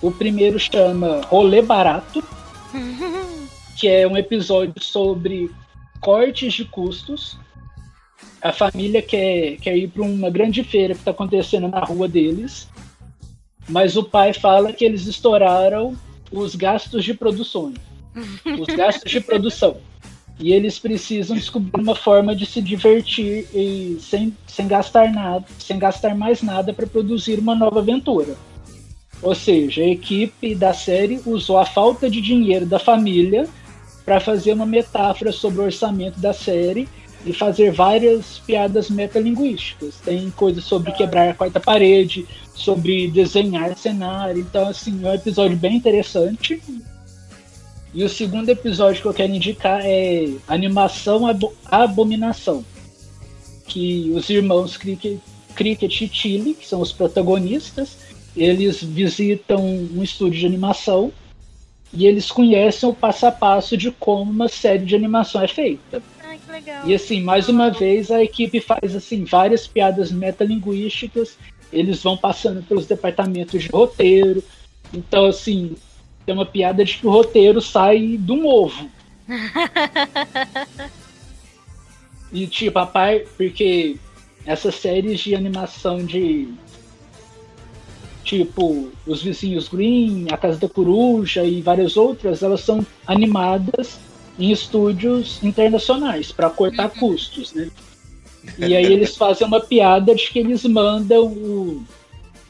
O primeiro chama Rolê Barato, que é um episódio sobre cortes de custos. A família quer, quer ir para uma grande feira que está acontecendo na rua deles, mas o pai fala que eles estouraram os gastos de produção. Os gastos de produção. E eles precisam descobrir uma forma de se divertir e sem, sem gastar nada, sem gastar mais nada para produzir uma nova aventura. Ou seja, a equipe da série usou a falta de dinheiro da família para fazer uma metáfora sobre o orçamento da série e fazer várias piadas metalinguísticas. Tem coisas sobre quebrar a quarta parede, sobre desenhar cenário. Então, assim, é um episódio bem interessante. E o segundo episódio que eu quero indicar é Animação Abo Abominação. Que os irmãos Cricket, Cricket e Chile, que são os protagonistas, eles visitam um estúdio de animação e eles conhecem o passo a passo de como uma série de animação é feita. Ai, que legal. E assim, mais uma vez a equipe faz assim várias piadas metalinguísticas. Eles vão passando pelos departamentos de roteiro. Então assim, tem uma piada de que o roteiro sai de um ovo. e tipo, a par, porque essas séries de animação de tipo Os Vizinhos Green, A Casa da Coruja e várias outras, elas são animadas em estúdios internacionais para cortar custos, né? E aí eles fazem uma piada de que eles mandam o,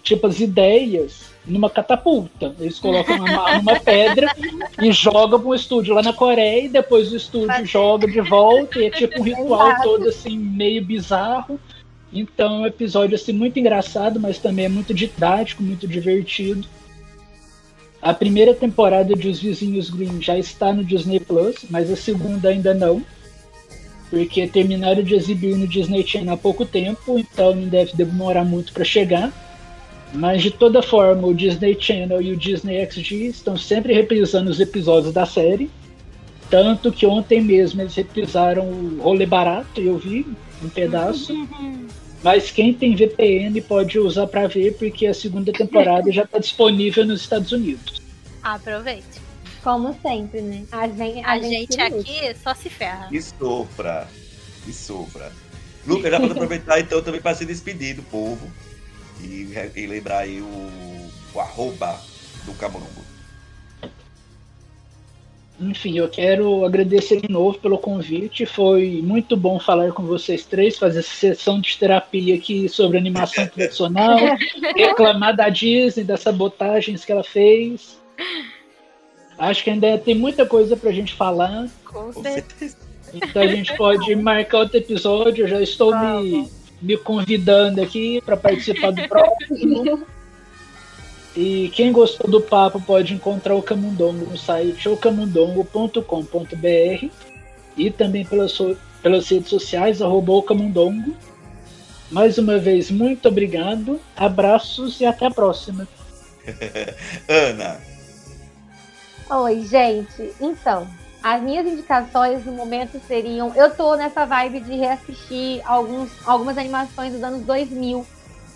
tipo as ideias numa catapulta. Eles colocam uma, uma pedra e jogam para um estúdio lá na Coreia e depois o estúdio joga de volta e é tipo um ritual todo assim meio bizarro. Então é um episódio assim muito engraçado, mas também é muito didático, muito divertido. A primeira temporada de Os Vizinhos Green já está no Disney Plus, mas a segunda ainda não. Porque terminaram de exibir no Disney Channel há pouco tempo, então não deve demorar muito para chegar. Mas de toda forma, o Disney Channel e o Disney XD estão sempre reprisando os episódios da série. Tanto que ontem mesmo eles reprisaram o Rolê Barato, e eu vi um pedaço. Mas quem tem VPN pode usar para ver, porque a segunda temporada já está disponível nos Estados Unidos. Aproveite. Como sempre, né? A gente, A gente aqui só se ferra. E sofra. E sofra. Lucas, já pode aproveitar então também para se despedir do povo e, e lembrar aí o, o arroba do Camurungo. Enfim, eu quero agradecer de novo pelo convite. Foi muito bom falar com vocês três, fazer essa sessão de terapia aqui sobre animação tradicional, reclamar da Disney, das sabotagens que ela fez. Acho que ainda tem muita coisa pra gente falar. Com certeza. Então a gente pode marcar outro episódio. Eu já estou me, me convidando aqui para participar do próximo. E quem gostou do papo pode encontrar o Camundongo no site ocamundongo.com.br e também pelas, so- pelas redes sociais, arroba o Camundongo. Mais uma vez, muito obrigado, abraços e até a próxima. Ana, Oi, gente. Então, as minhas indicações no momento seriam. Eu tô nessa vibe de reassistir alguns, algumas animações dos anos 2000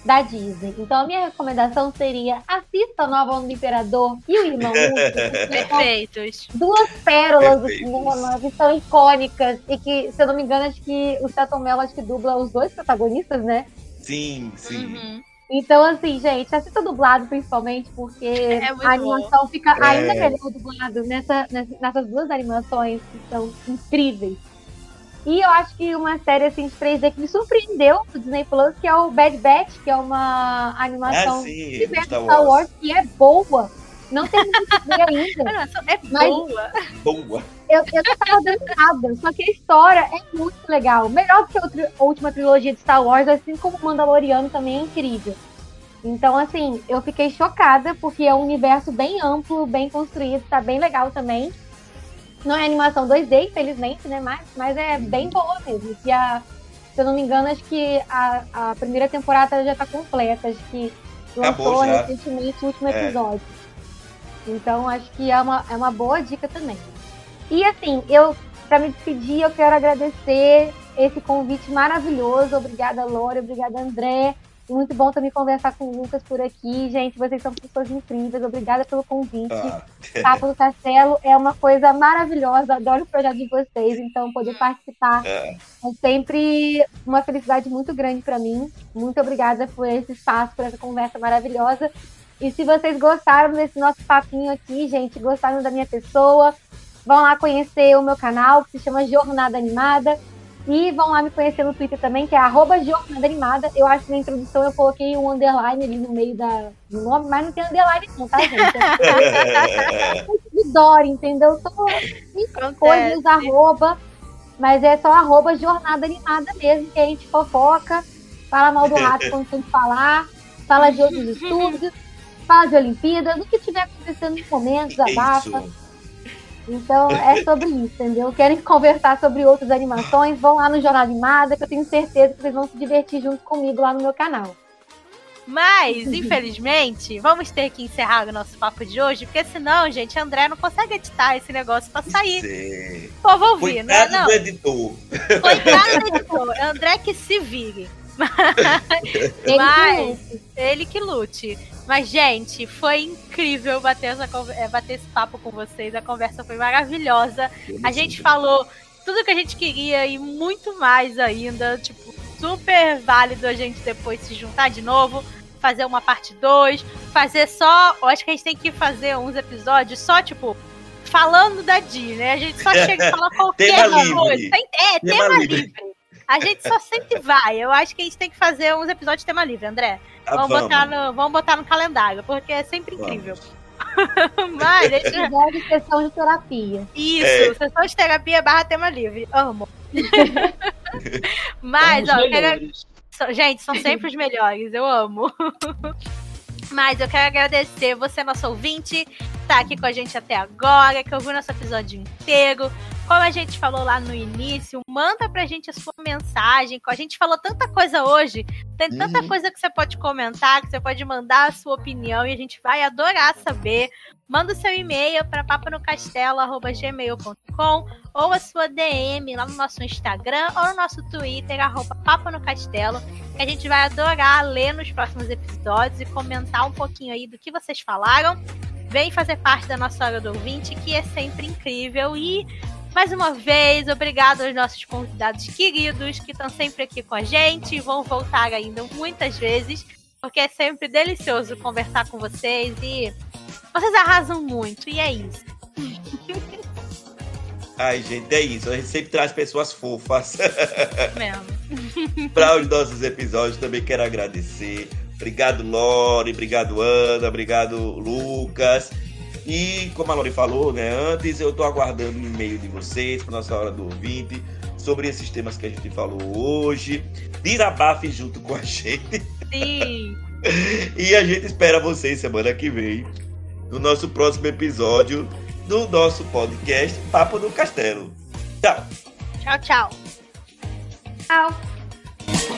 da Disney. Então, a minha recomendação seria assista a nova Onda do Imperador e o Irmão Urso. Perfeitos. Duas pérolas do Perfeitos. cinema que são icônicas e que, se eu não me engano, acho que o Celton Mello acho que dubla os dois protagonistas, né? sim, sim. Uhum. Então, assim, gente, assista dublado principalmente, porque É a animação fica ainda É. melhor dublado nessa, nessa- nessas duas animações que são incríveis. E eu acho que uma série assim de 3D que me surpreendeu no Disney Plus, que é o Bad Batch, que é uma animação de sim, universo Star Star Wars. Wars, que é boa. Não tem muito que ver ainda. É Mas- boa. Boa. Eu, eu não tava dando nada, só que a história é muito legal. Melhor do que a, tri- a última trilogia de Star Wars, assim como o Mandaloriano também é incrível. Então, assim, eu fiquei chocada, porque é um universo bem amplo, bem construído, tá bem legal também. Não é animação 2D, infelizmente, né? Mas, mas é bem boa mesmo. E a, se eu não me engano, acho que a, a primeira temporada já tá completa. Acho que lançou recentemente o último é. episódio. É. Então acho que é uma, é uma boa dica também. E assim, eu para me despedir, eu quero agradecer esse convite maravilhoso. Obrigada, Lore, obrigada, André. Muito bom também conversar com o Lucas por aqui. Gente, vocês são pessoas incríveis. Obrigada pelo convite. Ah. Papo do Castelo é uma coisa maravilhosa. Adoro o projeto de vocês. Então, poder participar é, é sempre uma felicidade muito grande para mim. Muito obrigada por esse espaço, por essa conversa maravilhosa. E se vocês gostaram desse nosso papinho aqui, gente, gostaram da minha pessoa, vão lá conhecer o meu canal, que se chama Jornada Animada. E vão lá me conhecer no Twitter também, que é arroba Jornada Animada. Eu acho que na introdução eu coloquei um underline ali no meio da, do nome, mas não tem underline não, tá, gente? É de Dori, entendeu? Tô coisas, arroba, mas é só arroba Jornada Animada mesmo, que a gente fofoca, fala mal do rato quando tem que falar, fala de outros estudos, fala de Olimpíadas, o que tiver acontecendo no momento, abafa. Então é sobre isso, entendeu? Querem conversar sobre outras animações? Vão lá no Jornal Animada, que eu tenho certeza que vocês vão se divertir junto comigo lá no meu canal. Mas, infelizmente, vamos ter que encerrar o nosso papo de hoje, porque senão, gente, André não consegue editar esse negócio pra sair. Sim. O povo ouvir, né? Não. do editor. Coitado do editor. André que se vire. Mas, ele que lute. Mas, gente, foi incrível bater, essa, é, bater esse papo com vocês. A conversa foi maravilhosa. A gente falou tudo que a gente queria e muito mais ainda. Tipo, super válido a gente depois se juntar de novo, fazer uma parte 2, fazer só. Eu acho que a gente tem que fazer uns episódios só, tipo, falando da Di, né? A gente só chega e fala qualquer coisa. Tem, é, tema, tema livre. livre. A gente só sempre vai. Eu acho que a gente tem que fazer uns episódios de tema livre, André. Ah, vamos, vamos. Botar no, vamos botar no calendário, porque é sempre incrível. Mas deixa... Episódio de sessão de terapia. Isso, é. sessão de terapia barra tema livre. Amo. Mas, ó, quero... gente, são sempre os melhores. Eu amo. Mas eu quero agradecer você, nosso ouvinte, que tá aqui com a gente até agora, que ouviu nosso episódio inteiro. Como a gente falou lá no início, manda pra gente a sua mensagem. A gente falou tanta coisa hoje, tem tanta uhum. coisa que você pode comentar, que você pode mandar a sua opinião e a gente vai adorar saber. Manda o seu e-mail para papanocastelo.gmail.com ou a sua DM lá no nosso Instagram ou no nosso Twitter, arroba Papo no Castelo, que a gente vai adorar ler nos próximos episódios e comentar um pouquinho aí do que vocês falaram. Vem fazer parte da nossa hora do ouvinte, que é sempre incrível. E mais uma vez, obrigado aos nossos convidados queridos que estão sempre aqui com a gente e vão voltar ainda muitas vezes, porque é sempre delicioso conversar com vocês e vocês arrasam muito, e é isso. Ai, gente, é isso. A gente sempre traz pessoas fofas. Mesmo. Para os nossos episódios, também quero agradecer. Obrigado, Lore. Obrigado, Ana. Obrigado, Lucas. E como a Lori falou, né, antes eu estou aguardando um e-mail de vocês para nossa hora do ouvinte sobre esses temas que a gente falou hoje. Dirabafe junto com a gente. Sim. e a gente espera vocês semana que vem no nosso próximo episódio do nosso podcast Papo do Castelo. Tchau. Tchau, tchau. Tchau.